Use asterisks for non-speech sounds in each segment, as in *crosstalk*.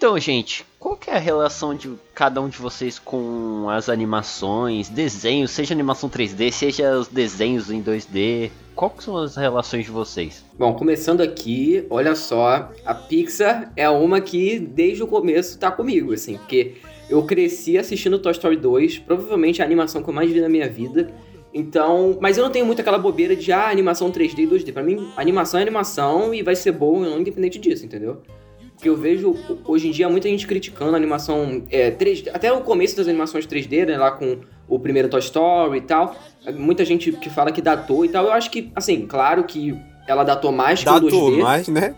Então, gente, qual que é a relação de cada um de vocês com as animações, desenhos, seja animação 3D, seja os desenhos em 2D? Qual que são as relações de vocês? Bom, começando aqui, olha só, a Pixar é uma que desde o começo tá comigo, assim, porque eu cresci assistindo Toy Story 2, provavelmente a animação que eu mais vi na minha vida. Então, mas eu não tenho muito aquela bobeira de ah, animação 3D e 2D. Pra mim, animação é animação e vai ser boa independente disso, entendeu? Porque eu vejo hoje em dia muita gente criticando a animação é, 3D, até o começo das animações 3D, né, lá com o primeiro Toy Story e tal. Muita gente que fala que datou e tal. Eu acho que, assim, claro que ela datou mais datou que o 2D. mais, né?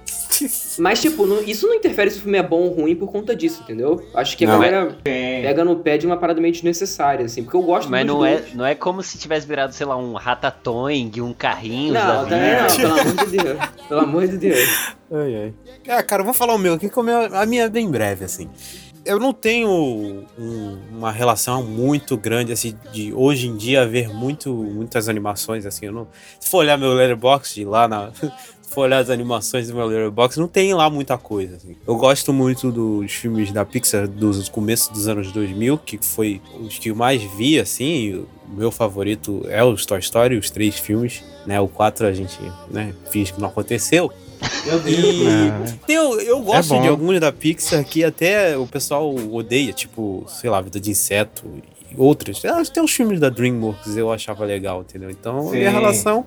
Mas, tipo, não, isso não interfere se o filme é bom ou ruim por conta disso, entendeu? Acho que a não. galera pega no pé de uma parada meio desnecessária, assim, porque eu gosto Mas não é, não é como se tivesse virado, sei lá, um ratatouille, um carrinho. Não, também não, pelo amor de Deus. Pelo amor de Deus. Ai, ai. Ah, cara, eu vou falar o meu aqui, que a minha é bem breve, assim eu não tenho um, uma relação muito grande assim de hoje em dia ver muito muitas animações assim eu não se for olhar meu letterbox lá na for olhar as animações do meu letterbox não tem lá muita coisa assim. eu gosto muito dos filmes da Pixar dos começos dos anos 2000 que foi os que eu mais vi assim o meu favorito é os Toy Story os três filmes né o 4 a gente né finge que não aconteceu meu Deus. É. Eu, eu gosto é de alguns da Pixar que até o pessoal odeia, tipo, sei lá, Vida de Inseto e outros. Tem uns filmes da DreamWorks eu achava legal, entendeu? Então, Sim. minha relação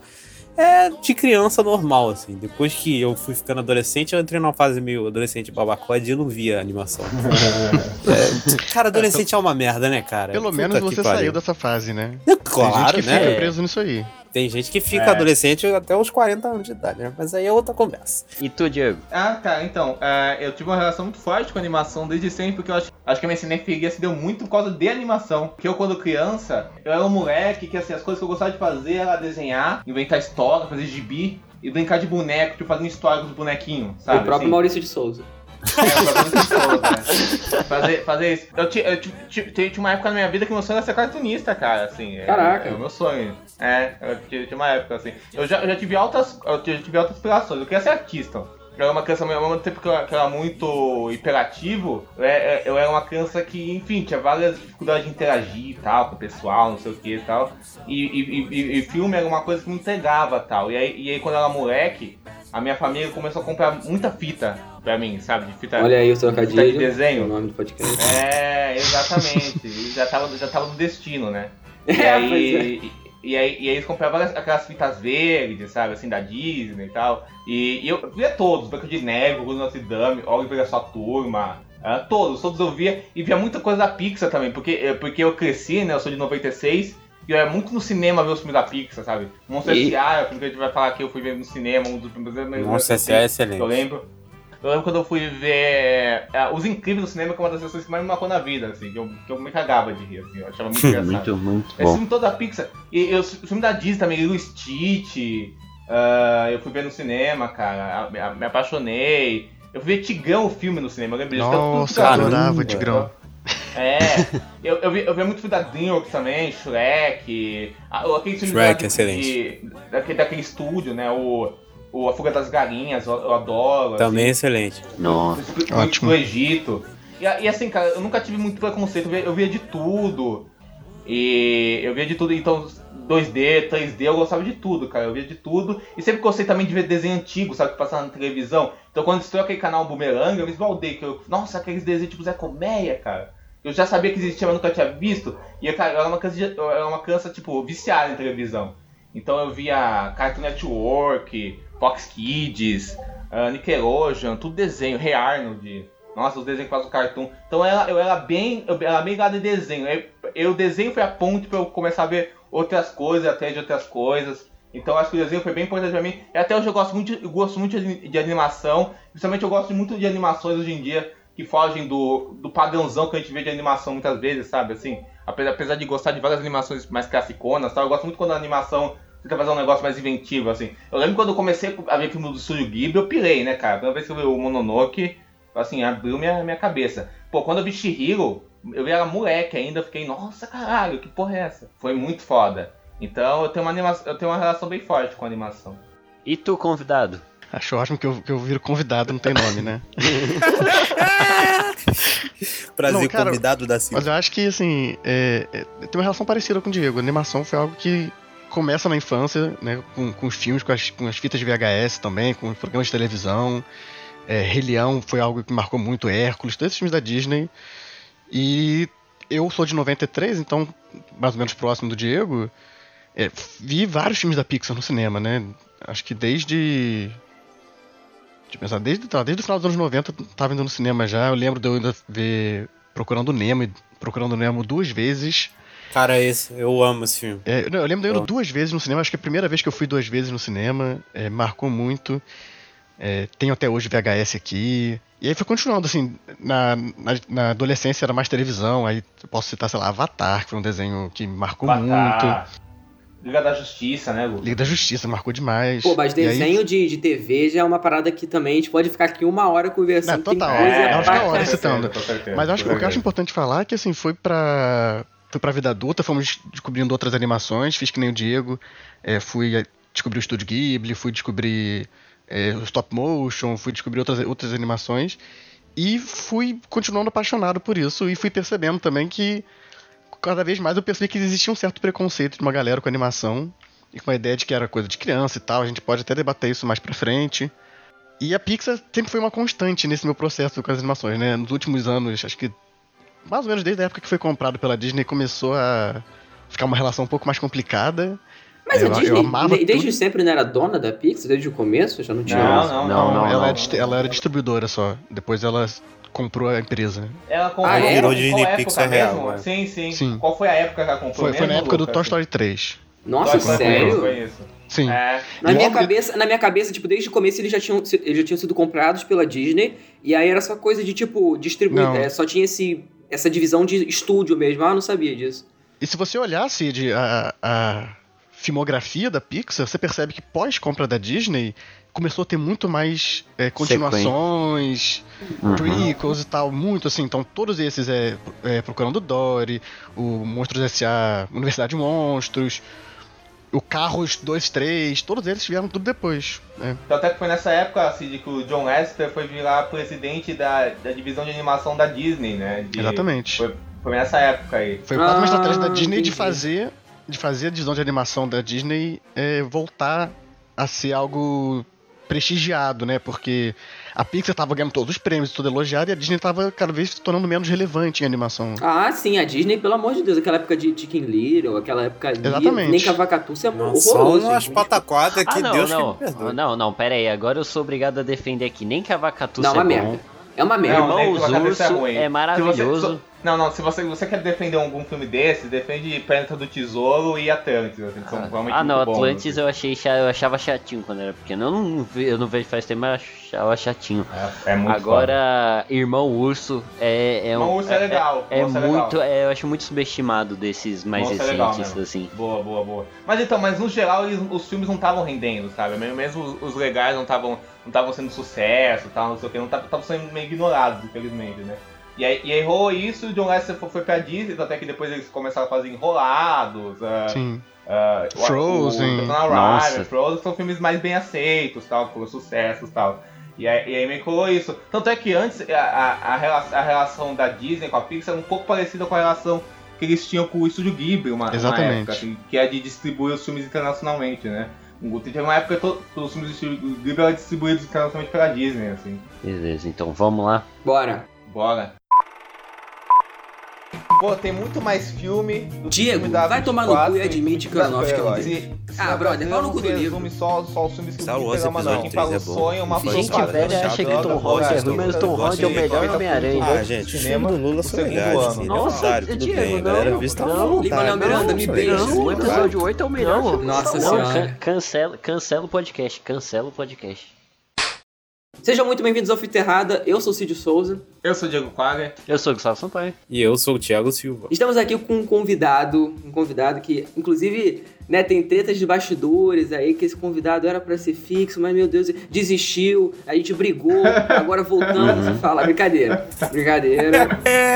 é de criança normal, assim. Depois que eu fui ficando adolescente, eu entrei numa fase meio adolescente babacode e eu não via animação. *laughs* é, cara, adolescente é, uma merda, né, cara? Pelo Puta menos você saiu dessa fase, né? É, claro, Tem gente que né? fica preso nisso aí. Tem gente que fica é. adolescente até os 40 anos de idade, né? Mas aí é outra conversa. E tu, Diego? Ah, tá. Então, uh, eu tive uma relação muito forte com a animação desde sempre, porque eu acho, acho que a minha cinefilia se deu muito por causa de animação. Porque eu, quando criança, eu era um moleque que, assim, as coisas que eu gostava de fazer era desenhar, inventar história, fazer gibi e brincar de boneco, tipo, fazendo história com os bonequinhos, sabe? O próprio assim. Maurício de Souza. É, *laughs* fazer, fazer isso. Eu, eu, tinha uma época na minha vida que meu sonho era ser cartunista, cara, assim. É, Caraca. É, o meu sonho. É, eu tinha uma época assim. Eu já, eu já tive altas. Eu já tive altas inspirações. Eu queria ser artista. Eu era uma criança, ao mesmo tempo que eu, era muito hiperativo, eu era uma criança que, enfim, tinha várias dificuldades de interagir e tal, com o pessoal, não sei o que e tal. E, e, e, e filme era uma coisa que me entregava tal. E aí, e aí, quando eu era moleque, a minha família começou a comprar muita fita pra mim, sabe? De fita, Olha aí o trocadilho. Fita de desenho. O nome do podcast. É, exatamente. *laughs* já, tava, já tava no destino, né? *laughs* E é, aí, é. E aí, e aí eles compravam aquelas fitas verdes, sabe, assim, da Disney e tal. E, e eu via todos, Branca de Neve, Rua Notre Dame, Oliver e a sua turma, uh, todos, todos eu via. E via muita coisa da Pixar também, porque, eh, porque eu cresci, né, eu sou de 96, e eu ia muito no cinema ver os filmes da Pixar, sabe? Monstro e... S.A., é o filme que a gente vai falar aqui, eu fui ver no cinema, um dos primeiros... Monstro S.A. é excelente. Eu lembro. Eu lembro quando eu fui ver é, Os Incríveis no cinema, que é uma das sessões que mais me marcou na vida, assim, que eu, que eu me cagava de rir, assim, eu achava muito engraçado. muito, muito Esse filme todo da Pixar. E eu, o filme da Disney também, o Stitch, uh, eu fui ver no cinema, cara, me, me apaixonei. Eu fui ver Tigrão o filme no cinema, eu lembro disso. Nossa, eu adorava o Tigrão. É, eu, eu, vi, eu vi muito filme da DreamWorks também, Shrek, aquele filme Shrek, da, excelente. De, daquele, daquele estúdio, né, o o A Fuga das Galinhas, eu, adoro. Também assim. excelente. Nossa. Ótimo. Do Egito. E, e, assim, cara, eu nunca tive muito preconceito, eu via, eu via de tudo. E eu via de tudo, então 2D, 3D, eu gostava de tudo, cara. Eu via de tudo. E sempre gostei também de ver desenho antigo, sabe? Que passava na televisão. Então quando estreou aquele canal Boomerang, eu me esbaldei. Que eu, nossa, aqueles desenhos tipo Zé Colmeia, cara. Eu já sabia que existia, mas nunca tinha visto. E cara, eu era uma criança, eu era uma criança tipo, viciada em televisão. Então eu via Cartoon Network, Fox Kids, uh, Nickelodeon, tudo desenho, Rei Arnold. Nossa, os desenhos o cartoon. Então era, eu era bem. Eu era bem ligado em desenho. Eu, desenho foi a ponte para eu começar a ver outras coisas, até de outras coisas. Então acho que o desenho foi bem importante pra mim. E até hoje eu gosto muito, eu gosto muito de, animação. Principalmente eu gosto muito de animações hoje em dia que fogem do, do padrãozão que a gente vê de animação muitas vezes, sabe? Assim, apesar, apesar de gostar de várias animações mais classiconas, tá? eu gosto muito quando a animação tenta fazer um negócio mais inventivo, assim. Eu lembro quando eu comecei a ver filme do Studio Ghibli, eu pirei, né, cara? Quando vez que eu vi o Mononoke, assim, abriu minha, minha cabeça. Pô, quando eu vi Shihiro, eu vi ela moleque ainda, eu fiquei, nossa, caralho, que porra é essa? Foi muito foda. Então eu tenho uma, anima eu tenho uma relação bem forte com a animação. E tu, convidado? Acho ótimo que eu, que eu viro convidado, não tem nome, né? *laughs* Prazer, não, cara, convidado da Silva. Mas eu acho que, assim, é, é, tem uma relação parecida com o Diego. A animação foi algo que começa na infância, né? Com, com os filmes, com as, com as fitas de VHS também, com os programas de televisão. É, Rei Leão foi algo que marcou muito Hércules, todos esses filmes da Disney. E eu sou de 93, então mais ou menos próximo do Diego. É, vi vários filmes da Pixar no cinema, né? Acho que desde. Deixa eu pensar, desde, tá, desde o final dos anos 90 tava indo no cinema já. Eu lembro de eu ainda ver Procurando Nemo Procurando Nemo duas vezes. Cara, esse, eu amo esse filme. É, eu lembro de eu indo duas vezes no cinema, acho que a primeira vez que eu fui duas vezes no cinema, é, marcou muito. É, tenho até hoje VHS aqui. E aí foi continuando, assim, na, na, na, adolescência era mais televisão, aí eu posso citar, sei lá, Avatar, que foi um desenho que marcou Avatar. muito. Liga da Justiça, né, Lu? Liga da Justiça, marcou demais. Pô, mas desenho aí... de, de TV já é uma parada que também a gente pode ficar aqui uma hora conversando. Não, total, é, eu acho que é hora citando. Mas acho, o que eu acho importante falar é que, assim, foi pra, foi pra vida adulta, fomos descobrindo outras animações, fiz que nem o Diego, é, fui descobrir o Estúdio Ghibli, fui descobrir é, stop motion, fui descobrir outras, outras animações e fui continuando apaixonado por isso e fui percebendo também que cada vez mais eu percebi que existia um certo preconceito de uma galera com animação e com a ideia de que era coisa de criança e tal. A gente pode até debater isso mais pra frente. E a Pixar sempre foi uma constante nesse meu processo com as animações, né? Nos últimos anos, acho que mais ou menos desde a época que foi comprado pela Disney, começou a ficar uma relação um pouco mais complicada. Mas eu, a Disney, desde tudo. sempre não era dona da Pixar? Desde o começo já não tinha? Não, não, não. não, ela, ela, era distribuidora só. Depois ela comprou a empresa. Ela comprou ah, é? virou Disney Pixar real. Né? Sim, sim, sim, Qual foi a época que ela comprou? Foi, foi na época do Toy Story 3. Nossa, Toy sério? Foi isso. Sim. É. Na, minha cabeça, na minha cabeça, tipo, desde o começo eles já, tinham, eles já tinham sido comprados pela Disney, e aí era só coisa de, tipo, distribuir. É, só tinha esse, essa divisão de estúdio mesmo. Ah, não sabia disso. E se você olhasse de, a, a filmografia da Pixar, você percebe que pós-compra da Disney começou a ter muito mais é, continuações, uhum. prequels e tal, muito assim. Então todos esses é, é Procurando Dory, o Monstros S.A., Universidade de Monstros, o Carros 2, 3, todos eles vieram tudo depois. Né? Então até que foi nessa época, assim, que o John Lasseter foi virar presidente da, da divisão de animação da Disney, né? De, Exatamente. Foi, foi nessa época aí. Foi quase ah, uma estratégia da Disney entendi. de fazer de fazer a divisão de animação da Disney é, voltar a ser algo prestigiado, né? Porque a Pixar estava ganhando todos os prêmios, tudo elogiado, e a Disney estava cada vez se tornando menos relevante em animação. Ah, sim, a Disney, pelo amor de Deus, aquela época de Chicken Little, aquela época de Exatamente. nem Cavacatu, isso é Nossa, horroroso. Só umas pataquadas que ah, não, Deus não. que me Não, não, pera aí, agora eu sou obrigado a defender aqui, nem Cavacatu não, é uma bom. merda. É uma merda. Não, Irmãos Urso é, é maravilhoso. Não, não, se você, você quer defender algum filme desse, defende Planeta do Tesouro e Atlantis. Assim, são ah, ah não, Atlantis assim. eu, achei, eu achava chatinho quando era pequeno. Eu não, eu não vejo faz tempo, mas achava chatinho. É, é muito Agora, foda. Irmão Urso é, é Irmão Urso é, é legal. É, é muito, legal. eu acho muito subestimado desses mais recentes, assim. Boa, boa, boa. Mas então, mas no geral eles, os filmes não estavam rendendo, sabe? Mesmo os, os legais não estavam não estavam sendo sucesso, tal, não sei o que, não estavam sendo meio ignorados, infelizmente, né? E aí, e aí rolou isso, o John Lester foi pra Disney, até que depois eles começaram a fazer enrolados. Uh, Sim. Uh, Frozen. O, o Rider, Frozen são filmes mais bem aceitos, tal, com sucessos tal. E aí, e aí me colou isso. Tanto é que antes a, a, a, relação, a, relação da Disney com a Pixar era um pouco parecida com a relação que eles tinham com o Estúdio Ghibli, uma, Exatamente. uma época, assim, que é de distribuir os filmes internacionalmente, né? Teve uma época que os filmes do Estúdio Ghibli eram distribuídos internacionalmente pela Disney, assim. Beleza, então vamos lá. Bora. Bora. Pô, tem muito mais filme do Diego, filme vai tomar no cu e admite que o Aronofsky não tem. Ah, brother, fala no cu do livro. Só, só os filmes que Star Wars episódio 3 é bom. Sonho, uma Gente, velho, acha que Tom Holland é ruim, mas Tom Holland é o melhor Homem-Aranha. Ah, gente, o filme do Lula são legais, assim, Nossa, Diego, não, não, Lima Miranda, me beija. O episódio 8 é o melhor. Nossa senhora. Cancela, cancela o podcast, cancela o podcast. Sejam muito bem-vindos ao Fita Errada. Eu sou Cid Souza. Eu sou Diego Quaga. Eu sou Gustavo Sampaio. E eu sou o Thiago Silva. Estamos aqui com um convidado, um convidado que, inclusive, né, tem tretas de bastidores aí, que esse convidado era para ser fixo, mas, meu Deus, desistiu, a gente brigou, *laughs* agora voltamos e fala, brincadeira, brincadeira.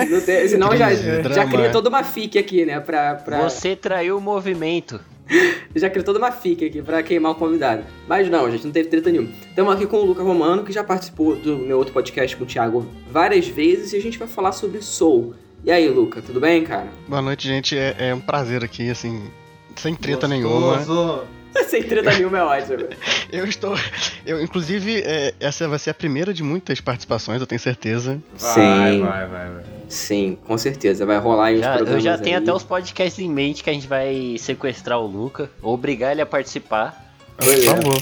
Não tem, senão já, já cria toda uma fique aqui, né, pra, pra... Você traiu o movimento. *laughs* já criou toda uma fica aqui pra queimar o convidado. Mas não, gente, não teve treta nenhuma. Estamos aqui com o Luca Romano, que já participou do meu outro podcast com o Thiago várias vezes, e a gente vai falar sobre Soul. E aí, Luca, tudo bem, cara? Boa noite, gente. É, é um prazer aqui, assim, sem treta Gostoso. nenhuma. Sem treta nenhuma é ótimo. *laughs* eu estou. Eu, inclusive, é, essa vai ser a primeira de muitas participações, eu tenho certeza. Vai, Sim. vai, vai, vai. Sim, com certeza. Vai rolar aí já, programas. Eu já tenho aí. até os podcasts em mente que a gente vai sequestrar o Luca, obrigar ele a participar. Por favor.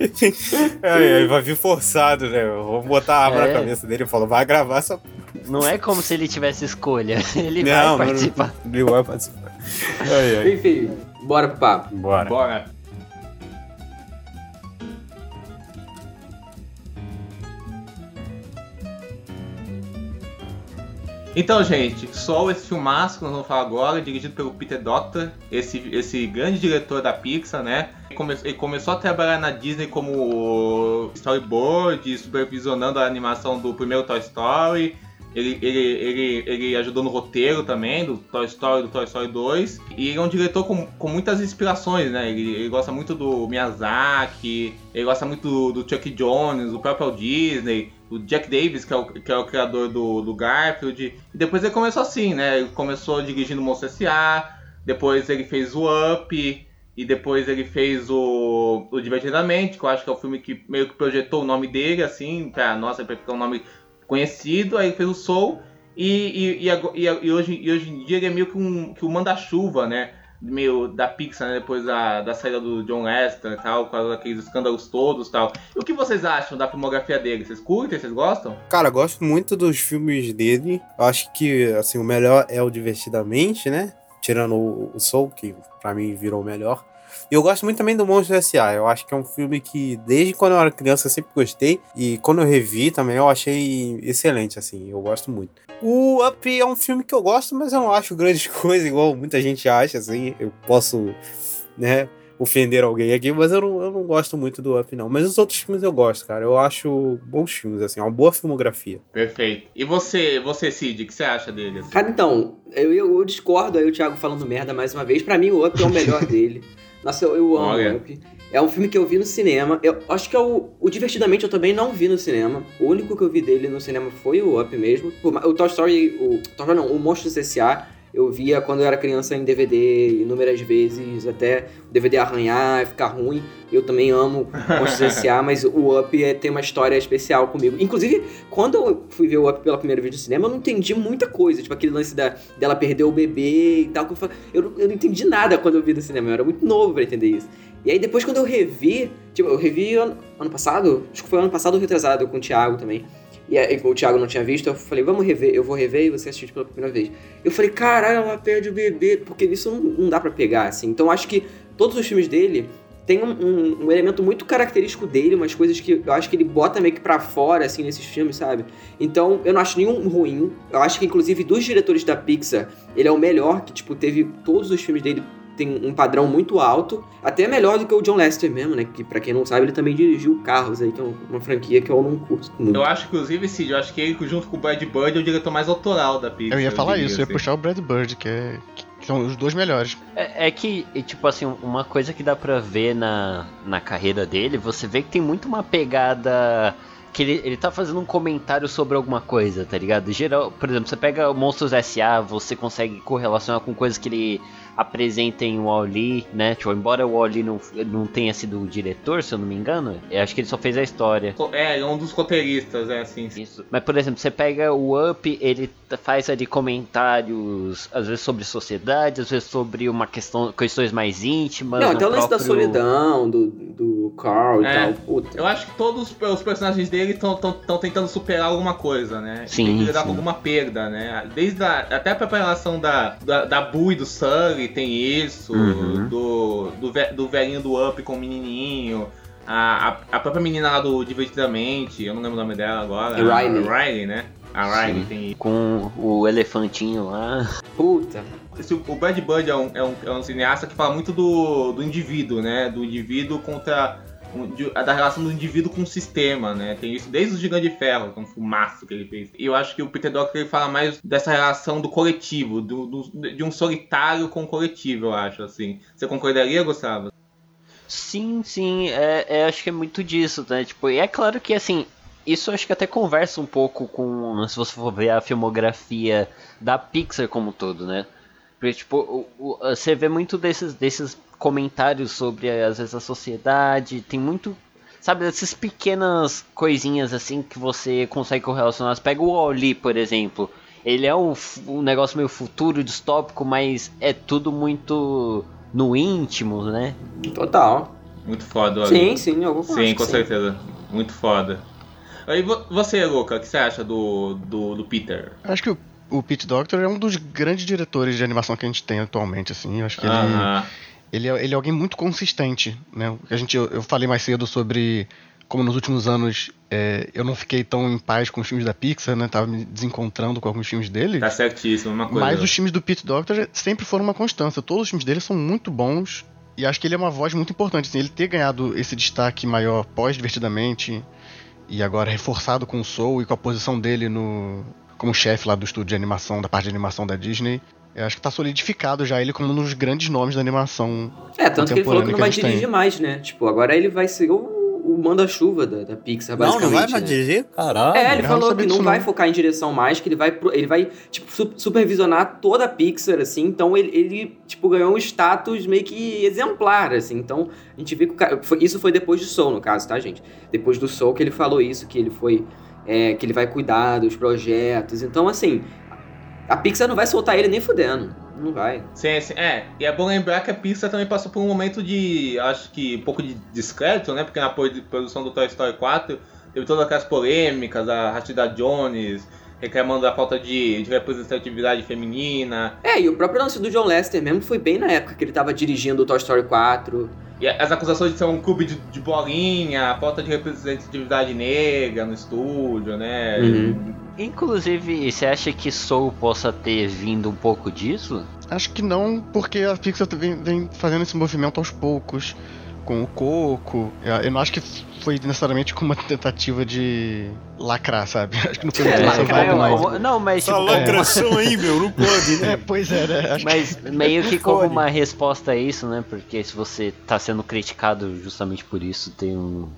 *laughs* é, vai vir forçado, né? Vamos botar a arma é. na cabeça dele e falar, vai gravar essa. Não é como se ele tivesse escolha. *laughs* Ele não, vai participar. Não, ele vai participar. Ai, ai. Enfim, bora pro papo. Bora. Bora. Então, gente, Sol, esse filmaço que nós vamos falar agora, dirigido pelo Peter Doctor, esse, esse grande diretor da Pixar, né? Ele, come, ele começou a trabalhar na Disney como storyboard, supervisionando a animação do primeiro Toy Story. Ele, ele, ele, ele ajudou no roteiro também, do Toy Story do Toy Story 2. E ele é um diretor com, com muitas inspirações, né? Ele, ele gosta muito do Miyazaki, ele gosta muito do, do Chuck Jones, do próprio Disney o Jack Davis, que é o, que é o criador do, do Garfield. E depois ele começou assim, né? Ele começou dirigindo Monstro S.A., depois ele fez o Up, e depois ele fez o, o Divertidamente, que eu acho que é o filme que meio que projetou o nome dele, assim, pra, nossa, pra ficar um nome conhecido. Aí ele fez o Soul, e, e, e, e, hoje, hoje em dia ele é meio que um, que manda-chuva, né? Meio da Pixar, né, depois da, da saída do John Lester e tal, com aqueles escândalos todos e tal. E o que vocês acham da filmografia dele? Vocês curtem? Vocês gostam? Cara, gosto muito dos filmes dele. Acho que, assim, o melhor é o Divertidamente, né? Tirando o, o Soul, que pra mim virou o melhor. E eu gosto muito também do Monstro S.A. Eu acho que é um filme que, desde quando eu era criança, eu sempre gostei. E quando eu revi também, eu achei excelente, assim. Eu gosto muito. O Up é um filme que eu gosto, mas eu não acho grande *laughs* coisa, igual muita gente acha, assim. Eu posso, né, ofender alguém aqui, mas eu não, eu não gosto muito do Up, não. Mas os outros filmes eu gosto, cara. Eu acho bons filmes, assim, uma boa filmografia. Perfeito. E você, você Cid, o que você acha dele? Assim? Cara, então, eu, eu discordo aí o Thiago falando merda mais uma vez. Para mim, o Up é o melhor *laughs* dele. Nossa, eu, eu amo Olha. Up. É um filme que eu vi no cinema. Eu acho que é o, o Divertidamente eu também não vi no cinema. O único que eu vi dele no cinema foi o Up mesmo. O Toy Story. O Toy Story não, o Monstros S.A. Eu via quando eu era criança em DVD inúmeras vezes, até o DVD arranhar, ficar ruim. Eu também amo Monstros S.A., mas o Up é, tem uma história especial comigo. Inclusive, quando eu fui ver o Up pela primeira vez no cinema, eu não entendi muita coisa. Tipo, aquele lance da, dela perder o bebê e tal. eu, eu, eu não entendi nada quando eu vi no cinema. Eu era muito novo para entender isso. E aí depois quando eu revi, tipo, eu revi ano, ano passado, acho que foi ano passado ou retrasado com o Thiago também. E aí, o Thiago não tinha visto, eu falei, vamos rever, eu vou rever e você assiste pela primeira vez. Eu falei, caralho, ela perde o bebê, porque isso não, não dá para pegar, assim. Então acho que todos os filmes dele tem um, um, um, elemento muito característico dele, umas coisas que eu acho que ele bota meio que pra fora, assim, nesses filmes, sabe? Então, eu não acho nenhum ruim. Eu acho que, inclusive, dos diretores da Pixar, ele é o melhor, que, tipo, teve todos os filmes dele tem um padrão muito alto, até melhor do que o John Lester mesmo, né? Que pra quem não sabe, ele também dirigiu Carros aí, que é uma franquia que eu não curto muito. Eu acho, inclusive, Cid, eu acho que ele, junto com o Brad Bird, é o diretor mais autoral da Pixar. Eu ia falar eu isso, eu ia assim. puxar o Brad Bird, que é. Que são os dois melhores. É, é, que, tipo assim, uma coisa que dá pra ver na, na carreira dele, você vê que tem muito uma pegada que ele, ele tá fazendo um comentário sobre alguma coisa, tá ligado? Geral, por exemplo, você pega Monstros S.A., você consegue correlacionar com coisas que ele apresentem o Wall-E, né? Tipo, embora o Wall-E não, não tenha sido o diretor, se eu não me engano, eu acho que ele só fez a história. É, é um dos roteiristas, é assim. Isso. Mas, por exemplo, você pega o Up, ele faz ali comentários, às vezes sobre sociedade, às vezes sobre uma questão, questões mais íntimas. Não, até o lance da solidão, do, do Carl e é, tal. Puta. Eu acho que todos os personagens dele estão tentando superar alguma coisa, né? Sim. Tem que lidar com alguma perda, né? Desde a, até a preparação da, da, da Boo e do Sully tem isso, uhum. do, do, do velhinho do Up com o menininho. A, a, a, própria menina lá do Divertidamente, eu não lembro o nome dela agora. Riley. Riley, né? A Riley Sim. tem. Com o elefantinho lá. Puta. Esse, o Bad Bird é um, é, um, é um cineasta que fala muito do, do indivíduo, né? Do indivíduo contra da relação do indivíduo com o sistema, né? Tem isso desde o Gigante de Ferro, que é um fumaço que ele fez. E eu acho que o Peter Doctor ele fala mais dessa relação do coletivo, do, do, de um solitário com o coletivo, eu acho, assim. Você concordaria, Gustavo? Sim, sim, é, é, acho que é muito disso, né? Tipo, e é claro que, assim, isso acho que até conversa um pouco com, se você for ver a filmografia da Pixar como um todo, né? Porque, tipo, o, o, você vê muito desses, desses comentários sobre, às vezes, a sociedade, tem muito, sabe, essas pequenas coisinhas, assim, que você consegue correlacionar. Você pega o Oli, por exemplo, ele é um, um negócio meio futuro, distópico, mas é tudo muito no íntimo, né? Total. Muito foda, Sim, sim, eu Sim, com certeza. Muito foda. E você, Luca, o que você acha do, do, do Peter? Acho que o o Pete Doctor é um dos grandes diretores de animação que a gente tem atualmente, assim. Eu acho que ele, ele, é, ele é alguém muito consistente, né? A gente, eu, eu falei mais cedo sobre como nos últimos anos é, eu não fiquei tão em paz com os filmes da Pixar, né? Tava me desencontrando com alguns filmes dele. Tá certíssimo, uma coisa. Mas os filmes do Pete Doctor sempre foram uma constância. Todos os filmes dele são muito bons. E acho que ele é uma voz muito importante. Assim, ele ter ganhado esse destaque maior pós-divertidamente e agora reforçado com o Soul e com a posição dele no, como chefe lá do estúdio de animação, da parte de animação da Disney. Eu acho que tá solidificado já ele como um dos grandes nomes da animação. É, tanto que ele falou que não vai dirigir mais, né? Tipo, agora ele vai ser o, o manda-chuva da, da, Pixar, basicamente. Não, não vai mais né? dirigir? Caralho. É, ele falou que não vai não. focar em direção mais, que ele vai, ele vai tipo, supervisionar toda a Pixar, assim. Então ele, ele, tipo, ganhou um status meio que exemplar, assim. Então a gente vê que o cara, isso foi depois do Soul, no caso, tá, gente? Depois do Soul que ele falou isso, que ele foi é, que ele vai cuidar dos projetos. Então, assim, a Pixar não vai soltar ele nem fudendo. Não vai. Sim, sim, é. E é bom lembrar que a Pixar também passou por um momento de, acho que, um pouco de descrédito, né? Porque na produção do Toy Story 4 teve todas aquelas polêmicas, a Rashida Jones reclamando da falta de, de, representatividade feminina. É, e o próprio lance do John Lester mesmo foi bem na época que ele tava dirigindo o Toy Story 4. E as acusações de ser um clube de, de bolinha, a falta de representatividade negra no estúdio, né? Uhum. Inclusive, você acha que Soul possa ter vindo um pouco disso? Acho que não, porque a Pixar vem, vem fazendo esse movimento aos poucos com o Coco. Eu não acho que foi necessariamente com uma tentativa de lacrar, sabe? *laughs* Acho que não foi é, lacrar, não. não, mas tipo, Essa lacração é. aí, meu, não pode, né? *laughs* É, pois é, né? Acho mas que... *laughs* meio que como uma resposta a isso, né? Porque se você tá sendo criticado justamente por isso, tem um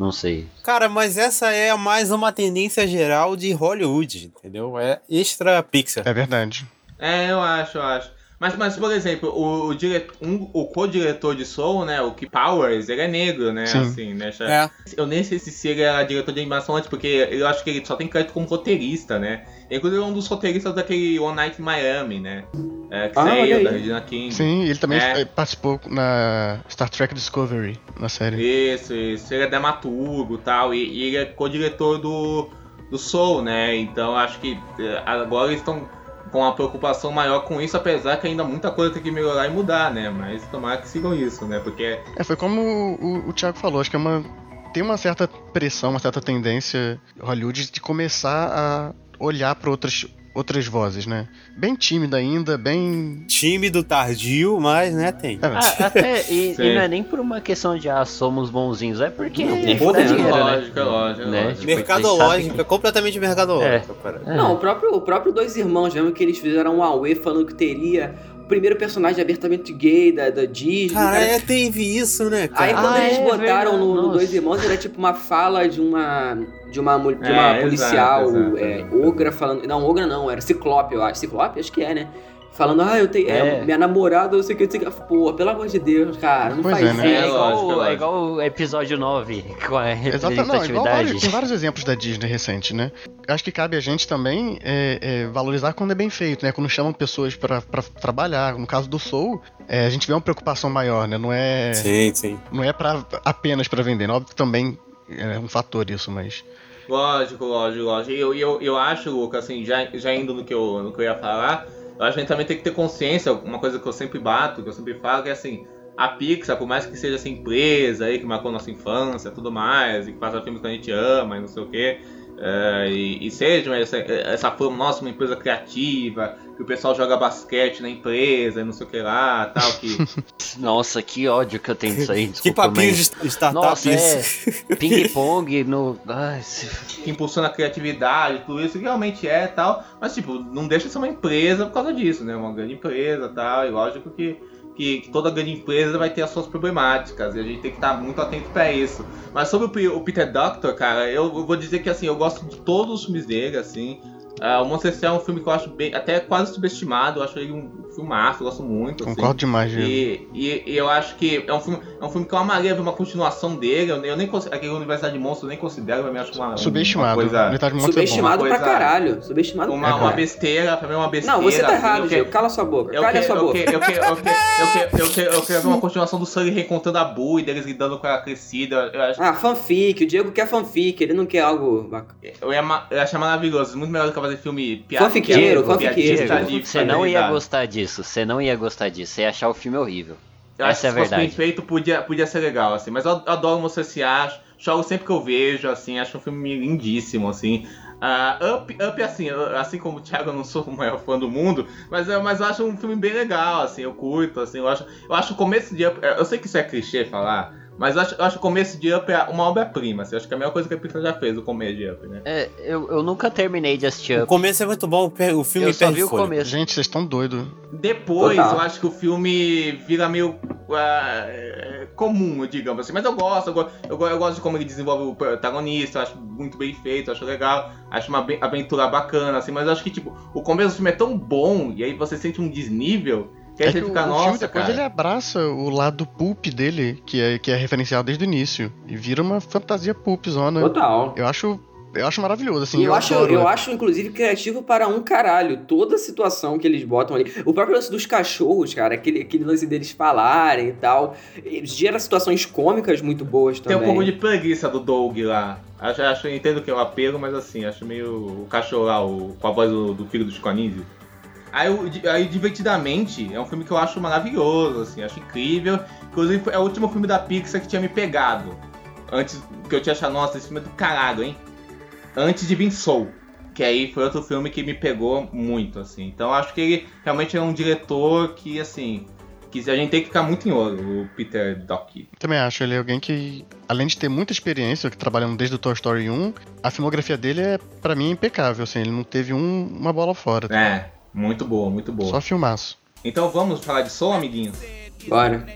não sei. Cara, mas essa é mais uma tendência geral de Hollywood, entendeu? É extra Pixar. É verdade. É, eu acho, eu acho. Mas, mas por exemplo, o, o, dire... um, o co-diretor de Soul, né, o Keith Powers, ele é negro, né, Sim. assim, né? É. Eu nem sei se ele era diretor de animação antes, porque eu acho que ele só tem crédito como roteirista, né? Inclusive é um dos roteiristas daquele One Night in Miami, né? É, que ah, saiu da Regina King. Sim, ele também é. participou na Star Trek Discovery, na série. Isso, isso. Ele é dramaturgo e tal, e ele é co-diretor do, do Soul, né? Então acho que é, agora eles estão com uma preocupação maior com isso, apesar que ainda muita coisa tem que melhorar e mudar, né? Mas tomara que sigam isso, né? Porque. É, foi como o, o Thiago falou, acho que é uma. Tem uma certa pressão, uma certa tendência Hollywood de começar a olhar para outras outras vozes, né? Bem tímida ainda, bem. Tímido, tardio, mas, né, tem. É, ah, até, e, e, não é nem por uma questão de, ah, somos bonzinhos, é porque. Não, é, é dinheiro, lógico, né? lógico, né? lógico. Tipo, mercadológico, é completamente mercadológico. É. Não, o próprio, o próprio Dois Irmãos, mesmo que eles fizeram um Aue falando que teria primeiro personagem abertamente gay da, da Disney. Cara, cara, é, teve isso, né, cara? Aí quando ah, eles é, botaram no, no, Dois Irmãos, era tipo uma fala de uma de uma, de uma é, policial exato, exato, é, ogra falando. Não, ogra não, era Ciclope, eu acho. Ciclope? Acho que é, né? Falando, ah, eu tenho. É. É, minha namorada, eu sei que, eu sei que. Pô, pelo amor de Deus, cara, não pois faz é, né? isso. É, igual, é igual o episódio 9, *laughs* com a representatividade. Exato, não, igual vários, tem vários exemplos da Disney recente, né? Acho que cabe a gente também é, é, valorizar quando é bem feito, né? Quando chamam pessoas para trabalhar. No caso do Soul, é, a gente vê uma preocupação maior, né? Não é. Sim, sim. Não é pra, apenas para vender. Né? Óbvio que também é um fator isso, mas. Lógico, lógico, lógico. Eu, eu, eu acho, Lucas, assim, já, já indo no que, eu, no que eu ia falar, eu acho que a gente também tem que ter consciência, uma coisa que eu sempre bato, que eu sempre falo, que é assim, a Pixar, por mais que seja essa empresa aí que marcou nossa infância tudo mais, e que faça filmes que a gente ama e não sei o quê, Uh, e, e seja essa, essa forma, nossa, uma empresa criativa, que o pessoal joga basquete na empresa, não sei o que lá, tal, que... *laughs* Nossa, que ódio que eu tenho disso aí, desculpa, Que papinho mas... de startup Nossa, isso. é *laughs* ping-pong no... Ai, se... que impulsiona a criatividade, tudo isso realmente é tal, mas tipo, não deixa de ser uma empresa por causa disso, né? Uma grande empresa tal, e lógico que que, que, toda grande empresa vai ter as suas problemáticas e a gente tem que estar muito atento para isso. Mas sobre o, o, Peter Doctor, cara, eu vou dizer que assim, eu gosto de todos os filmes dele, assim. Uh, o Monster é um filme que eu acho bem, até quase subestimado. Eu acho ele um filmaço, eu gosto muito. Concordo assim. demais, e, e, e, eu acho que é um filme, é um filme que eu amaria ver uma continuação dele. Eu, eu nem aquele Universidade de Monstros eu nem considero, eu me acho uma, subestimado. Uma coisa, Universidade de Monstros subestimado é pra coisa, caralho. Subestimado uma, pra uma besteira, pra mim é uma besteira. Não, você tá errado, assim, Gil. Cala sua boca. Cala que, sua eu boca. Que, eu, que, eu, que, eu, que, eu, que, eu queria ver uma *laughs* continuação do Sully reencontrando a Boo e deles lidando com a crescida. Eu acho, Ah, fanfic. O Diego quer fanfic. Ele não quer algo bacana. eu, ia, eu achar maravilhoso. Muito melhor do que fazer filme piada. Fanfiqueiro, fanfiqueiro. Você não ia gostar disso, você não ia gostar disso, você ia achar o filme horrível. Eu acho Essa é a que se fosse bem verdade. feito, podia, podia ser legal, assim. Mas eu eu adoro você se acha. Choro sempre que eu vejo, assim. Acho um filme lindíssimo, assim. Ah, Up, Up, assim, assim como o Thiago, eu não sou o maior fã do mundo, mas, eu- mas eu acho um filme bem legal, assim. Eu curto, assim. Eu acho, eu acho o começo de Up... Eu sei que isso é clichê falar, mas eu acho, eu acho o começo de Up é uma obra-prima, assim. Eu acho que é a melhor coisa que a Pixar já fez, o começo de Up, né? É, eu, eu nunca terminei de assistir O Up. começo é muito bom, o o filme Eu só vi o fôlego. começo. Gente, vocês estão doidos. Depois, Total. eu acho que o filme vira meio é, comum, digamos assim. Mas eu gosto, eu, go- eu, go- eu gosto de como ele desenvolve o protagonista, eu acho muito bem feito, eu acho legal, acho uma aventura bacana, assim. Mas eu acho que, tipo, o começo do filme é tão bom, e aí você sente um desnível, É que o, fica, o nossa, filme depois cara. ele abraça o lado pulp dele, que é, que é referenciado desde o início. E vira uma fantasia pulpzona. Total. Eu acho. Eu acho maravilhoso, assim. E eu, acho, adoro. eu acho, inclusive, criativo para um caralho. Toda a situação que eles botam ali. O próprio lance dos cachorros, cara, aquele, aquele lance deles falarem e tal. Gera situações cômicas muito boas Tem também. um pouco de preguiça do Doug lá. Acho, acho, eu entendo que é o apelo, mas assim, acho meio o cachorro lá, o, com a voz do, do filho do Chico Anísio. Aí, aí, Divertidamente, é um filme que eu acho maravilhoso, assim, acho incrível. Inclusive, é o último filme da Pixar que tinha me pegado. Antes, que eu tinha achado, nossa, esse filme é do caralho, hein? Antes de vir Soul. Que aí foi outro filme que me pegou muito, assim. Então, acho que ele realmente é um diretor que, assim, que a gente tem que ficar muito em ouro, o Peter Dock. Também acho, ele é alguém que, além de ter muita experiência, que trabalhando desde o Toy Story 1, a filmografia dele é, pra mim, impecável, assim, ele não teve um, uma bola fora. É, muito boa, muito boa. Só filmaço. Então vamos falar de Soul, amiguinhos? Bora.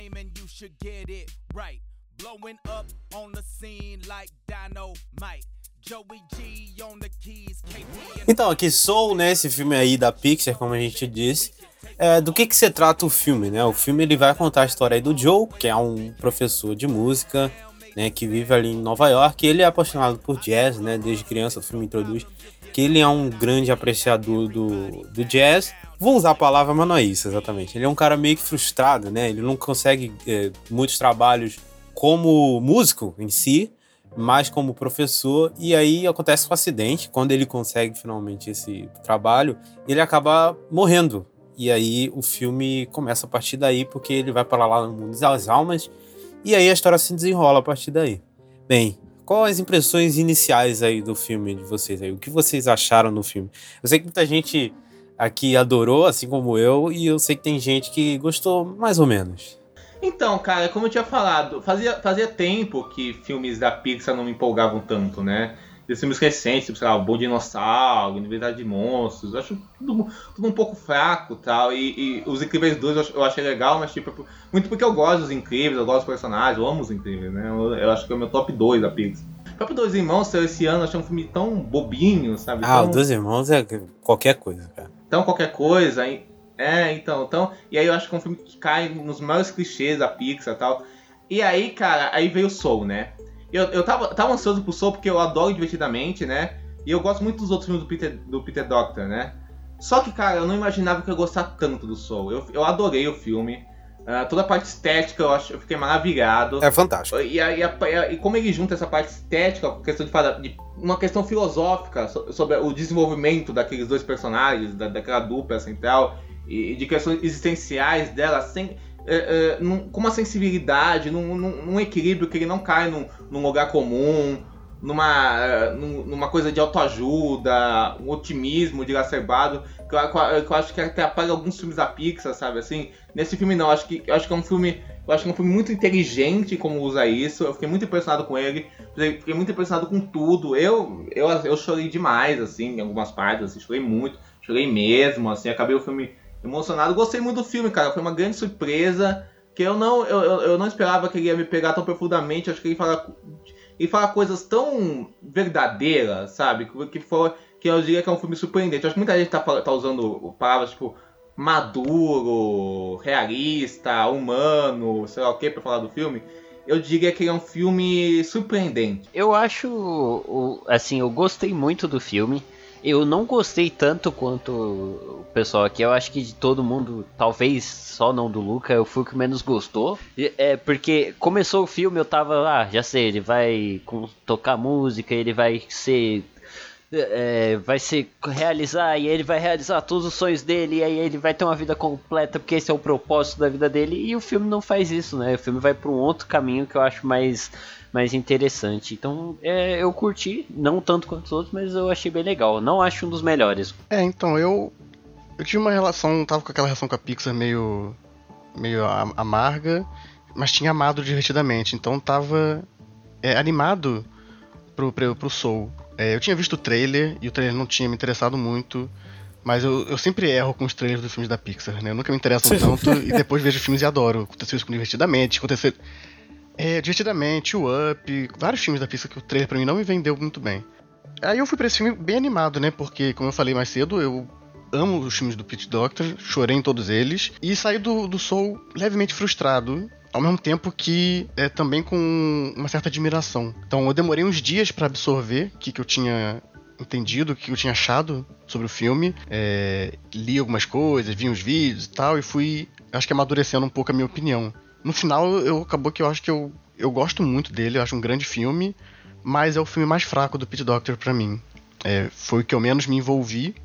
Blowing up on the scene like dynamite. Joey G on the keys, KP Então, aqui Soul, né, esse filme aí da Pixar, como a gente disse. É, do que que se trata o filme, né? O filme ele vai contar a história aí do Joe, que é um professor de música, né, que vive ali em Nova York. Ele é apaixonado por jazz, né? Desde criança o filme introduz que ele é um grande apreciador do, do jazz. Vou usar a palavra, mas não é isso exatamente. Ele é um cara meio que frustrado, né? Ele não consegue é, muitos trabalhos como músico em si, mas como professor. E aí acontece um acidente. Quando ele consegue finalmente esse trabalho, ele acaba morrendo. E aí o filme começa a partir daí, porque ele vai para lá no mundo das almas. E aí a história se desenrola a partir daí. Bem, quais as impressões iniciais aí do filme de vocês aí? O que vocês acharam no filme? Eu sei que muita gente aqui adorou, assim como eu, e eu sei que tem gente que gostou mais ou menos. Então, cara, como eu tinha falado, fazia, fazia tempo que filmes da Pixar não me empolgavam tanto, né? Esses filmes recentes, tipo, sei lá, o Bom Dinossauro, Universidade de Monstros, eu acho tudo, tudo um pouco fraco tal. E, e Os Incríveis 2 eu, ach- eu achei legal, mas tipo, muito porque eu gosto dos Incríveis, eu gosto dos personagens, eu amo os Incríveis, né? Eu, eu acho que é o meu top 2 da Pixar. O próprio Dois Irmãos saiu esse ano, eu achei um filme tão bobinho, sabe? Ah, tão, Dois Irmãos é qualquer coisa, cara. tão qualquer coisa. É, então, então. E aí eu acho que é um filme que cai nos maiores clichês da Pixar e tal. E aí, cara, aí veio o Soul, né? Eu, eu tava, tava ansioso pro Soul porque eu adoro divertidamente, né? E eu gosto muito dos outros filmes do Peter, do Peter Doctor, né? Só que, cara, eu não imaginava que eu ia gostar tanto do Soul. Eu, eu adorei o filme. Ah, toda a parte estética eu, acho, eu fiquei maravilhado. É fantástico. E, a- e a- e como ele junta essa parte estética com questão de, de uma questão filosófica so- sobre o desenvolvimento daqueles dois personagens, da, daquela dupla central, e, e de questões existenciais dela, sem, é, é, num- com uma sensibilidade, num, num- num equilíbrio que ele não cai num, num lugar comum. numa, numa coisa de autoajuda, um otimismo exacerbado, que eu, que eu acho que até apaga alguns filmes da Pixar, sabe assim? Nesse filme não, acho que, eu acho que é um filme. Eu acho que é um filme muito inteligente como usa isso. Eu fiquei muito impressionado com ele. Fiquei muito impressionado com tudo. Eu, eu, eu chorei demais, assim, em algumas partes, assim, chorei muito, chorei mesmo, assim, acabei o filme emocionado. Gostei muito do filme, cara. Foi uma grande surpresa. Que eu não, eu, eu não esperava que ele ia me pegar tão profundamente. Acho que ele fala, ele fala coisas tão verdadeiras, sabe? Que, for, que eu diria que é um filme surpreendente. Acho que muita gente tá, tá usando palavras tipo maduro, realista, humano, sei lá o que, pra falar do filme. Eu diria que é um filme surpreendente. Eu acho, assim, eu gostei muito do filme. Eu não gostei tanto quanto o pessoal aqui. Eu acho que de todo mundo, talvez só não do Luca, eu fui o que menos gostou. É porque começou o filme, eu tava, ah, já sei, ele vai tocar música, ele vai ser é, vai se realizar e ele vai realizar todos os sonhos dele e aí ele vai ter uma vida completa porque esse é o propósito da vida dele e o filme não faz isso, né? O filme vai para um outro caminho que eu acho mais mais interessante. Então, é, eu curti, não tanto quanto os outros, mas eu achei bem legal. Não acho um dos melhores. É, então eu eu tive uma relação, tava com aquela relação com a Pixar meio meio amarga, mas tinha amado divertidamente. Então tava é, animado pro, pro, pro Soul. É, eu tinha visto o trailer e o trailer não tinha me interessado muito. Mas eu, eu sempre erro com os trailers dos filmes da Pixar, né? Eu nunca me interesso tanto e depois vejo filmes e adoro. Aconteceu isso com Divertidamente, aconteceu. É, Divertidamente, o Up, vários filmes da Pixar que o trailer pra mim não me vendeu muito bem. Aí eu fui pra esse filme bem animado, né? Porque, como eu falei mais cedo, eu amo os filmes do Pete Doctor, chorei em todos eles. E saí do, do Soul levemente frustrado ao mesmo tempo que é também com uma certa admiração. Então eu demorei uns dias para absorver o que, que eu tinha entendido, o que eu tinha achado sobre o filme. É, li algumas coisas, vi uns vídeos e tal, e fui, acho que amadurecendo um pouco a minha opinião. No final, eu acabou que eu acho que eu, eu gosto muito dele, eu acho um grande filme, mas é o filme mais fraco do Pete Doctor para mim. É, foi o que eu menos me envolvi,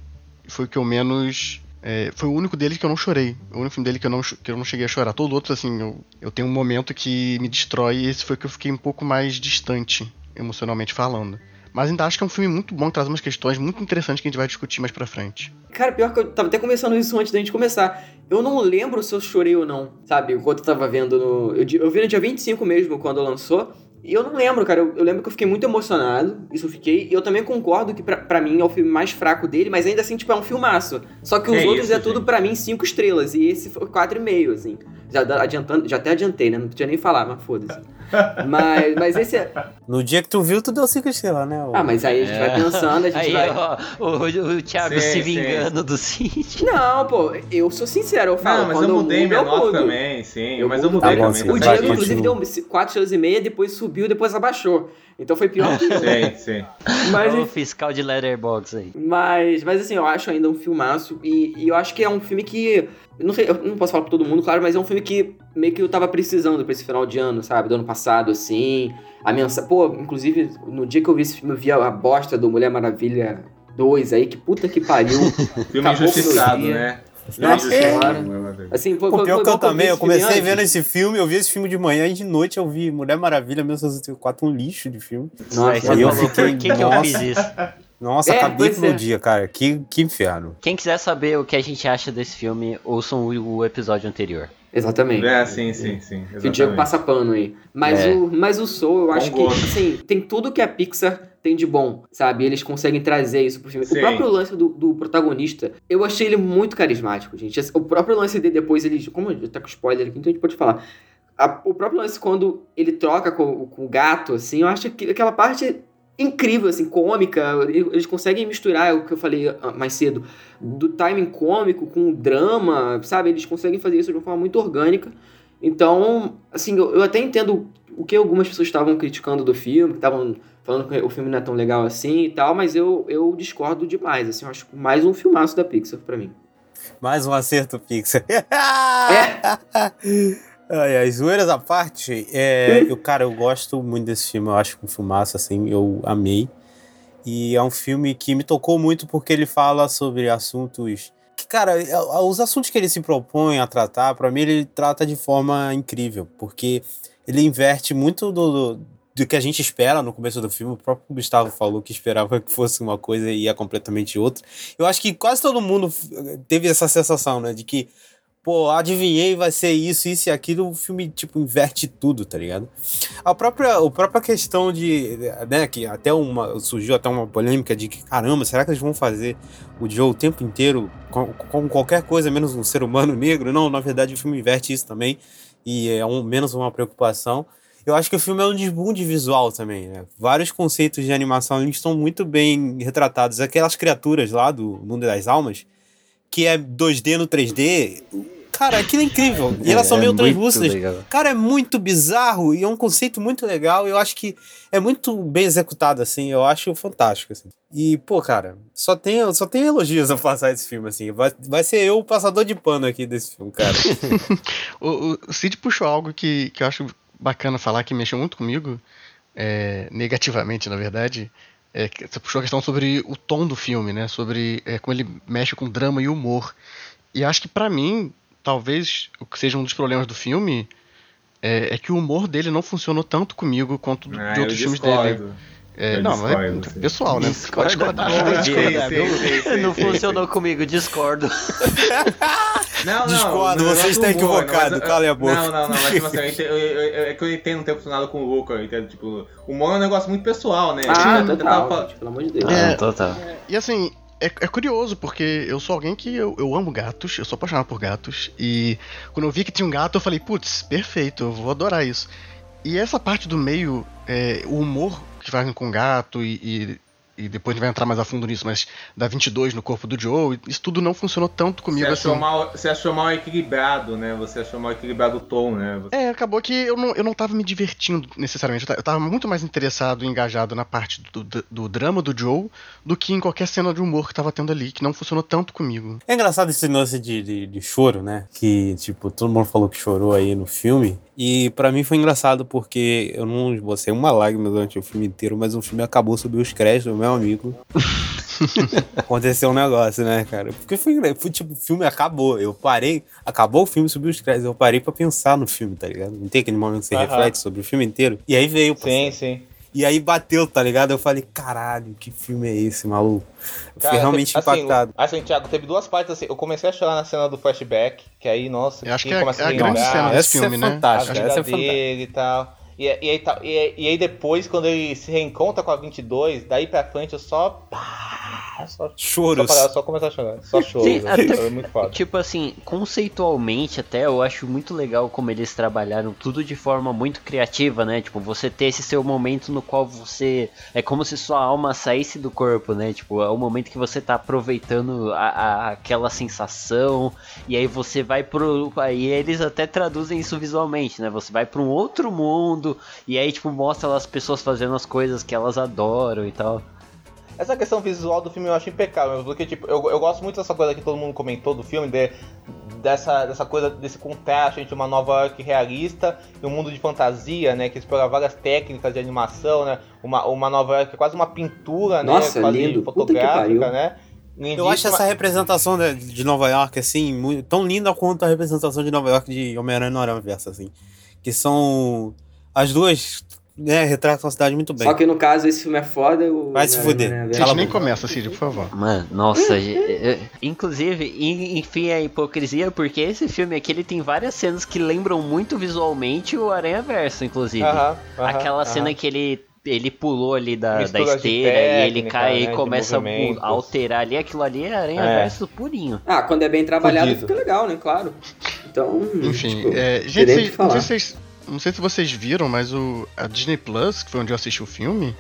foi o que eu menos é, foi o único dele que eu não chorei. O único filme dele que eu não, que eu não cheguei a chorar. Todo outro, assim, eu, eu tenho um momento que me destrói e esse foi que eu fiquei um pouco mais distante, emocionalmente falando. Mas ainda acho que é um filme muito bom, que traz umas questões muito interessantes que a gente vai discutir mais pra frente. Cara, pior que eu tava até conversando isso antes da gente começar. Eu não lembro se eu chorei ou não, sabe? Enquanto eu tava vendo no. Eu, eu vi no dia 25 mesmo, quando lançou. E eu não lembro, cara. Eu, eu, lembro que eu fiquei muito emocionado. Isso eu fiquei. E eu também concordo que, pra, pra mim, é o filme mais fraco dele, mas ainda assim, tipo, é um filmaço. Só que os é outros isso, é tudo, para mim, cinco estrelas. E esse foi quatro e meio, assim. Já, adiantando, já até adiantei, né? Não podia nem falar, mas foda-se. *laughs* Mas, mas esse é. No dia que tu viu, tu deu cinco estrelas, né? Ah, mas aí a gente é. vai pensando, a gente aí, vai. Ó, o, o Thiago sim, se vingando sim. do Cid. Não, pô, eu sou sincero, eu falo. Não, mas eu mudei eu minha nota também, sim. Eu mas eu mudei tá também. O Diego, inclusive, deu quatro estrelas e meia, depois subiu, depois abaixou. Então foi pior que eu. *laughs* Sim, sim. Mas, o fiscal de Letterbox aí. Mas, mas assim, eu acho ainda um filmaço. E, e eu acho que é um filme que. Não sei, eu não posso falar pra todo mundo, claro, mas é um filme que meio que eu tava precisando pra esse final de ano, sabe? Do ano passado, assim. A mensagem. Pô, inclusive, no dia que eu vi esse filme, eu vi a bosta do Mulher Maravilha 2 aí, que puta que pariu. *laughs* filme injustiçado, né? Nossa senhora. Assim, foi, Pô, pior foi, que eu também, eu comecei vendo esse filme, eu vi esse filme de manhã e de noite eu vi Mulher Maravilha 1964, um lixo de filme. Nossa, aí eu fiquei, por que, que eu fiz isso? Nossa, é, acabei com o é. dia, cara. Que, que inferno. Quem quiser saber o que a gente acha desse filme, ouçam o, o episódio anterior. Exatamente. É, sim, sim, sim. Que o Diego passa pano aí. Mas, é. o, mas o Soul, eu acho que, assim, tem tudo que a Pixar tem de bom, sabe? Eles conseguem trazer isso pro filme. Sim. O próprio lance do, do, protagonista, eu achei ele muito carismático, gente. O próprio lance dele depois, ele. Como tá com spoiler aqui, então a gente pode falar. A, o próprio lance quando ele troca com, com o gato, assim, eu acho que aquela parte incrível, assim, cômica. Eles conseguem misturar o que eu falei ah, mais cedo, do timing cômico com o drama, sabe? Eles conseguem fazer isso de uma forma muito orgânica. Então, assim, eu, eu até entendo o que algumas pessoas estavam criticando do filme, que estavam falando que o filme não é tão legal assim e tal, mas eu, eu discordo demais, assim, eu acho mais um filmaço da Pixar para mim. Mais um acerto Pixar. *laughs* é. *laughs* Ai, as zoeiras à parte, é, eu, cara, eu gosto muito desse filme, eu acho que um filmaço, assim, eu amei. E é um filme que me tocou muito porque ele fala sobre assuntos. Que, cara, é, os assuntos que ele se propõe a tratar, para mim, ele trata de forma incrível, porque ele inverte muito do, do do que a gente espera no começo do filme. O próprio Gustavo falou que esperava que fosse uma coisa e ia completamente outra. Eu acho que quase todo mundo teve essa sensação, né? De que, pô, adivinhei, vai ser isso, isso e aquilo. O filme, tipo, inverte tudo, tá ligado? A própria, a própria questão de, né, que até uma, surgiu até uma polêmica de que, caramba, será que eles vão fazer o Joe o tempo inteiro com, com qualquer coisa menos um ser humano negro? Não, na verdade o filme inverte isso também e é um, menos uma preocupação. Eu acho que o filme é um desbunde visual também, né? Vários conceitos de animação eles estão muito bem retratados. Aquelas criaturas lá do Mundo das Almas, que é 2D no 3D, cara, aquilo é incrível. E elas É, são é meio muito translúcidas. legal. Cara, é muito bizarro e é um conceito muito legal. Eu acho que é muito bem executado, assim. Eu acho fantástico, assim. E, pô, cara, só tem, só tem elogios a passar esse filme, assim. Vai, vai ser eu o passador de pano aqui desse filme, cara. *laughs* O, o Cid puxou algo que, que eu acho bacana falar, que mexeu muito comigo, é, negativamente, na verdade. É, você puxou a questão sobre o tom do filme, né? Sobre é, como ele mexe com drama e humor. E acho que pra mim, talvez o que seja um dos problemas do filme é, é que o humor dele não funcionou tanto comigo quanto do- Ah, de outros filmes dele. Discordo. É, não, mas é discordo, sim. pessoal, né? Sim, sim, *laughs* Não funcionou comigo, discordo. *laughs* Não, não. Discordo, não é você do está humor, equivocado, mas- cale a boca. Não, não, não, mas tipo assim, *laughs* eu eu- eu- é que eu entendo não ter funcionado com o Luca, eu entendo, tipo, o humor é um negócio muito pessoal, né? Ah, tava total, gente, pelo amor de Deus. É. Ah, total. E assim, é, é curioso, porque eu sou alguém que eu, eu amo gatos, eu sou apaixonado por gatos, e quando eu vi que tinha um gato, eu falei, putz, perfeito, eu vou adorar isso. E essa parte do meio, é, o humor que fazem com o gato, e, e, e depois a gente vai entrar mais a fundo nisso, mas da 22 no corpo do Joe, isso tudo não funcionou tanto Você comigo achou, assim. mal, você achou mal equilibrado, né? Você achou mal equilibrado o tom, né? Você- É, acabou que eu não, eu não tava me divertindo necessariamente. Eu tava muito mais interessado e engajado na parte do, do, do drama do Joe do que em qualquer cena de humor que tava tendo ali, que não funcionou tanto comigo. É engraçado esse lance de, de, de choro, né? Que, tipo, todo mundo falou que chorou aí no filme. E pra mim foi engraçado porque eu não esbocei uma lágrima durante o filme inteiro, mas o filme acabou subiu os créditos, meu amigo. *laughs* Aconteceu um negócio, né, cara? Porque foi, engra- foi tipo, o filme acabou. Eu parei, acabou o filme, subiu os créditos. Eu parei pra pensar no filme, tá ligado? Não tem aquele momento que você reflete sobre o filme inteiro. E aí veio, Sim, parceiro. sim. E aí bateu, tá ligado? Eu falei, caralho, que filme é esse, maluco? Eu Cara, fiquei realmente assim, impactado. Assim, Thiago, teve duas partes assim. Eu comecei a chorar na cena do flashback, que aí, nossa, Eu acho que quem é, começa é a lembrar grande cena essa desse é filme, né? fantástica. a Acho vida essa é fantástica. dele e tal. E, e, aí, tá- e, e aí depois, quando ele se reencontra com a 22, daí pra frente eu só. pá, Só, só, Choros. parar, só começar a chorar. Só choro. Sim, né? até- Foi muito foda. Tipo assim, conceitualmente até eu acho muito legal como eles trabalharam tudo de forma muito criativa, né? Tipo, você ter esse seu momento no qual você. É como se sua alma saísse do corpo, né? Tipo, é o momento que você tá aproveitando a, a- aquela sensação. E aí você vai pro. Aí eles até traduzem isso visualmente, né? Você vai pra um outro mundo. E aí, tipo, mostra as pessoas fazendo as coisas que elas adoram e tal. Essa questão visual do filme eu acho impecável, porque tipo, eu, eu gosto muito dessa coisa que todo mundo comentou do filme, de, dessa, dessa coisa, desse contraste entre uma Nova York realista e um mundo de fantasia, né? Que explora várias técnicas de animação, né? Uma, uma Nova York que é quase uma pintura, Nossa, né? Quase lindo. Fotográfica, né? Eu acho essa representação de, de Nova York, assim, muito, tão linda quanto a representação de Nova York de Homem-Aranha no Aranha Verso, assim. Que são. As duas, né, retratam a cidade muito bem. Só que no caso esse filme é foda. o- Vai se né, fuder. né, A gente nem começa, Cid, por favor. Mano, nossa, *laughs* inclusive, en- enfim, a hipocrisia, porque esse filme aqui ele tem várias cenas que lembram muito visualmente o Aranha Verso, inclusive. Aham, aham, Aquela aham. cena que ele, ele pulou ali da, da esteira e ele técnica, cai né, e começa a alterar ali, aquilo ali é Aranha É. Verso purinho. Ah, quando é bem trabalhado Fudido. fica legal, né? Claro. Então. Enfim, tipo, é, gente, vocês- vocês, não sei se vocês viram, mas o, a Disney Plus, que foi onde eu assisti o filme,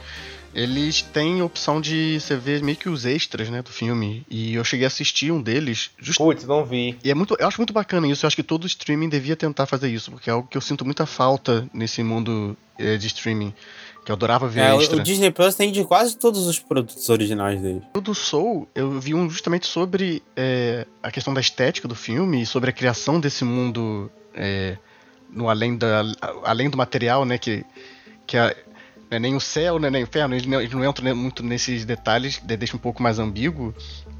eles têm a opção de você ver meio que os extras, né, do filme. E eu cheguei a assistir um deles, just, Putz, não vi. e é muito, eu acho muito bacana isso. Eu acho que todo streaming devia tentar fazer isso, porque é algo que eu sinto muita falta nesse mundo eh, de streaming. Que eu adorava ver É, o, extra. o Disney Plus tem de quase todos os produtos originais dele. O do Soul, eu vi um justamente sobre é, a questão da estética do filme, e sobre a criação desse mundo é, no além, da, além do material, né? Que, que não é nem o céu, né, nem o inferno, eles não, não entram muito nesses detalhes, de- deixa um pouco mais ambíguo,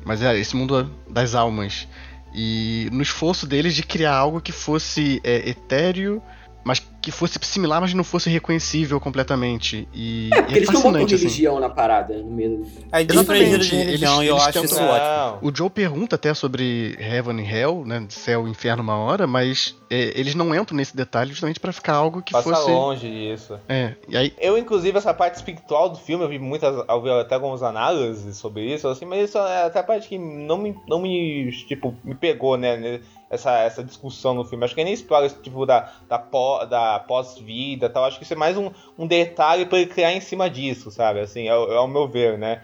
mas é esse mundo das almas. E no esforço deles de criar algo que fosse é, etéreo, mas que fosse similar, mas não fosse reconhecível completamente. E, É, porque e eles não fascinante, assim. religião na parada, no meio. É Exatamente, de religião e eu eles acho isso ótimo. O Joe pergunta até sobre Heaven e Hell, né? Céu e inferno uma hora, mas é, eles não entram nesse detalhe justamente pra ficar algo que Passa fosse. longe disso. É, e aí. Eu, inclusive, essa parte espiritual do filme, eu vi muitas, eu vi até algumas análises sobre isso, assim, mas isso é até a parte que não me, não me, tipo, me pegou, né, né, essa, essa discussão no filme. Acho que nem explora esse tipo da, da, pó- da pós-vida tal. Acho que isso é mais um, um detalhe pra ele criar em cima disso, sabe, assim, é, o- é o meu ver, né.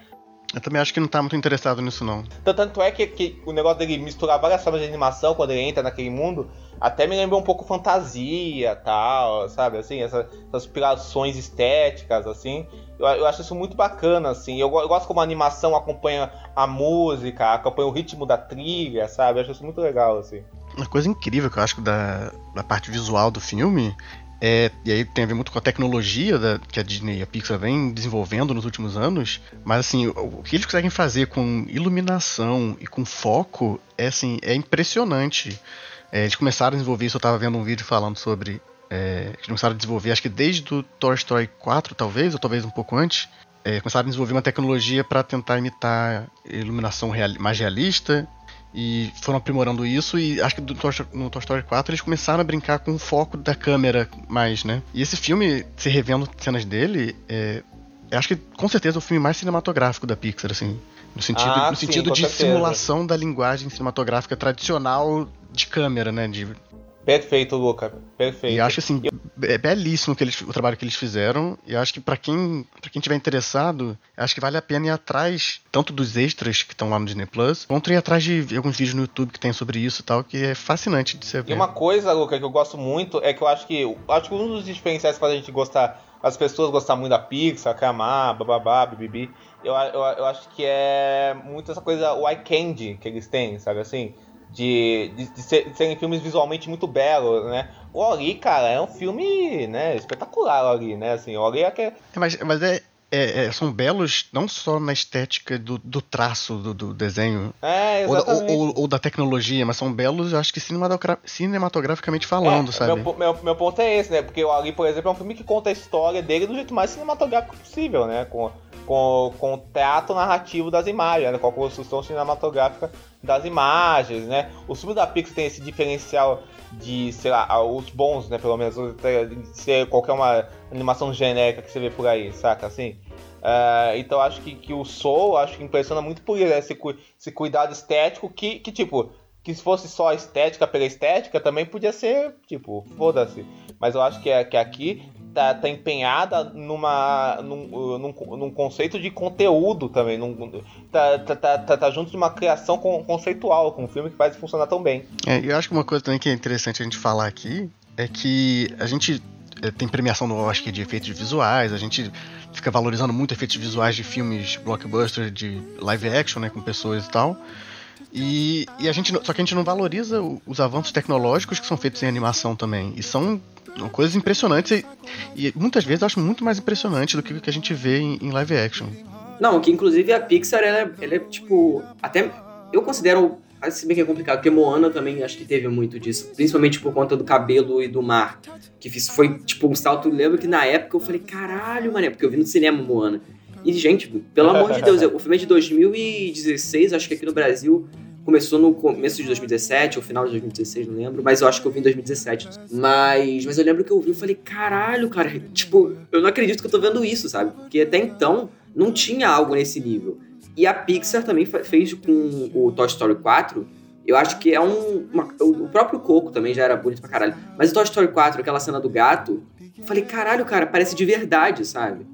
Eu também acho que não tá muito interessado nisso, não. T- Tanto é que, que o negócio dele misturar várias formas de animação quando ele entra naquele mundo, até me lembra um pouco fantasia tal, sabe? Assim, essa- essas inspirações estéticas, assim. Eu, eu acho isso muito bacana, assim. Eu, eu gosto como a animação acompanha a música, acompanha o ritmo da trilha, sabe? Eu acho isso muito legal, assim. Uma coisa incrível que eu acho da, da parte visual do filme é, e aí tem a ver muito com a tecnologia da- que a Disney e a Pixar vem desenvolvendo nos últimos anos, mas assim, o, o que eles conseguem fazer com iluminação e com foco é assim, é impressionante. É, eles começaram a desenvolver isso, eu estava vendo um vídeo falando sobre. É, eles começaram a desenvolver, acho que desde o Toy Story 4, talvez, ou talvez um pouco antes. é, começaram a desenvolver uma tecnologia para tentar imitar iluminação real- mais realista e foram aprimorando isso e acho que do no Toy Story 4 eles começaram a brincar com o foco da câmera mais, né? E esse filme, se revendo cenas dele, é, acho que com certeza é o filme mais cinematográfico da Pixar, assim. No sentido, Ah, no sim, sentido de certeza. simulação da linguagem cinematográfica tradicional de câmera, né? De, Perfeito, Luca. Perfeito. e acho assim, é belíssimo que eles, o trabalho que eles fizeram. E acho que pra quem para quem tiver interessado, acho que vale a pena ir atrás tanto dos extras que estão lá no Disney Plus, quanto ir atrás de alguns vídeos no YouTube que tem sobre isso e tal, que é fascinante de se ver. E uma coisa, Luca, que eu gosto muito é que eu acho que. Acho que um dos diferenciais pra gente gostar. As pessoas gostar muito da Pixar, Kamar, bababá, bibibi. Eu, eu, eu acho que é muito essa coisa, o eye candy que eles têm, sabe assim? De, de, de, ser- de serem filmes visualmente muito belos, né? O Ori, cara, é um filme, né, espetacular, Ori, né? Assim, o Ori é que é É, mas mas é, é- é- são belos não só na estética do, do traço do, do desenho É, ou, ou- ou- ou da tecnologia, mas são belos, eu acho que cinematogra- cinematograficamente falando, É, sabe? Meu, meu, meu ponto é esse, né? Porque o Ali, por exemplo, é um filme que conta a história dele do jeito mais cinematográfico possível, né? Com, com, com o teatro narrativo das imagens, né? com a construção cinematográfica das imagens, né? O filme da Pixar tem esse diferencial de, sei lá, os bons, né? Pelo menos, ser qualquer uma animação genérica que você vê por aí, saca? Assim. Ah, então acho que, que o Soul acho que impressiona muito por isso, né? esse, esse cuidado estético que, que, tipo, que se fosse só estética pela estética, também podia ser, tipo, foda-se. Mas eu acho que, é, que aqui tá, tá empenhada numa, num, uh, num, num conceito de conteúdo também. Num, tá, tá, tá, tá, tá junto de uma criação con- conceitual, com um filme que faz funcionar tão bem. É, eu acho que uma coisa também que é interessante a gente falar aqui é que a gente é, tem premiação no Oscar de efeitos visuais, a gente fica valorizando muito efeitos visuais de filmes blockbuster, de live action, né, com pessoas e tal. E, e a gente, só que a gente não valoriza os avanços tecnológicos que são feitos em animação também. E são coisas impressionantes e, e muitas vezes eu acho muito mais impressionante do que o que a gente vê em, em live action. Não, que inclusive a Pixar, ela, é- ela é tipo. Até. Eu considero. ah, Se bem que é complicado, porque Moana também acho que teve muito disso. Principalmente por conta do cabelo e do mar. Que foi tipo um salto. Lembro que na época eu falei, caralho, mané, porque eu vi no cinema Moana. E, gente, pelo amor de Deus, o filme é de 2016, acho que aqui no Brasil começou no começo de 2017, ou final de 2016, não lembro, mas eu acho que eu vi em 2017. Mas, mas eu lembro que eu vi e falei, caralho, cara, tipo, eu não acredito que eu tô vendo isso, sabe? Porque até então não tinha algo nesse nível. E a Pixar também fe- fez com o Toy Story 4. Eu acho que é um. uma- o próprio Coco também já era bonito pra caralho. Mas o Toy Story 4, aquela cena do gato, eu falei, caralho, cara, parece de verdade, sabe?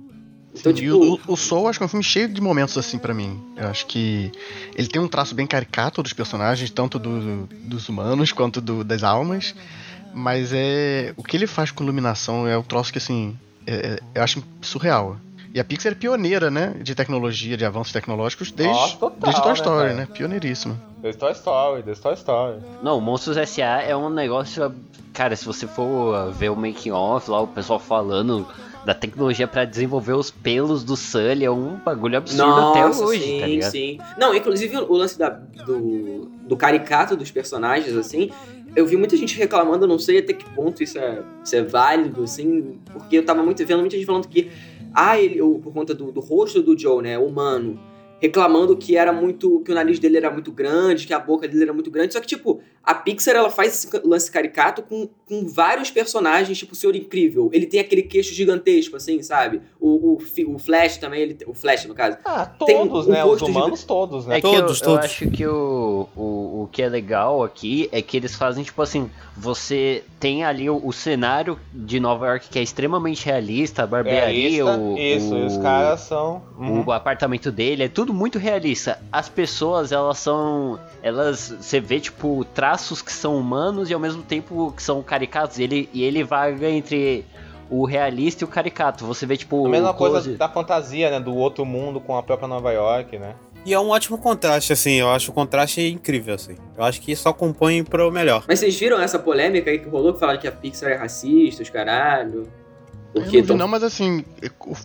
Então, e tipo. o, o Soul acho que é um filme cheio de momentos assim pra mim. Eu acho que ele tem um traço bem caricato dos personagens, tanto do- dos humanos quanto do- das almas. Mas é. O que ele faz com iluminação é um troço que assim. é- é- eu acho surreal. E a Pixar é pioneira, né? De tecnologia, de avanços tecnológicos desde, Nossa, total, desde Toy né, Story, cara? né? Pioneiríssima. The Toy Story, The Toy Story. Não, Monstros S.A. é um negócio. Cara, se você for ver o making off lá, o pessoal falando da tecnologia pra desenvolver os pelos do Sully, é um bagulho absurdo até hoje, sim, tá ligado? sim. Não, inclusive o lance da, do, do caricato dos personagens, assim, eu vi muita gente reclamando, eu não sei até que ponto isso é, isso é válido, assim, porque eu tava muito vendo muita gente falando que, ah, ele, ou, por conta do, do rosto do Joe, né, humano, reclamando que era muito. que o nariz dele era muito grande, que a boca dele era muito grande. Só que, tipo, a Pixar ela faz esse lance caricato com, com vários personagens, tipo o Senhor Incrível. Ele tem aquele queixo gigantesco, assim, sabe? O, o, o Flash também, ele, o Flash, no caso. Ah, Tem todos, um né? Os humanos gigante. todos, né? É Todos, eu, eu todos. acho que o, o, o que é legal aqui é que eles fazem, tipo assim, você tem ali o, o cenário de Nova York que é extremamente realista, a barbearia, Realista, o, Isso, o, e os caras são. Uhum. o apartamento dele, é tudo muito realista. As pessoas, elas são. Elas. Você vê, tipo, traços que são humanos e ao mesmo tempo que são caricatos. E ele, e ele vaga entre o realista e o caricato. Você vê, tipo. A mesma o coisa close- da fantasia, né? Do outro mundo com a própria Nova York, né? E é um ótimo contraste, assim. Eu acho o contraste incrível, assim. Eu acho que só compõe pro melhor. Mas vocês viram essa polêmica aí que rolou, que falaram que a Pixar é racista, os caralho? Eu não vi, tão- não, mas assim,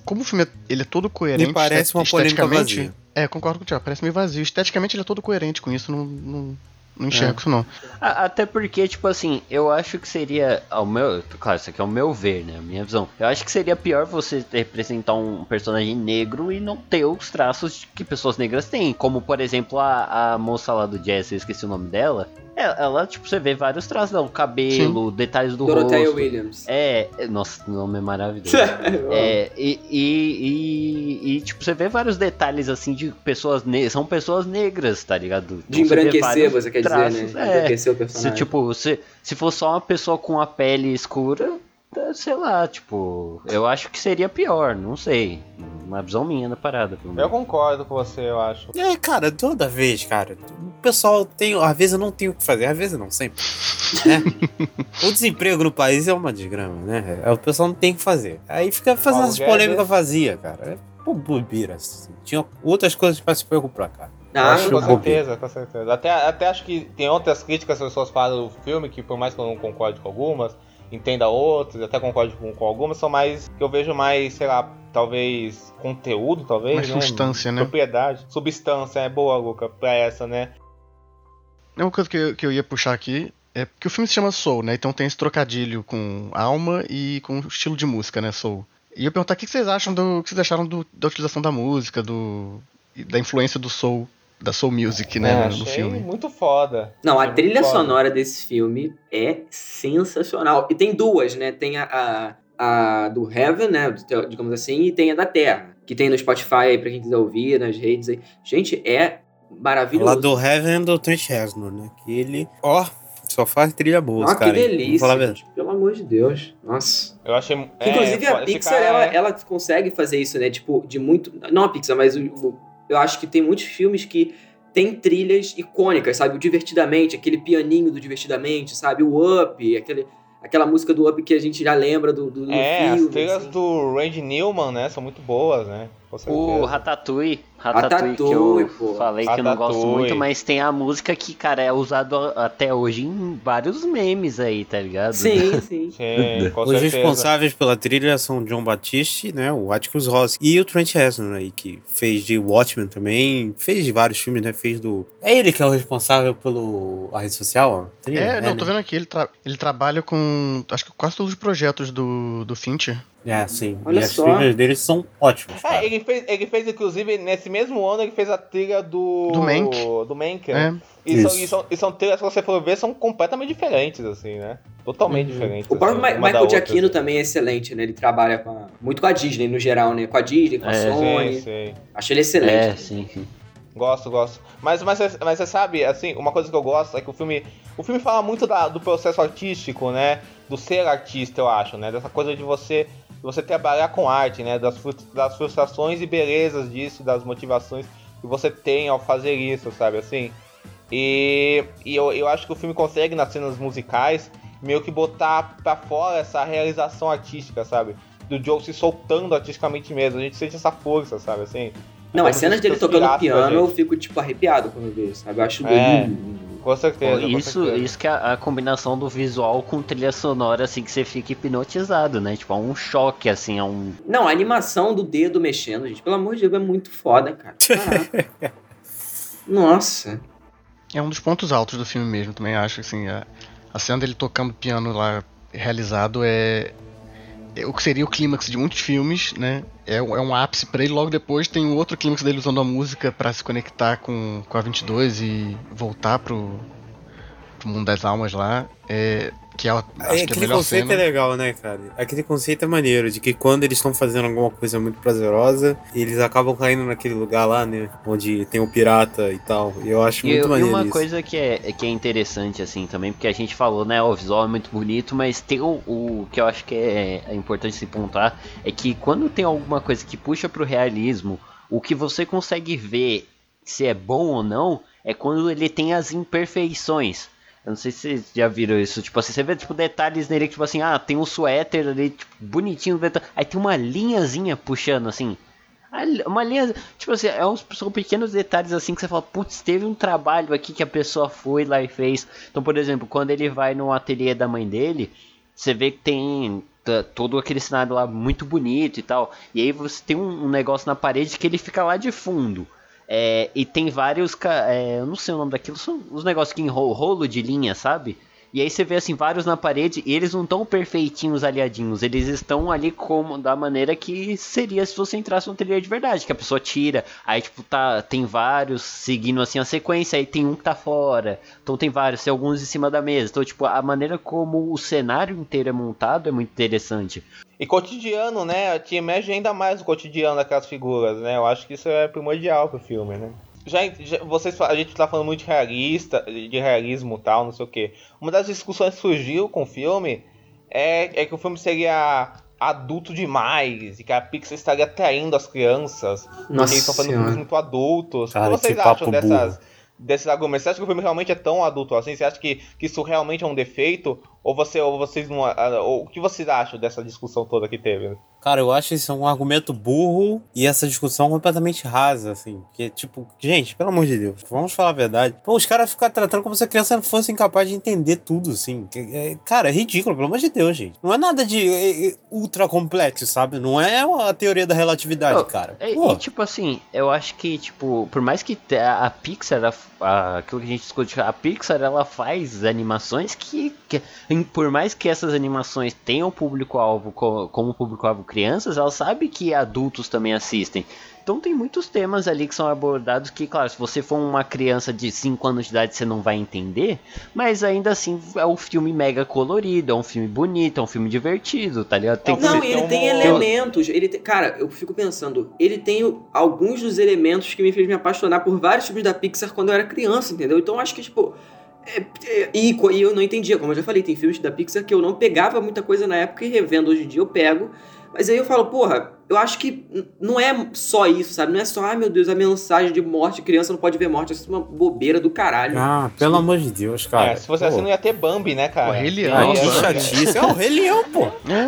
como o filme é, ele é todo coerente. Me parece uma polêmica esteticamente- vazia. É, concordo com o Thiago, parece meio vazio. Esteticamente ele é todo coerente com isso, não, não, não enxergo isso não. Até porque, tipo assim, eu acho que seria. Ao meu, claro, isso aqui é o meu ver, né? A minha visão. Eu acho que seria pior você representar um personagem negro e não ter os traços que pessoas negras têm. Como, por exemplo, a, a moça lá do Jazz, eu esqueci o nome dela. Ela, ela, tipo, você vê vários traços dela, o cabelo, detalhes do Dorothea rosto. Williams. É, é- nossa, o nome é maravilhoso. *laughs* É, e, e, e, e, tipo, você vê vários detalhes assim de pessoas negras. São pessoas negras, tá ligado? De Então, você vê embranquecer, vários você quer traços, dizer, né? É, Embranquecer o se, personagem. tipo, se, se for só uma pessoa com a pele escura, sei lá, tipo, eu acho que seria pior, não sei. Uma visão minha da parada. pelo Eu menos. concordo com você, eu acho. É, cara, toda vez, cara. O pessoal tem. Às vezes eu não tenho o que fazer, às vezes não, sempre. Né? *laughs* o desemprego no país é uma desgrama, né? É, O pessoal não tem o que fazer. Aí fica fazendo Paulo essas Guedes. polêmicas vazias, cara. É bobeira. assim. Tinha outras coisas pra se preocupar, cara. Ah, acho com certeza, com certeza. Até, até acho que tem outras críticas que as pessoas fazem do filme, que por mais que eu não concorde com algumas, entenda outras, até concorde com, com algumas, são mais. que eu vejo mais, sei lá, talvez conteúdo, talvez. Mais né? substância, né? Propriedade. Substância, é boa, Luca, pra essa, né? É uma coisa que eu, que eu ia puxar aqui é porque o filme se chama Soul, né? Então tem esse trocadilho com alma e com estilo de música, né? Soul. E eu ia perguntar o que vocês acham do. Que vocês acharam do- da utilização da música, do. da influência do Soul, da Soul Music, né, É, no- achei no filme. muito foda. Não, a trilha sonora desse filme é sensacional. E tem duas, né? Tem a, a, a do Heaven, né? Digamos assim, e tem a da Terra. Que tem no Spotify aí pra quem quiser ouvir, nas redes aí. Gente, é maravilhoso. Lá do Heaven do Trent Reznor, né? Que ele, ó, só faz trilha boa, que cara. Vou delícia, a gente. Pelo amor de Deus. Nossa. Eu achei. Que, Inclusive, é, a Pixar, cara ela, é- ela consegue fazer isso, né? Tipo, de muito. Não a Pixar, mas o, o- eu acho que tem muitos filmes que tem trilhas icônicas, sabe? O Divertidamente, aquele pianinho do Divertidamente, sabe? O Up, aquele, aquela música do Up que a gente já lembra do, do, do É, filme. as trilhas assim. do Randy Newman, né? São muito boas, né? O Ratatouille, Ratatouille que eu Ratatouille, pô. falei que eu não gosto Ratatouille. muito, mas tem a música que, cara, é usado a- até hoje em vários memes aí, tá ligado? Sim, *laughs* sim. Sim, Os certeza. responsáveis pela trilha são John Batiste, né? O Atticus Ross e o Trent Reznor aí, que fez de Watchmen também, fez de vários filmes, né? Fez do... É ele que é o responsável pelo... a rede social? Trilha? É, não, né? tô vendo aqui, ele, tra- ele trabalha com. Acho que quase todos os projetos do, do Fincher. É, sim. Olha e as só. trilhas deles são ótimas, cara. É, ele fez, ele fez, inclusive, nesse mesmo ano, ele fez a trilha do. Do Mank. Do Mank, É. né? E, são, Isso. e, são, e são trilhas, se você for ver, são completamente diferentes, assim, né? Totalmente diferentes. Uhum. O próprio assim, Ma- Michael outra, Giacchino assim. também é excelente, né? Ele trabalha com a- muito com a Disney no geral, né? Com a Disney, com a É, Sony. Sim, sim. Acho ele excelente. É, sim, sim. Gosto, gosto. Mas, mas, mas você sabe, assim, uma coisa que eu gosto é que o filme. O filme fala muito da- do processo artístico, né? Do ser artista, eu acho, né? Dessa coisa de você, você trabalhar com arte, né? Das, das frustrações e belezas disso, das motivações que você tem ao fazer isso, sabe? Assim. E, e eu, eu acho que o filme consegue, nas cenas musicais, meio que botar pra fora essa realização artística, sabe? Do Joe se soltando artisticamente mesmo. A gente sente essa força, sabe? Assim. Não, as cenas dele tocando piano, eu fico, tipo, arrepiado quando eu vejo, sabe? Eu acho É. lindo. Com certeza. com Isso, certeza. isso que é a, a combinação do visual com trilha sonora, assim, que você fica hipnotizado, né? Tipo, é um choque, assim, é um. Não, a animação do dedo mexendo, gente, pelo amor de Deus, é muito foda, cara. Caraca. *laughs* Nossa. É um dos pontos altos do filme mesmo, também acho, assim. A, A cena dele tocando piano lá realizado é o que seria o clímax de muitos filmes, né? É, um- é um ápice pra ele. Logo depois tem um outro clímax dele usando a música pra se conectar com, com a 22 e voltar pro, pro mundo das almas lá. É, que é, a- acho que é a aquele melhor conceito cena. é legal, né, cara? Aquele conceito é maneiro, de que quando eles estão fazendo alguma coisa muito prazerosa, eles acabam caindo naquele lugar lá, né? Onde tem o pirata e tal. E eu acho E, muito e maneiro uma isso. coisa que é, que é interessante, assim, também, porque a gente falou, né, o visual é muito bonito, mas tem o, o que eu acho que é, é importante se pontuar, é que quando tem alguma coisa que puxa pro realismo, o que você consegue ver se é bom ou não, é quando ele tem as imperfeições. Eu não sei se vocês já viram isso, tipo assim, você vê tipo detalhes nele, tipo assim, ah, tem um suéter ali, tipo, bonitinho, aí tem uma linhazinha puxando, assim, Uma linha, tipo assim, é uns, são pequenos detalhes assim que você fala, putz, teve um trabalho aqui que a pessoa foi lá e fez. Então, por exemplo, quando ele vai no ateliê da mãe dele, você vê que tem todo aquele cenário lá muito bonito e tal. E aí você tem um, um negócio na parede que ele fica lá de fundo. É, e tem vários, é, eu não sei o nome daquilo, são os negócios que enrolam, rolo de linha, sabe? E aí você vê assim vários na parede e eles não estão perfeitinhos aliadinhos, eles estão ali como da maneira que seria se você entrasse no ateliê de verdade, que a pessoa tira, aí tipo tá tem vários seguindo assim a sequência, aí tem um que tá fora. Então tem vários, tem alguns em cima da mesa. Então tipo a maneira como o cenário inteiro é montado é muito interessante. E cotidiano, né? Te emerge ainda mais o cotidiano daquelas figuras, né? Eu acho que isso é primordial pro filme, né? Já, já- vocês, a gente tá falando muito de realista, de realismo e tal, não sei o que. Uma das discussões que surgiu com o filme é, é que o filme seria adulto demais e que a Pixar estaria atraindo as crianças. Nossa eles estão fazendo Senhora. filmes muito adultos. Cara, o que vocês acham dessas, desses argumentos? Você acha que o filme realmente é tão adulto assim? Você acha que, que isso realmente é um defeito? Ou, você, ou vocês não. Ou, o que vocês acham dessa discussão toda que teve? Cara, eu acho isso um argumento burro e essa discussão completamente rasa, assim. Porque, tipo, gente, pelo amor de Deus, vamos falar a verdade. Pô, os caras ficam tratando como se a criança fosse incapaz de entender tudo, assim. É- cara, é ridículo, pelo amor de Deus, gente. Não é nada de é, é, ultra complexo, sabe? Não é a teoria da relatividade, Não, cara. É, e tipo assim, eu acho que, tipo, por mais que a, a Pixar, a, a- aquilo que a gente discute, a Pixar, ela faz animações que, que por mais que essas animações tenham público-alvo co- como público-alvo crianças, ela sabe que adultos também assistem. Então tem muitos temas ali que são abordados que, claro, se você for uma criança de 5 anos de idade, você não vai entender, mas ainda assim é um filme mega colorido, é um filme bonito, é um filme divertido, tá ligado? Tem Não, e ele tem um- elementos. Ele tem- cara, eu fico pensando, ele tem alguns dos elementos que me fez me apaixonar por vários filmes da Pixar quando eu era criança, entendeu? Então acho que, tipo. é- é- e, e eu não entendia, como eu já falei, tem filmes da Pixar que eu não pegava muita coisa na época e revendo hoje em dia eu pego. Mas aí eu falo, porra, eu acho que não é só isso, sabe? Não é só, ai meu Deus, a mensagem de morte, criança não pode ver morte, isso é uma bobeira do caralho. Ah, pelo amor de Deus, cara. É, se fosse Pô. assim, não ia ter Bambi, né, cara? Pô, Rei Leão, que chatice. É o Rei Leão, pô.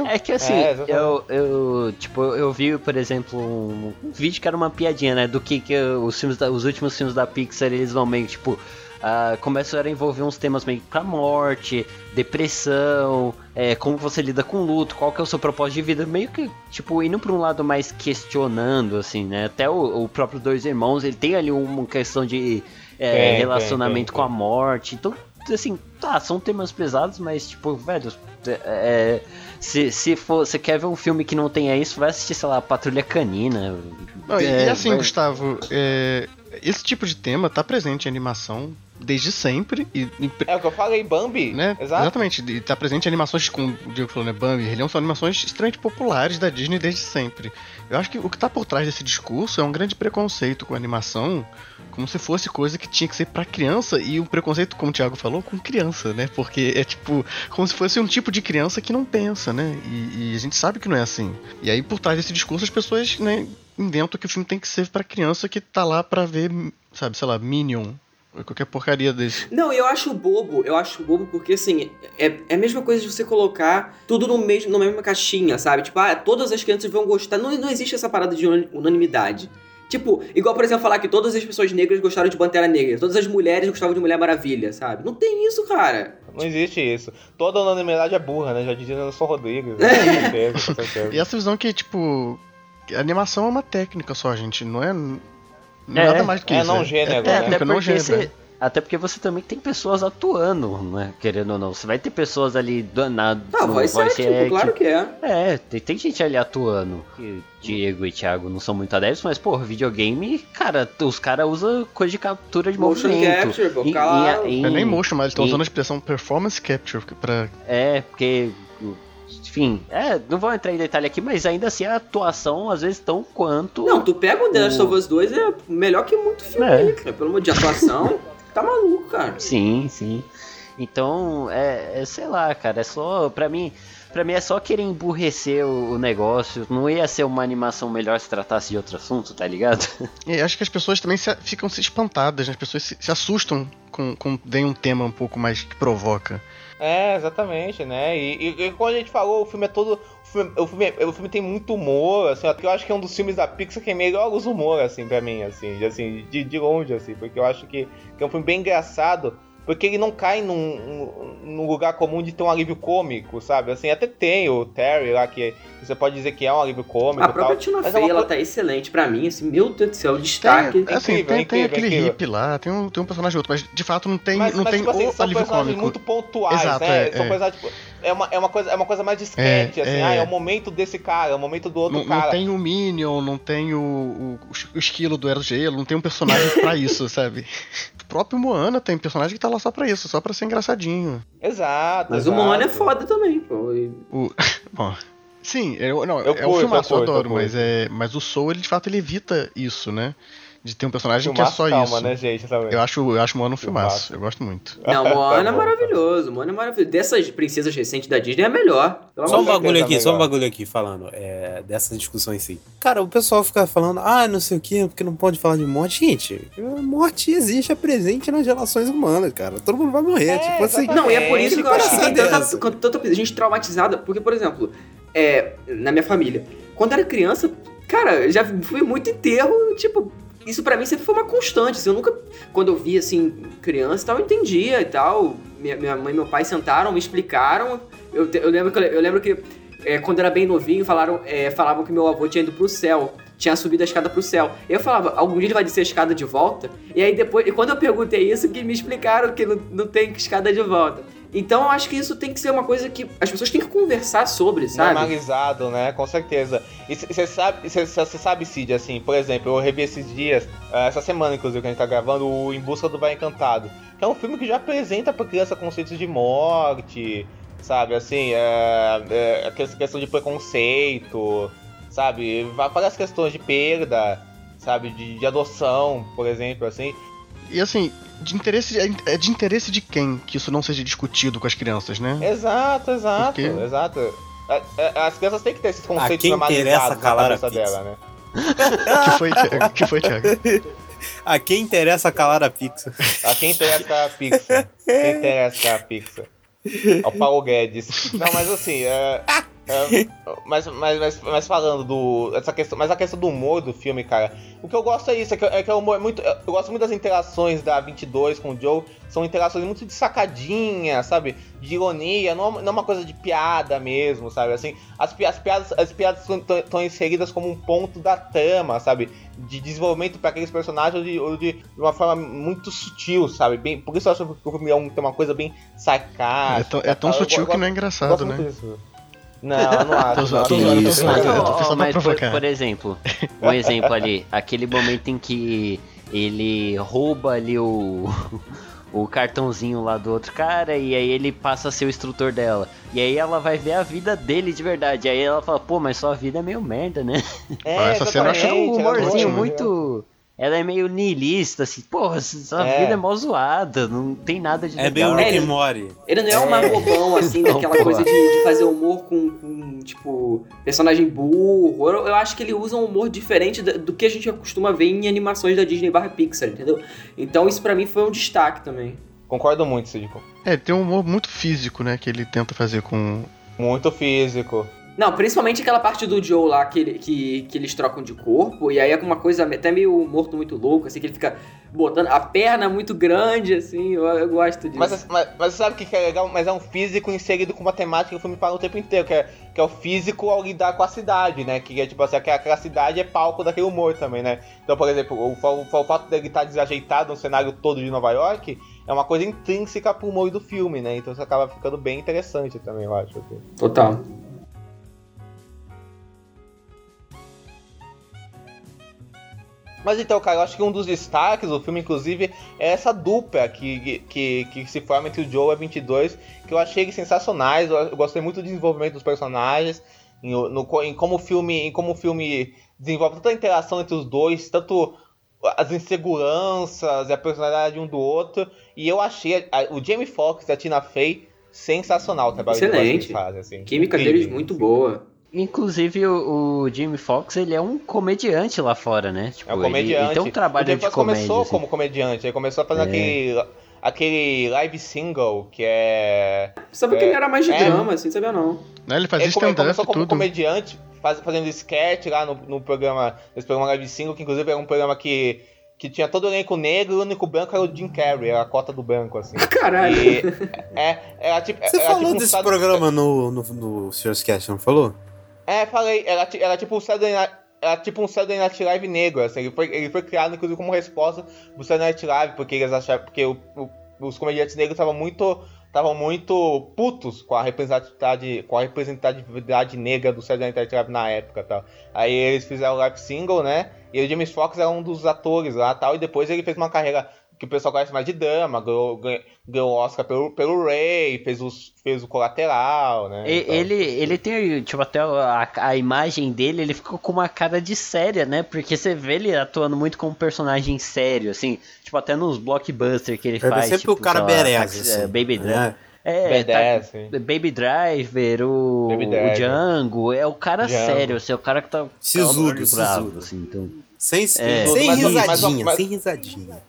É, É que assim, É, eu, eu, tipo, eu vi, por exemplo, um, um vídeo que era uma piadinha, né? Do que, que os filmes da- os últimos filmes da Pixar, eles vão meio, tipo, ah, começaram a envolver uns temas meio pra morte, depressão, é, como você lida com luto, qual que é o seu propósito de vida, meio que, tipo, indo pra um lado mais questionando, assim, né? Até o, o próprio Dois Irmãos, ele tem ali uma questão de é, tem, relacionamento com a morte, então, assim, tá, são temas pesados, mas, tipo, velho, é, se, se for, você quer ver um filme que não tenha isso, vai assistir, sei lá, Patrulha Canina. Não, e- É, e assim, vai- Gustavo, é, esse tipo de tema tá presente em animação desde sempre e, e É o que eu falei, Bambi. né? Exato. Exatamente. E tá presente em animações, como o Diego falou, né? Bambi, Rei Leão são animações extremamente populares da Disney desde sempre. Eu acho que o que tá por trás desse discurso é um grande preconceito com a animação, como se fosse coisa que tinha que ser pra criança, e um preconceito, como o Thiago falou, com criança, né? Porque é tipo, como se fosse um tipo de criança que não pensa, né? E, e a gente sabe que não é assim. E aí, por trás desse discurso, as pessoas, né, inventam que o filme tem que ser pra criança que tá lá pra ver, sabe, sei lá, Minion. Ou Qualquer porcaria desse. Não, eu acho bobo, eu acho bobo porque, assim, é, é a mesma coisa de você colocar tudo no mesmo, na mesma caixinha, sabe? Tipo, ah, todas as crianças vão gostar. Não, não existe essa parada de unanimidade. Tipo, igual, por exemplo, falar que todas as pessoas negras gostaram de Pantera Negra, todas as mulheres gostavam de Mulher Maravilha, sabe? Não tem isso, cara. Não existe isso. Toda unanimidade é burra, né? Já dizia Nelson Rodrigues. Certeza. E essa visão que, tipo, animação é uma técnica só, gente. Não é, não é É, nada mais do que é isso. não gênero, é né? técnica, até não porque gênero. você Até porque você também tem pessoas atuando, né? Querendo ou não. Você vai ter pessoas ali do, na, Ah, no voice acting, claro que é. É, tem, tem gente ali atuando. que Diego e Thiago não são muito adeptos, mas, pô, videogame, cara, os caras usam coisa de captura de Motion movimento. capture, pô, Em- em- Não é nem em- motion, mas eles estão em- usando a expressão performance capture pra. É, porque. Enfim, é, não vou entrar em detalhe aqui, mas ainda assim a atuação às vezes tão quanto. Não, tu pega o The Last of Us 2 é melhor que muito filme É. aí, cara. Pelo amor de atuação, *laughs* tá maluco, cara. Sim, sim. Então, é, é, sei lá, cara, é só. Pra mim. Pra mim é só querer emburrecer o, o negócio. Não ia ser uma animação melhor se tratasse de outro assunto, tá ligado? E acho que as pessoas também se- ficam se espantadas, né? As pessoas se, se assustam com, com vem um tema um pouco mais que provoca. É, exatamente, né? E, e, e quando a gente falou, o filme é todo. O filme, o filme, o filme tem muito humor, assim, eu acho que é um dos filmes da Pixar que melhor usa humor, assim, pra mim, assim, de, assim, de, de longe, assim, porque eu acho que, que é um filme bem engraçado, porque ele não cai num, num- lugar comum de ter um alívio cômico, sabe? Assim, até tem o Terry lá, que você pode dizer que é um alívio cômico A própria. Tina Fey, é uma ela tá excelente pra mim, assim, meu Deus do céu, o destaque. Tem, assim, incrível, tem, tem incrível, aquele incrível. hippie lá, tem um, tem um personagem outro, mas de fato não tem, mas, não mas, tem tipo assim, o são alívio personagens cômico. muito pontuais, Exato, né? é, são é. personagens, tipo, é uma, é, uma coisa, é uma coisa mais discrete, É, assim, é. ah, é o momento desse cara, é o momento do outro Não, cara. não tem o Minion, não tem o, o, o esquilo do Era Gelo, não tem um personagem pra *laughs* isso, sabe? O próprio Moana tem personagem que tá lá só pra isso, só pra ser engraçadinho. Exato. Mas o exato. Moana é foda também, pô. E- O, *laughs* bom, sim, eu, não, Eu é um curto, filmaço, eu eu adoro, eu mas, é, mas o Soul, ele de fato ele evita isso, né? De ter um personagem que é Filmaço, só calma, isso. né, gente? Também. Eu acho, eu acho Moana um filmaço, Filmaço. eu gosto muito. Não, *laughs* Moana é Tá bom, maravilhoso. Moana é maravilhoso. Dessas princesas recentes da Disney é a melhor. Só um bagulho aqui, é só um bagulho aqui falando é, dessa discussão em si. Cara, o pessoal fica falando, ah, não sei o que, porque não pode falar de morte. Gente, morte existe, é presente nas relações humanas, cara. Todo mundo vai morrer. É, tipo assim. Não, e é por isso que eu acho que tem é tanta, essa? tanta gente traumatizada. Porque, por exemplo, é, na minha família, quando eu era criança, cara, eu já fui muito enterro, tipo. Isso pra mim sempre foi uma constante. assim, eu nunca, quando eu vi assim, criança e tal, eu entendia e tal. Minha, minha mãe e meu pai sentaram, me explicaram. Eu, eu lembro que, eu lembro que é, quando era bem novinho, falaram, é, falavam que meu avô tinha ido pro céu. Tinha subido a escada pro céu. Eu falava, algum dia ele vai descer a escada de volta? E aí depois, e quando eu perguntei isso, que me explicaram que não, não tem escada de volta. Então eu acho que isso tem que ser uma coisa que as pessoas têm que conversar sobre, sabe? Normalizado, né? Com certeza. E você sabe, cê, cê sabe, Cid, assim, por exemplo, eu revi esses dias, ah, essa semana, inclusive, que a gente tá gravando, o Em Busca do Vai Encantado. Que é um filme que já apresenta pra criança conceitos de morte, sabe? Assim, é, é, aquela questão de preconceito, sabe? Várias questões de perda, sabe? De, de adoção, por exemplo, assim. E assim, de interesse, é de interesse de quem que isso não seja discutido com as crianças, né? Exato, exato, Por quê? exato. É, é, As crianças têm que ter esses conceitos quem interessa normalizados na calar a cabeça pizza? dela, né? que foi, Thiago? que foi, Thiago? *laughs* A quem interessa calar a Pixar? A quem interessa a Pixar? Quem interessa a Pixar? Ao Paulo Guedes. Não, mas assim, é, é, mas, mas, mas, mas falando do. Essa questão, mas a questão do humor do filme, cara. O que eu gosto é isso, é que, é que o humor é muito. Eu gosto muito das interações da 22 com o Joe. São interações muito de sacadinha, sabe? De ironia, não, não é uma coisa de piada mesmo, sabe? Assim, as, as piadas as piadas estão inseridas como um ponto da trama, sabe? De desenvolvimento para aqueles personagens de, ou de, de uma forma muito sutil, sabe? Bem, por isso eu acho que o filme é um- tem uma coisa bem sarcástica. É tão, é tão tal. Eu sutil go- que não é eu engraçado, né? disso. Não, eu não *laughs* acho. Tô zoando, tô não, zoando, tô zoando. Pra mas por, por exemplo, um exemplo ali, aquele momento em que ele rouba ali o, o cartãozinho lá do outro cara e aí ele passa a ser o instrutor dela. E aí ela vai ver a vida dele de verdade. Aí ela fala, pô, mas sua vida é meio merda, né? É, *laughs* essa cena É um exatamente, humorzinho ótimo, muito. Ela é meio niilista, assim, porra, sua É. vida é mó zoada, não tem nada de É bem o legal. Rick É, and Morty. Ele não é um marrobão, assim, *laughs* Não, daquela pô. coisa de, de fazer humor com, com, tipo, personagem burro. Eu, eu acho que ele usa um humor diferente da- do que a gente costuma ver em animações da Disney barra Pixar, entendeu? Então isso pra mim foi um destaque também. Concordo muito, Cid. É, tem um humor muito físico, né, que ele tenta fazer com... Muito físico. Não, principalmente aquela parte do Joe lá que, que, que eles trocam de corpo, e aí é uma coisa até meio morto muito louco, assim, que ele fica botando a perna muito grande, assim, eu, eu gosto disso. Mas, mas, mas sabe o que é legal? Mas é um físico inserido com matemática que o filme fala o tempo inteiro, que é, que é o físico ao lidar com a cidade, né? Que é tipo assim, que aquela cidade é palco daquele humor também, né? Então, por exemplo, o, o, o fato dele estar desajeitado no cenário todo de Nova York é uma coisa intrínseca pro humor do filme, né? Então isso acaba ficando bem interessante também, eu acho. assim. Total. Mas então, cara, eu acho que um dos destaques do filme, inclusive, é essa dupla que, que, que se forma entre o Joe e a 22, que eu achei sensacionais. Eu, gostei muito do desenvolvimento dos personagens, em, no, em como o filme, em como o filme desenvolve tanta interação entre os dois, tanto as inseguranças e a personalidade de um do outro. E eu achei a- o Jamie Foxx e a Tina Fey sensacional o trabalho que Excelente. eles fazem. Assim, Química Incrível. deles muito boa. Inclusive, o, o Jamie Foxx, ele é um comediante lá fora, né? Tipo, É um ele- comediante. Ele, tem um trabalho de comédia. começou assim. como comediante, ele começou fazendo É. aquele, aquele live single que é. Sabe que É, ele era mais de é. drama, assim, sabia não. Né, Ele fazia Ele come- stand-up começou como tudo. comediante, faz- fazendo sketch lá no, no programa, nesse programa live single, que inclusive era um programa que, que tinha todo o elenco negro e o único branco era o Jim Carrey, era a cota do branco, assim. *laughs* Caralho. E é, era tipo, Você era falou tipo um desse Saturday- programa no, no, no Serious Cast, não falou? É, falei, era, era tipo um Saturday Night, era tipo um Saturday Night Live negro, assim, ele foi, ele foi criado inclusive como resposta pro Saturday Night Live, porque eles acharam, porque o- o- os comediantes negros estavam muito, estavam muito putos com a representatividade, com a representatividade negra do Saturday Night Live na época, tal. Aí eles fizeram o live single, né? E o James Fox era um dos atores lá, tal, e depois ele fez uma carreira que o pessoal conhece mais de drama, ganhou, ganhou, ganhou o Oscar pelo, pelo Ray, fez, os, fez o Colateral, né? E- Então- Ele, ele tem, tipo, até a, a imagem dele, ele ficou com uma cara de séria, né? Porque você vê ele atuando muito como personagem sério, assim, tipo, até nos blockbusters que ele É faz. sempre tipo, o cara Taxi- assim. é, Baby Driver. É. É, B10, tá-. Baby Driver, o, Baby o. Django, é o cara Django. sério, assim, é o cara que tá Sisudo, bravo, sisudo. assim, então. Sem, É. sem Mas- mas- risadinha, mas- sem risadinha. Sem risadinha.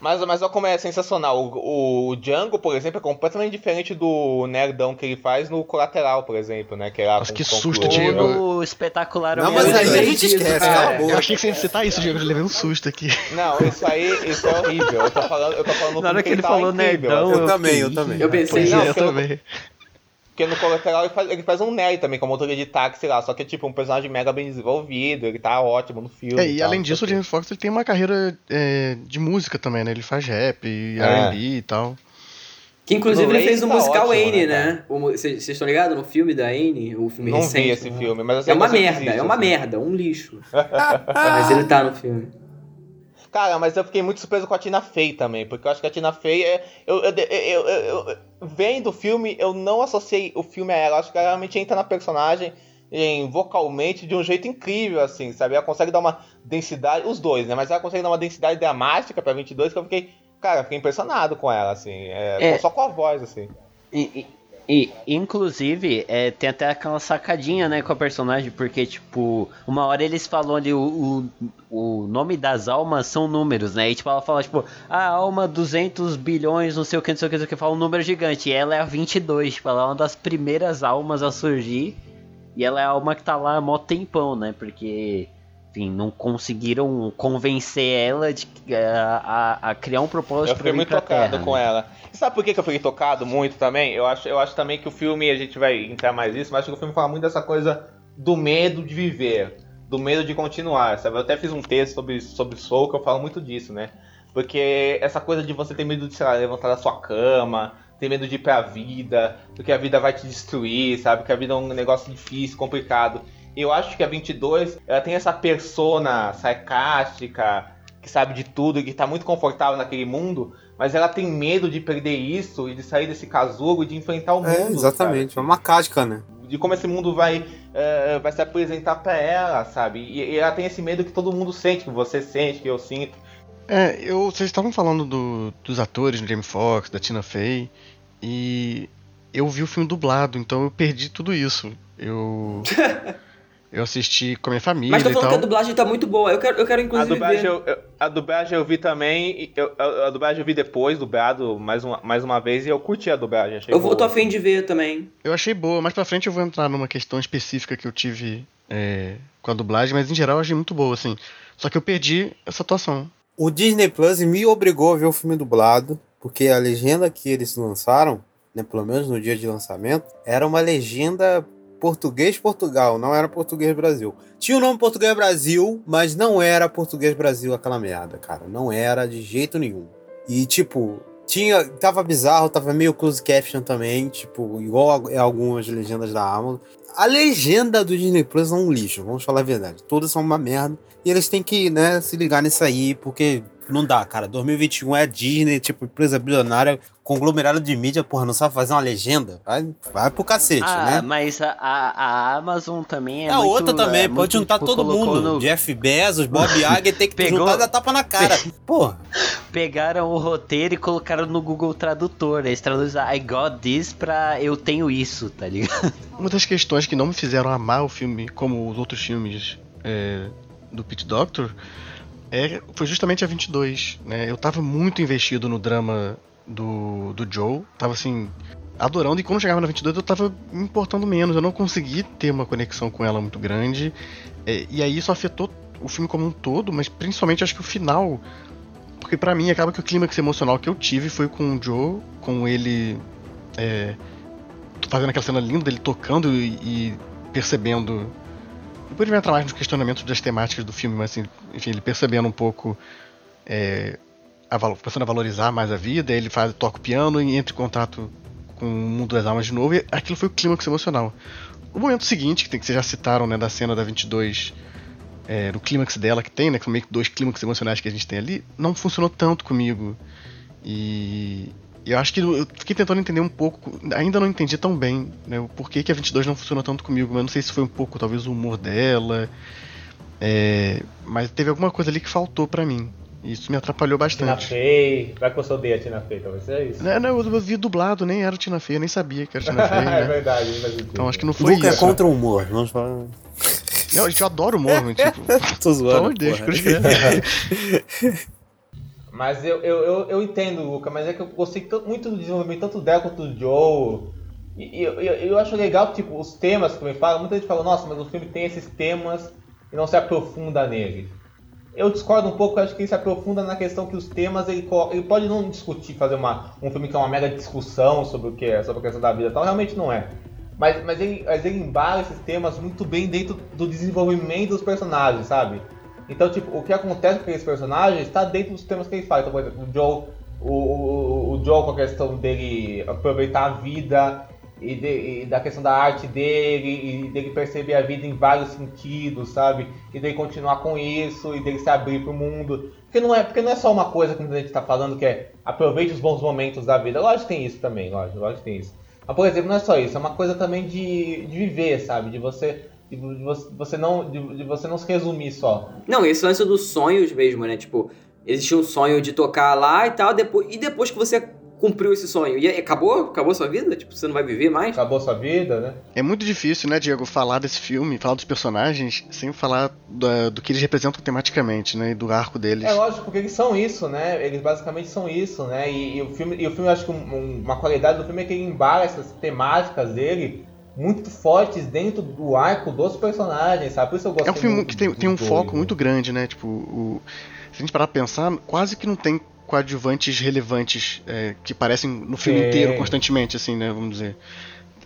Mas, mas olha como é sensacional. O, o Django, por exemplo, é completamente diferente do nerdão que ele faz no Colateral, por exemplo, né? Que é Nossa, com que susto. Diego. No espetacular Não, mas aí a gente esquece, cala a Eu achei que você ia citar isso, Diego. Eu levei um susto aqui. Não, isso aí, isso é horrível. Eu tô falando, eu tô falando Na hora que ele tá falou incrível, nerdão, assim. Eu também, eu também. Eu pensei, Pois não, é, eu eu- também. Porque no Colateral ele faz, ele faz um nerd também, como motor de táxi lá. Só que é tipo um personagem mega bem desenvolvido, ele tá ótimo no filme. É, e tal, além disso, o. James Foxx ele tem uma carreira é, de música também, né? Ele faz rap e É. R&B e tal. Que inclusive No ele fez o Ray tá musical ótimo, Anne, né, né? Vocês estão ligados no filme da Anne? O filme Não recente? vi esse filme, mas eu sei É uma merda, existe, é uma assim. merda, um lixo. *laughs* Mas ele tá no filme. Cara, mas eu fiquei muito surpreso com a Tina Fey também, porque eu acho que a Tina Fey é. Eu, eu, eu, eu- eu- vendo o filme, eu não associei o filme a ela. Acho que ela realmente entra na personagem em, vocalmente de um jeito incrível, assim, sabe? Ela consegue dar uma densidade, os dois, né? Mas ela consegue dar uma densidade dramática pra 22 que eu fiquei. Cara, eu fiquei impressionado com ela, assim. é, É. Só com a voz, assim. E, e- inclusive, é, tem até aquela sacadinha, né, com a personagem, porque, tipo, uma hora eles falam ali, o, o, o nome das almas são números, né? E, tipo, ela fala, tipo, a alma 200 bilhões, não sei o que, não sei o que, não sei o que, fala um número gigante. E ela é a 22, tipo, ela é uma das primeiras almas a surgir. E ela é a alma que tá lá há mó tempão, né? Porque, enfim, não conseguiram convencer ela de, a, a, a criar um propósito Eu fiquei muito tocado Terra, com né? ela. E sabe por que que eu fiquei tocado muito também? Eu acho, eu acho também que o filme, a gente vai entrar mais nisso, mas acho que o filme fala muito dessa coisa do medo de viver, do medo de continuar, sabe? Eu até fiz um texto sobre, sobre Soul que eu falo muito disso, né? Porque essa coisa de você ter medo de, sei lá, levantar da sua cama, ter medo de ir pra vida, porque a vida vai te destruir, sabe? Que a vida é um negócio difícil, complicado. Eu acho que a 22, ela tem essa persona sarcástica, que sabe de tudo e que tá muito confortável naquele mundo, mas ela tem medo de perder isso e de sair desse casulo e de enfrentar o mundo. É, exatamente. É uma cádica, né? De como esse mundo vai, eh, vai se apresentar pra ela, sabe? E, e ela tem esse medo que todo mundo sente, que você sente, que eu sinto. É, eu, vocês estavam falando do- dos atores, do Jamie Foxx, da Tina Fey, e eu vi o filme dublado, então eu perdi tudo isso. Eu *laughs* Eu assisti com a minha família Mas tô falando que tal. a dublagem tá muito boa. Eu quero, eu quero A inclusive dublagem, ver. eu, eu- a dublagem eu vi também. eu- a, a dublagem eu vi depois, dublado mais uma, mais uma vez, e eu curti a dublagem. Achei Eu vou, boa. tô afim de ver também. Eu achei boa. Mais pra frente eu vou entrar numa questão específica que eu tive é, com a dublagem, mas em geral eu achei muito boa, assim. Só que eu perdi essa atuação. O Disney Plus me obrigou a ver o filme dublado, porque a legenda que eles lançaram, né, pelo menos no dia de lançamento, era uma legenda português-Portugal, não era português-Brasil. Tinha o nome português-Brasil, mas não era português-Brasil aquela merda, cara. Não era de jeito nenhum. E, tipo, tinha, tava bizarro, tava meio close caption também, tipo, igual a, a algumas legendas da Amazon. A legenda do Disney Plus é um lixo, vamos falar a verdade. Todas são uma merda. E eles têm que, né, se ligar nisso aí, porque não dá, cara. 2021 é Disney, tipo, empresa bilionária, conglomerado de mídia, porra, não sabe fazer uma legenda? Vai, vai pro cacete, Ah, né? mas a, a, Amazon também é a muito, outra também, é pode muito, juntar tipo, todo mundo. no- Jeff Bezos, Bob *laughs* Iger, tem que Pegou- juntar e dar tapa na cara. Porra. Pegaram o roteiro e colocaram no Google Tradutor. Eles traduzem I got this pra eu tenho isso, tá ligado? Uma das questões que não me fizeram amar o filme, como os outros filmes é, do Pete Doctor, é, foi justamente a 22. Né? Eu tava muito investido no drama do, do Joe, tava assim, adorando, e quando chegava na 22 eu tava me importando menos, eu não consegui ter uma conexão com ela muito grande, é, e aí isso afetou o filme como um todo, mas principalmente acho que o final, porque pra mim acaba que o clímax emocional que eu tive foi com o Joe, com ele. É, fazendo aquela cena linda dele tocando e, e percebendo. Depois vai entrar mais nos questionamentos das temáticas do filme, mas assim, enfim, ele percebendo um pouco. É, a, começando a valorizar mais a vida, ele faz, toca o piano e entra em contato com o mundo das almas de novo, e aquilo foi o clímax emocional. O momento seguinte, que, tem, que vocês já citaram, né, da cena da 22, é, no clímax dela que tem, né, que são meio que dois clímax emocionais que a gente tem ali, não funcionou tanto comigo. E eu acho que eu fiquei tentando entender um pouco, ainda não entendi tão bem, né, o porquê que a 22 não funcionou tanto comigo, mas não sei se foi um pouco, talvez, o humor dela, é, mas teve alguma coisa ali que faltou pra mim. E isso me atrapalhou Tina bastante. Fey. Vai que você odeia a Tina Fey, talvez seja isso. Não, não, eu vi dublado, nem era Tina Fey, eu nem sabia que era Tina Fey, *laughs* é né? verdade, faz sentido. Então acho que não O foi Luca é isso. contra o humor, vamos falar. Não, eu adoro humor, mas, tipo, *laughs* Tô pelo zoando. amor de Deus. Mas eu, eu, eu, eu entendo, Luca, mas é que eu gostei muito do desenvolvimento, tanto dela quanto do Joe. E, eu, eu, acho legal, tipo, os temas que me falam. Muita gente fala, nossa, mas o filme tem esses temas e não se aprofunda neles. Eu discordo um pouco, acho que ele se aprofunda na questão que os temas ele, ele pode não discutir, fazer uma, um filme que é uma mega discussão sobre o que é, sobre a questão da vida, então realmente não é. Mas, mas, ele, mas ele embala esses temas muito bem dentro do desenvolvimento dos personagens, sabe? Então, tipo, o que acontece com aqueles personagens está dentro dos temas que ele faz. Então, por exemplo, o Joe, o, o, o Joe com a questão dele aproveitar a vida e, de- e da questão da arte dele e dele perceber a vida em vários sentidos, sabe? E dele continuar com isso e dele se abrir pro mundo. Porque não é, porque não é só uma coisa que a gente tá falando que é aproveite os bons momentos da vida. Lógico que tem isso também, lógico, lógico que tem isso. Mas, por exemplo, não é só isso, é uma coisa também de, de viver, sabe? De você, de, você, não, de, você não se resumir só. Não, esse lance dos sonhos mesmo, né? Tipo, existia um sonho de tocar lá e tal, depois, e depois que você cumpriu esse sonho, e acabou? Acabou a sua vida? Tipo, você não vai viver mais? Acabou sua vida, né? É muito difícil, né, Diego, falar desse filme, falar dos personagens, sem falar da- do que eles representam tematicamente, né, e do arco deles. É lógico, porque eles são isso, né? Eles basicamente são isso, né? E, e o filme, e o filme, eu acho que um- um- uma qualidade do filme é que ele embala essas temáticas dele muito fortes dentro do arco dos personagens, sabe? Por isso eu gosto É um filme muito que tem, tem um foco muito grande, né? Tipo, o- se a gente parar pra pensar, quase que não tem coadjuvantes relevantes é, que aparecem no filme inteiro constantemente, assim, né? Vamos dizer.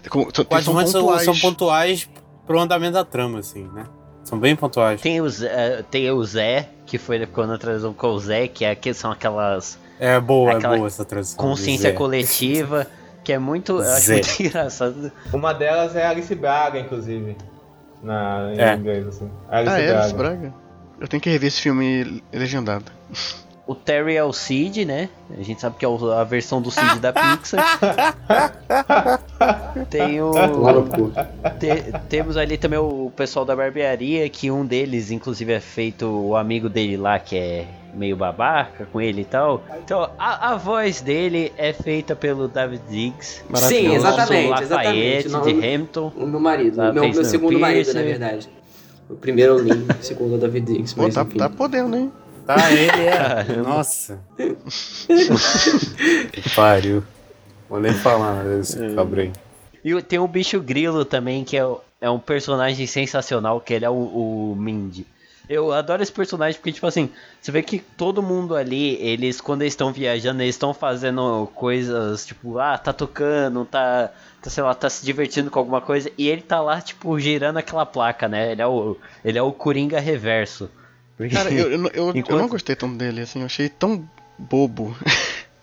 Como- são- adjuvantes são, pontuais. são pontuais pro andamento da trama, assim, né? São bem pontuais. Tem o, Zé, tem o Zé, que foi quando a tradução com o Zé, que é, que são aquelas É boa, Aquela é boa essa tradução. consciência coletiva, que é muito, eu acho muito *laughs* engraçado. Uma delas é Alice Braga, inclusive. Na, em É. inglês, assim. Alice Ah, é, Braga. Alice Braga. Eu tenho que rever esse filme legendado. O Terry é o Cid, né? A gente sabe que é a versão do Cid da Pixar. *laughs* Tem o. Cu. Te- temos ali também o pessoal da barbearia, que um deles, inclusive, é feito o amigo dele lá, que é meio babaca com ele e tal. Então, a, a voz dele é feita pelo David Diggs. Sim, o exatamente, Lafayette exatamente. de Hamilton. O meu marido, Tá, meu, meu segundo marido, Pierce. na verdade. O primeiro é o Lin, o segundo é o David Diggs, Pô, mas tá, tá podendo, hein? Tá, ele é. *laughs* Nossa. *laughs* que pariu. Vou nem falar nada desse cabra aí. E o- tem o bicho grilo também, que é, o- é um personagem sensacional, que ele é o, o Mindy. Eu adoro esse personagem porque, tipo assim, você vê que todo mundo ali, eles, quando eles estão viajando, eles estão fazendo coisas, tipo, ah, tá tocando, tá, tá, sei lá, tá se divertindo com alguma coisa, e ele tá lá, tipo, girando aquela placa, né? Ele é o, ele é o Coringa reverso. Porque- Cara, eu, eu, eu, eu Enquanto- não gostei tanto dele, assim, eu achei tão bobo.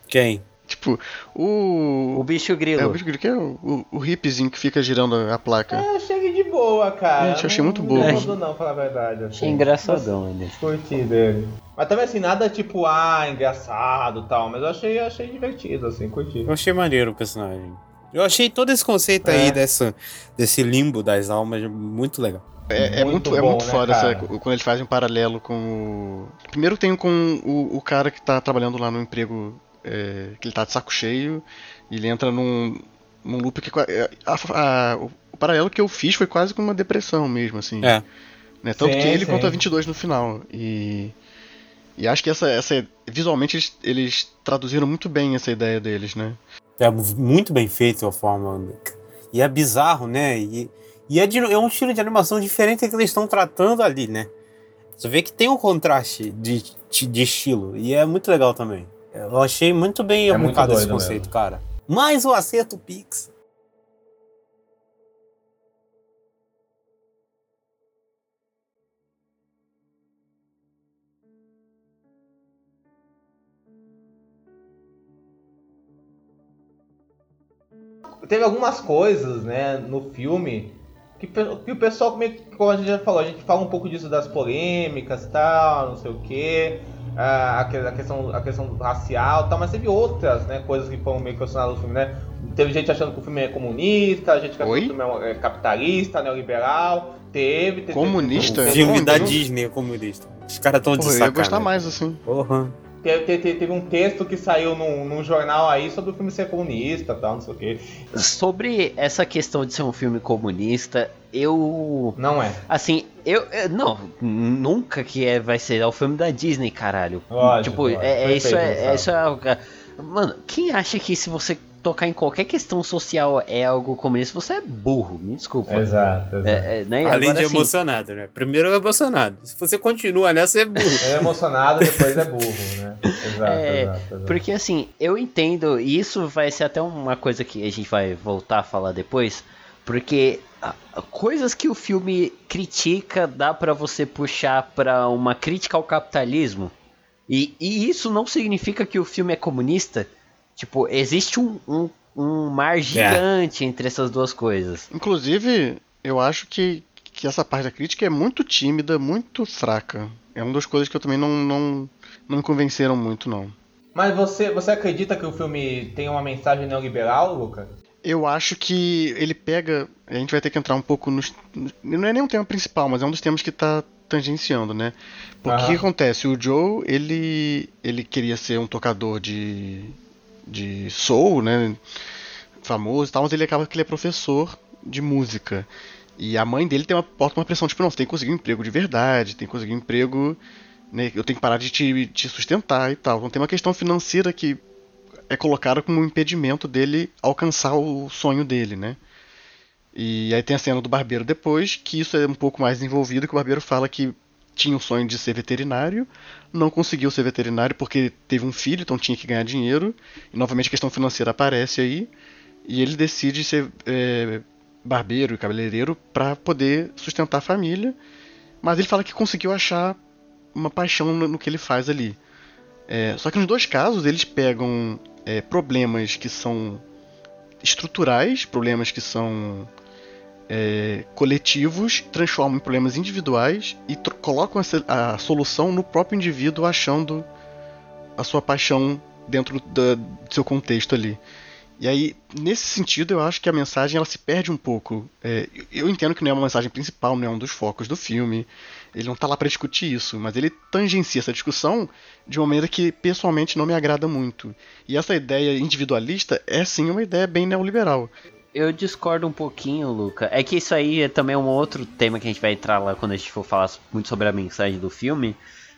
Quem? Tipo, o. o bicho grilo. É, o bicho grilo, que é o, o, o hippiezinho que fica girando a placa. Eu achei ele de boa, cara. Gente, eu achei Não- muito não bobo. me incomodou não, pra falar a verdade. Assim. Achei engraçadão ele. Curti dele. Mas também assim, nada tipo, ah, engraçado e tal, mas eu achei, achei divertido, assim, curti. Eu achei maneiro o personagem. Eu achei todo esse conceito É. aí dessa, desse limbo das almas muito legal. É, é Muito muito, é bom, muito né, foda essa- quando eles fazem um paralelo com o. Primeiro tem com o, o cara que tá trabalhando lá no emprego é, que ele tá de saco cheio e ele entra num, num loop que. qua- é, a- a- o, o paralelo que eu fiz foi quase com uma depressão mesmo, assim. É. Né? Tanto Sim, que ele sim. conta 22 no final. E. E acho que essa. essa visualmente eles, eles traduziram muito bem essa ideia deles, né? É muito bem feito a forma. E é bizarro, né? E, e é, de- é um estilo de animação diferente que eles estão tratando ali, né? Você vê que tem um contraste de, de, de estilo. E é muito legal também. Eu achei muito bem É muito aplicado esse doido conceito, mesmo. cara. Mais o acerto Pix. Teve algumas coisas, né, no filme que, que o pessoal, meio que, como a gente já falou, a gente fala um pouco disso das polêmicas e tal, não sei o que, a, a questão, a questão racial e tal, mas teve outras, né, coisas que foram meio questionadas no filme, né? Teve gente achando que o filme é comunista, gente que achando que o filme é capitalista, neoliberal, teve... teve Comunista? teve- Filme Como? da Não- Disney é comunista. Os caras estão de Porra, eu ia sacanagem. gostar mais, assim. Porra. Teve, teve- teve um texto que saiu num, num jornal aí sobre o filme ser comunista e tal, não sei o que. Sobre essa questão de ser um filme comunista, eu. Não é. Assim, eu. eu- não, nunca que é, vai ser. É o filme da Disney, caralho. Lógico, tipo, lógico. é, é isso é, é isso é Mano, quem acha que se você tocar em qualquer questão social é algo comunista, você é burro, me desculpa. Exato, exato. É, é, né? Além Agora, de assim, emocionado, né? Primeiro é emocionado. Se você continua nessa, é burro. É emocionado, depois é burro, né? Exato, É, exato, exato. Porque assim, eu entendo, e isso vai ser até uma coisa que a gente vai voltar a falar depois, porque ah, coisas que o filme critica dá pra você puxar pra uma crítica ao capitalismo. E, e isso não significa que o filme é comunista. Tipo, existe um, um, um mar gigante entre essas duas coisas. Inclusive, eu acho que, que essa parte da crítica é muito tímida, muito fraca. É uma das coisas que eu também não, não, não me convenceram muito, não. Mas você, você acredita que o filme tem uma mensagem neoliberal, Luca? Eu acho que ele pega. A gente vai ter que entrar um pouco nos. Não é nem um tema principal, mas é um dos temas que está tangenciando, né? Porque o que acontece? O Joe, ele, ele queria ser um tocador de, de soul, né? Famoso e tal, mas ele acaba que ele é professor de música. E a mãe dele tem uma, bota uma pressão, tipo, não, você tem que conseguir um emprego de verdade, tem que conseguir um emprego. Né, eu tenho que parar de te, te sustentar e tal. Então tem uma questão financeira que é colocada como um impedimento dele alcançar o sonho dele, né? E aí tem a cena do barbeiro depois, que isso é um pouco mais envolvido, que o barbeiro fala que tinha o sonho de ser veterinário, não conseguiu ser veterinário porque teve um filho, então tinha que ganhar dinheiro, e novamente a questão financeira aparece aí, e ele decide ser é, barbeiro e cabeleireiro para poder sustentar a família, mas ele fala que conseguiu achar uma paixão no, no que ele faz ali. É, só que nos dois casos eles pegam é, problemas que são estruturais, problemas que são é, coletivos, transformam em problemas individuais e colocam essa- a solução no próprio indivíduo achando a sua paixão dentro da- do seu contexto ali. E aí, nesse sentido, eu acho que a mensagem ela se perde um pouco. É, eu entendo que não é uma mensagem principal, não é um dos focos do filme. Ele não tá lá para discutir isso, mas ele tangencia essa discussão de uma maneira que pessoalmente não me agrada muito. E essa ideia individualista é sim uma ideia bem neoliberal. Eu discordo um pouquinho, Luca. É que isso aí é também um outro tema que a gente vai entrar lá quando a gente for falar muito sobre a mensagem do filme.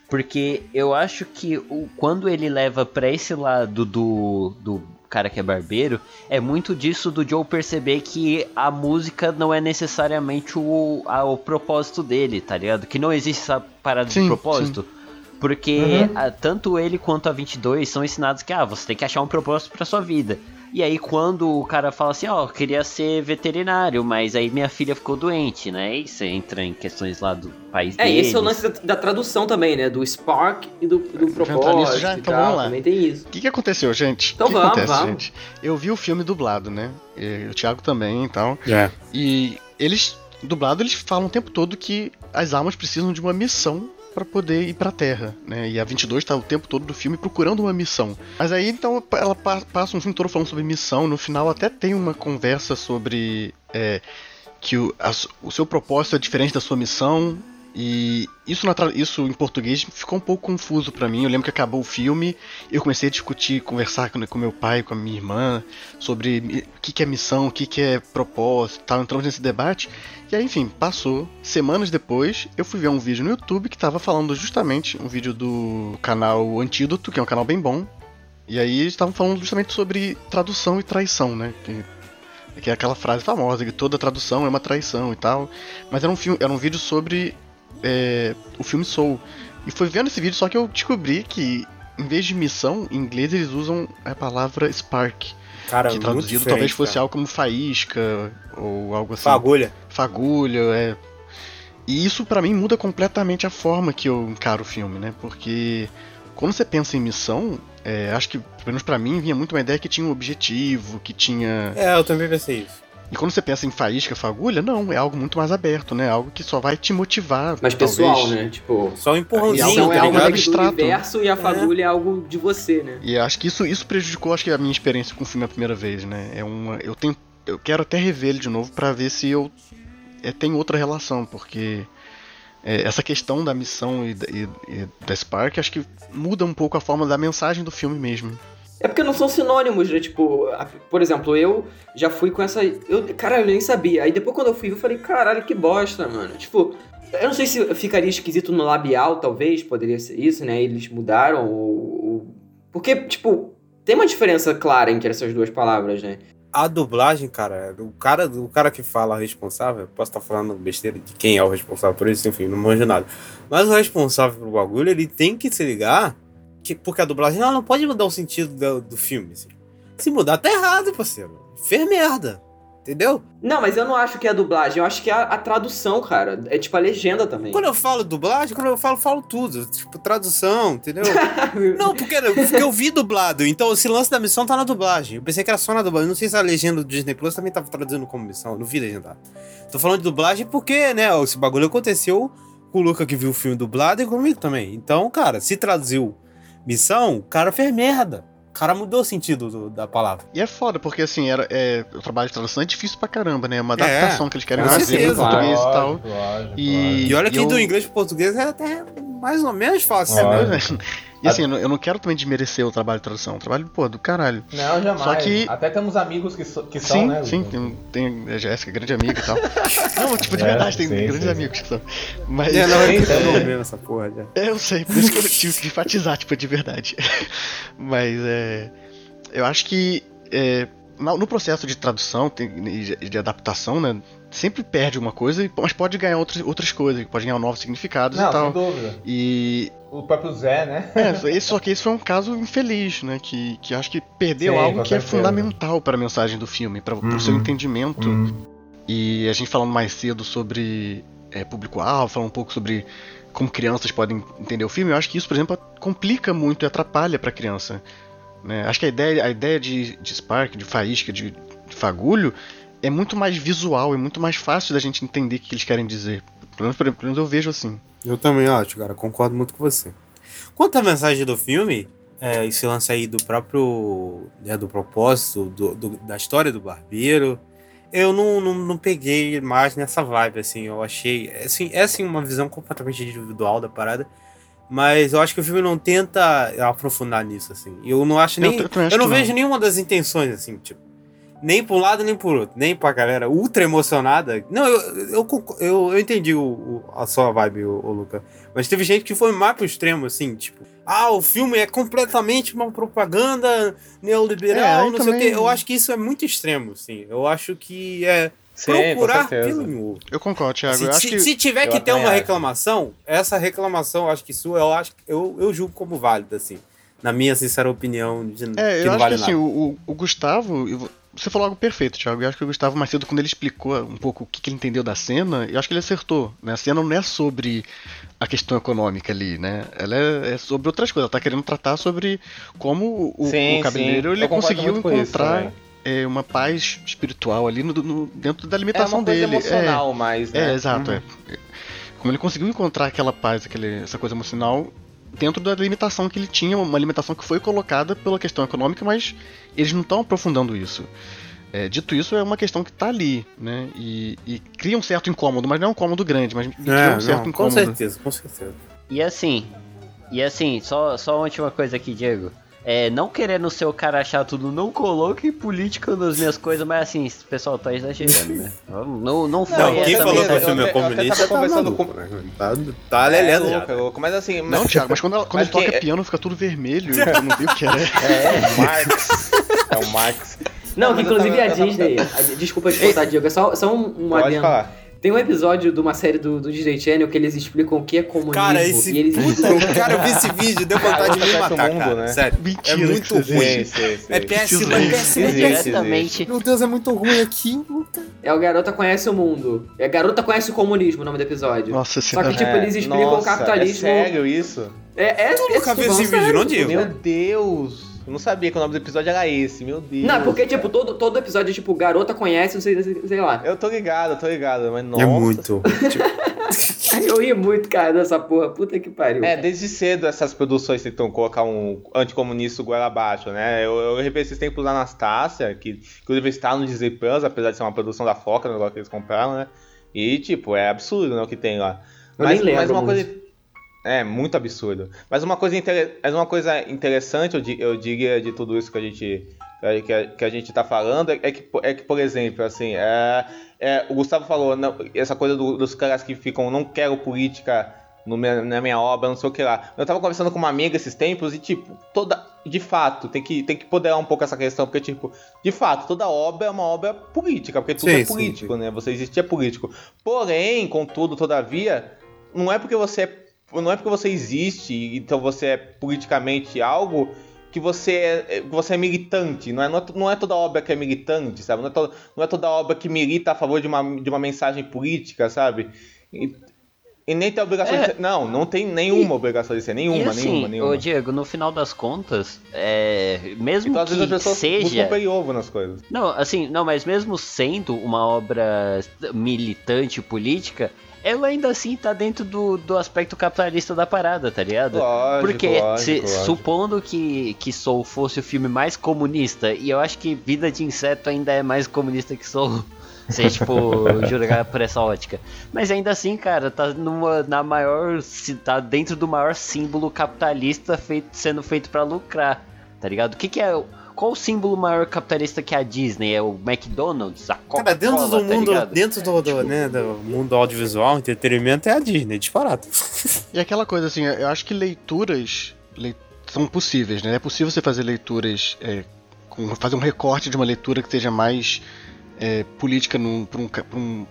Porque eu acho que o, quando ele leva pra esse lado do, do cara que é barbeiro, é muito disso do Joe perceber que a música não é necessariamente o, a, o propósito dele, tá ligado? Que não existe essa parada Sim, de propósito. Porque a- tanto ele quanto a 22 são ensinados que ah, você tem que achar um propósito pra sua vida. E aí quando o cara fala assim, ó, eu queria ser veterinário, mas aí minha filha ficou doente, né? E você entra em questões lá do país É, deles. esse é o lance da, da tradução também, né? Do Spark e do, do entrar propósito nisso já? e Então tal, vamos lá. Também tem isso. O que, que aconteceu, gente? Então que vamos, acontece, vamos. gente? Eu vi o filme dublado, né? E o Thiago também e tal. É. E eles, dublado, eles falam o tempo todo que as almas precisam de uma missão pra poder ir pra Terra, né? E a 22 tá o tempo todo do filme procurando uma missão. Mas aí, então, ela pa- passa um filme todo falando sobre missão. No final até tem uma conversa sobre é, que o, a o seu propósito é diferente da sua missão. E isso, isso em português ficou um pouco confuso pra mim. Eu lembro que acabou o filme, eu comecei a discutir, conversar com, com meu pai, com a minha irmã, sobre o que, que é missão, o que, que é propósito, tal. entramos nesse debate. E aí, enfim, passou. Semanas depois, eu fui ver um vídeo no YouTube que tava falando justamente um vídeo do canal Antídoto, que é um canal bem bom. E aí eles estavam falando justamente sobre tradução e traição, né? Que, que é aquela frase famosa, que toda tradução é uma traição e tal. Mas era um, filme, era um vídeo sobre é, o filme Soul. E foi vendo esse vídeo só que eu descobri que, em vez de missão, em inglês eles usam a palavra spark. Cara, que traduzido talvez fosse cara. algo como faísca ou algo assim. Fagulha. Fagulha, é. E isso pra mim muda completamente a forma que eu encaro o filme, né? Porque quando você pensa em missão, é, acho que, pelo menos pra mim, vinha muito uma ideia que tinha um objetivo, que tinha. É, eu também pensei isso. E quando você pensa em faísca, fagulha, não, é algo muito mais aberto, né? Algo que só vai te motivar. Mas talvez. pessoal, né? Tipo, Só um empurrãozinho, tá é algo ligado? daqui do Abstrato. universo e a fagulha é. algo de você, né? E acho que isso, isso prejudicou acho que a minha experiência com o filme a primeira vez, né? É uma, eu tenho, eu quero até rever ele de novo pra ver se eu é, tenho outra relação, porque é, essa questão da missão e, e- e da Spark acho que muda um pouco a forma da mensagem do filme mesmo. É porque não são sinônimos, né? Tipo, por exemplo, eu já fui com essa. Eu, caralho, eu nem sabia. Aí depois quando eu fui, eu falei, caralho, que bosta, mano. Tipo, eu não sei se ficaria esquisito no labial, talvez, poderia ser isso, né? Eles mudaram o. o- Porque, tipo, tem uma diferença clara entre essas duas palavras, né? A dublagem, cara, o cara, o cara que fala responsável, posso estar falando besteira de quem é o responsável por isso, enfim, não manjo nada. Mas o responsável pelo bagulho, ele tem que se ligar que, porque a dublagem ela não pode mudar o sentido do, do filme. assim. Se mudar, tá errado, parceiro. Fez merda. Entendeu? Não, mas eu não acho que é a dublagem, eu acho que é a, a tradução, cara. É tipo a legenda também. Quando eu falo dublagem, quando eu falo, falo tudo. Tipo, tradução, entendeu? *laughs* Não, porque, porque eu vi dublado. Então, esse lance da missão tá na dublagem. Eu pensei que era só na dublagem. Não sei se a legenda do Disney Plus também tava traduzindo como missão. Eu não vi legendado. Tô falando de dublagem porque, né, esse bagulho aconteceu com o Luca que viu o filme dublado e comigo também. Então, cara, se traduziu missão, o cara fez merda. O cara mudou o sentido do- da palavra. E é foda, porque assim, era, é, o trabalho de tradução é difícil pra caramba, né? É uma É, adaptação que eles querem fazer em certeza. português e tal. E- lógico. E olha que eu- do inglês pro português é até mais ou menos fácil. É, né? E assim, eu não, não quero também desmerecer o trabalho de tradução. O trabalho, pô, do caralho. Não, jamais. Só que- Até temos amigos que, so- que são, sim, né? sim, tem, tem a Jéssica, grande amiga e tal. *laughs* não, tipo, de É, verdade, tem sim, grandes sim, amigos que são. Mas. É, não, Sim, eu sim. tô vendo essa porra já. É, eu sei, por isso que eu tive que enfatizar, tipo, de verdade. *laughs* Mas é. Eu acho que é, no processo de tradução e de, adaptação, né? Sempre perde uma coisa, mas pode ganhar outras, outras coisas, pode ganhar novos significados Não, e tal. sem dúvida. E. O próprio Zé, né? É, só que esse foi um caso infeliz, né? Que, que acho que perdeu Sim, algo que é fundamental para a mensagem do filme, para o Uhum. seu entendimento. Hum. E a gente falando mais cedo sobre é, público-alvo, falando um pouco sobre como crianças podem entender o filme, eu acho que isso, por exemplo, complica muito e atrapalha para a criança. né? Acho que a ideia, a ideia de, de Spark, de faísca, de, de fagulho, é muito mais visual, é muito mais fácil da gente entender o que eles querem dizer. Pelo menos, pelo menos eu vejo assim. Eu também acho, cara. Concordo muito com você. Quanto à mensagem do filme, é, esse lance aí do próprio. Né, do propósito, do, do- da história do barbeiro, eu não, não, não peguei mais nessa vibe, assim. Eu achei. Assim, é assim uma visão completamente individual da parada. Mas eu acho que o filme não tenta aprofundar nisso, assim. Eu não acho nem. Eu acho Eu não não. vejo nenhuma das intenções, assim, tipo. Nem pra um lado nem por outro, nem pra galera ultra emocionada. Não, eu, eu, eu, eu entendi o, o, a sua vibe, o, o Luca. Mas teve gente que foi mais pro extremo, assim, tipo, ah, o filme é completamente uma propaganda neoliberal, É, não aí sei o quê. também- Eu acho que isso é muito extremo, assim. Eu acho que é Sim, procurar pelo novo. Eu concordo, Thiago. Se, eu acho se- que. se tiver eu que ter também uma acho. reclamação, essa reclamação, eu acho que sua, eu acho eu, eu julgo como válida, assim. Na minha sincera opinião, de, É, que eu não acho vale que assim, o- o Gustavo. Você falou algo perfeito, Thiago. Eu acho que o Gustavo mais cedo, quando ele explicou um pouco o que, que ele entendeu da cena, eu acho que ele acertou. Né? A cena não é sobre a questão econômica ali, né? Ela é, é sobre outras coisas. Ela tá querendo tratar sobre como o, Sim, o cabeleireiro sim. ele conseguiu isso encontrar também. é, uma paz espiritual ali no, no- dentro da É limitação uma coisa dele. emocional mais, É, né? é, exato. é. Como ele conseguiu encontrar aquela paz, aquele, essa coisa emocional dentro da limitação que ele tinha, uma limitação que foi colocada pela questão econômica, mas eles não estão aprofundando isso. É, dito isso, é uma questão que está ali, né? E, e cria um certo incômodo, mas não é um incômodo grande, mas cria É, um certo não, com incômodo. certeza, com certeza. E assim, e assim, só, só uma última coisa aqui, Diego. É, não querendo ser o cara achar tudo, não coloque política nas minhas coisas, mas assim, pessoal tá exagerando, né? *laughs* Não, não foi Não, eu quem essa falou que o eu- filme é eu tava comunista tá conversando com- né? Tá, tá lelendo é, louco, é louco. Mas assim, Não, Thiago, mas quando, ela- quando Mas ele toca quem- piano fica tudo vermelho, *laughs* tu não viu que era. É, o Marx. *laughs* É o Marx. *laughs* Não, Não, que eu inclusive tava- a eu tava- Disney. a- desculpa te contar, Diego. É só, só um, um Pode adendo. falar. Tem um episódio de uma série do, do Disney Channel que eles explicam o que é comunismo. Cara, esse. e eles cara, eu vi esse vídeo, deu vontade de me Cara, matar, mundo, cara. né? Sério. Mentira é muito ruim. É péssimo, é péssimo, é existe. péssimo. Diretamente. Meu Deus, é muito ruim aquilo, cara. É o Garota Conhece o Mundo. É Garota Conhece o Comunismo, o nome do episódio. Nossa Só senhora. que, tipo, eles explicam o nossa, capitalismo. É sério isso? É, é, é nunca falando esse vídeo, sério, não, pô. Diego? Meu Deus. Eu não sabia que o nome do episódio era esse, meu Deus. Não, porque, tipo, todo, todo episódio é tipo, garota conhece, não sei, sei, lá. Eu tô ligado, eu tô ligado, mas nossa. É muito. *laughs* Eu ri muito, cara, dessa porra. Puta que pariu. É, desde cedo essas produções tentam colocar um anticomunista goela abaixo, né? Eu, eu revi esses tempos da Anastácia, que inclusive está no Disney Plus, apesar de ser uma produção da Foca, o negócio que eles compraram, né? E, tipo, é absurdo, né, o que tem lá. Eu mas, nem lembro mas uma muito. É, muito absurdo. Mas uma coisa, inter... mas uma coisa interessante, eu, di- eu diria, de tudo isso que a gente, que a, que a gente tá falando, é que, é que por exemplo, assim, é, é, o Gustavo falou, não, essa coisa do- dos caras que ficam, não quero política no na minha obra, não sei o que lá. Eu tava conversando com uma amiga esses tempos e, tipo, toda. De fato, tem que, tem que poderar um pouco essa questão, porque, tipo, de fato, toda obra é uma obra política, porque tudo Sim, é sim, político, né? Você existe é político. Porém, contudo, todavia, não é porque você é- não é porque você existe, então você é politicamente algo que você é, que você é militante, não é, não, é, não é toda obra que é militante, sabe? Não é, to- não é toda obra que milita a favor de uma, de uma mensagem política, sabe? E, e nem tem obrigação É. de ser. Não, não tem nenhuma obrigação de ser, nenhuma, e assim, nenhuma, nenhuma. ô Diego, no final das contas, é, mesmo Então as que pessoas seja... ovo nas coisas. Não, assim, não, mas mesmo sendo uma obra militante política, ela ainda assim tá dentro do, do aspecto capitalista da parada, tá ligado? Lógico, Porque lógico, se- lógico. supondo que, que Soul fosse o filme mais comunista, e eu acho que Vida de Inseto ainda é mais comunista que Soul. *laughs* Se tipo, *laughs* julgar por essa ótica. Mas ainda assim, cara, tá numa, na maior. Tá dentro do maior símbolo capitalista feito, sendo feito pra lucrar. Tá ligado? O que, que é. O- Qual o símbolo maior capitalista que a Disney? É o McDonald's? A Coca-Cola? cara, dentro do tá mundo, ligado? dentro do, do, né, do mundo audiovisual, entretenimento, é a Disney, disparado. E aquela coisa assim, eu acho que leituras lei- são possíveis, né? É possível você fazer leituras, é, com, fazer um recorte de uma leitura que seja mais é, política num, por, um, por um-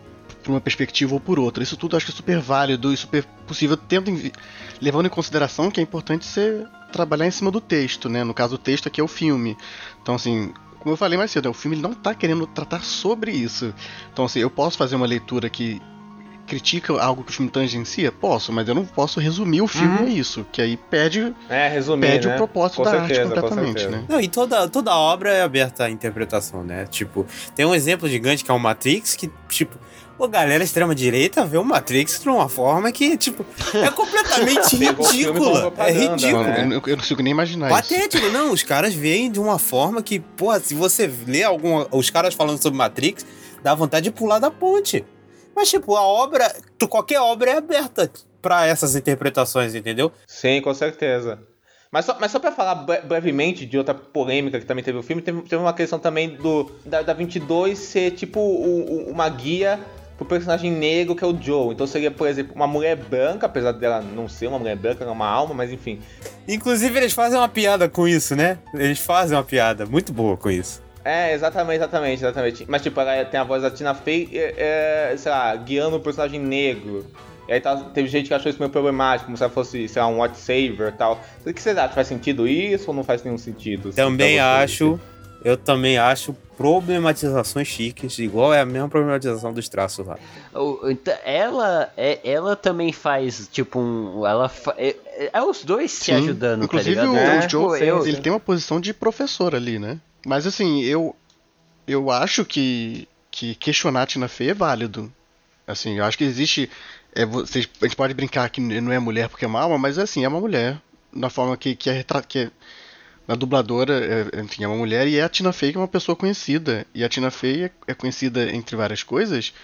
por uma perspectiva ou por outra. Isso tudo eu acho que é super válido e super possível, tendo em levando em consideração que é importante você trabalhar em cima do texto, né? No caso, o texto aqui é o filme. Então, assim, como eu falei mais cedo, né, o filme ele não está querendo tratar sobre isso. Então, assim, eu posso fazer uma leitura que critica algo que o filme tangencia? Posso, mas eu não posso resumir o filme a isso, que aí perde, É, resumir, perde né? o propósito Com da certeza, arte com completamente, certeza. né? Não, e toda, toda obra é aberta à interpretação, né? Tipo, tem um exemplo gigante que é o Matrix, que, tipo, a galera extrema-direita vê o Matrix de uma forma que, tipo, é *laughs* completamente ridícula. É ridículo. né? Eu, não- eu não consigo nem imaginar isso. Patético, não, os caras veem de uma forma que, pô, se você lê algum, os caras falando sobre Matrix, dá vontade de pular da ponte. Mas, tipo, a obra, qualquer obra é aberta pra essas interpretações, entendeu? Sim, com certeza. Mas só, mas só pra falar bre- brevemente de outra polêmica que também teve o filme, teve, teve uma questão também do da, da 22 ser tipo o- o- uma guia pro personagem negro que é o Joe. Então seria, por exemplo, uma mulher branca, apesar dela não ser uma mulher branca, ela é uma alma, mas enfim. Inclusive, eles fazem uma piada com isso, né? Eles fazem uma piada muito boa com isso. É, exatamente, exatamente, exatamente. Mas tipo, ela tem a voz da Tina Fey, é, é, sei lá, guiando o personagem negro. E aí tá, teve gente que achou isso meio problemático, como se ela fosse, sei lá, um watch saver e tal. O que vocês acham? Faz sentido isso ou não faz nenhum sentido? assim, Também acho, eu também acho problematizações chiques, igual é a mesma problematização dos traços lá. Então, Ela, é, ela também faz, tipo, um. Ela fa- é, é- os dois se Sim. ajudando, Inclusive, tá ligado? o, É, o Joe, Tipo, eu- ele tem uma posição de professor ali, né? Mas assim, eu eu acho que, que questionar a Tina Fey é válido. Assim, eu acho que existe. É, vocês, a gente pode brincar que não é mulher porque é uma alma, mas assim, é uma mulher. Na forma que, que é retratada. Que é, na dubladora, é, enfim, é uma mulher e é a Tina Fey que é uma pessoa conhecida. E a Tina Fey é, é conhecida, entre várias coisas,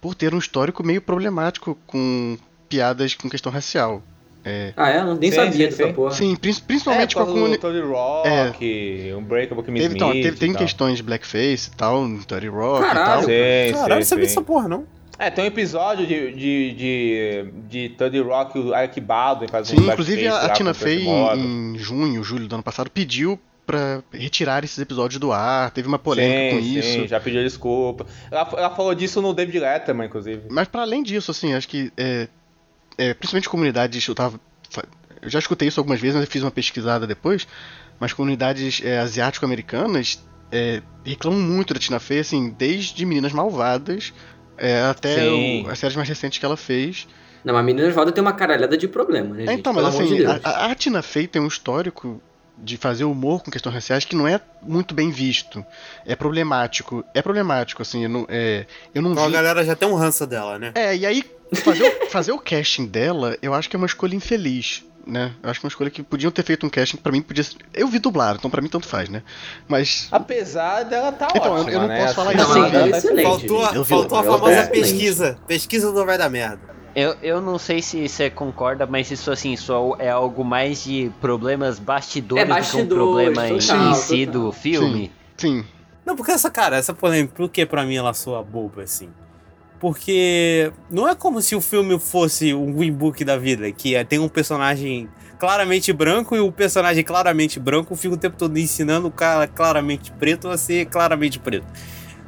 por ter um histórico meio problemático com piadas com questão racial. É, Ah, é? Eu nem Sim, sabia sim, dessa sim. porra. sim, prin- É, principalmente por com a causa comuni- do Tony Rock, um Breakable Kimmy Teve, então, teve, tem tal. questões de blackface e tal, no Dirty Rock Caralho. e tal. Sim, Caralho, sim, sabia sim. dessa porra, não? É, tem um episódio de, de, de, de Tony Rock, o Eric Baldwin faz um Sim, inclusive a, a Tina Fey, em, em junho, julho do ano passado, pediu pra retirar esses episódios do ar, teve uma polêmica sim, com isso. Sim, já pediu desculpa. Ela, ela falou disso no David Letterman, inclusive. Mas para além disso, assim, acho que é, é, principalmente comunidades, eu tava eu já escutei isso algumas vezes, mas eu fiz uma pesquisada depois, mas comunidades é, asiático-americanas é, reclamam muito da Tina Fey, assim, desde Meninas Malvadas é, até o- as séries mais recentes que ela fez. Não, mas Meninas Valda tem uma caralhada de problema, né, É, então, mas assim, de a, a- a Tina Fey tem um histórico de fazer humor com questões raciais que não é muito bem visto. É problemático. É problemático, assim, eu não, é, eu não Então a vi... galera já tem um ranço dela, né? É, e aí, fazer o, *laughs* fazer o casting dela, eu acho que é uma escolha infeliz, né? Eu acho que é uma escolha que podiam ter feito um casting que pra mim podia ser... Eu vi dublado, então pra mim tanto faz, né? Mas... Apesar dela tá Então, eu- ótima, eu não né? posso falar Assim, isso, Não, ela é tá excelente. Faltou, Eu vi- faltou a ela famosa é excelente. pesquisa. Pesquisa do vai dar merda. Eu, eu não sei se você concorda, mas isso assim, isso é algo mais de problemas bastidores, É, do que um bastidores, problema em, total, em si total. do filme. Sim. Não, porque essa, cara, essa polêmica, por que pra mim ela soa boba, assim? Porque não é como se o filme fosse um Green Book da vida, que é, tem um personagem claramente branco e o personagem claramente branco fica o tempo todo ensinando o cara claramente preto a ser claramente preto.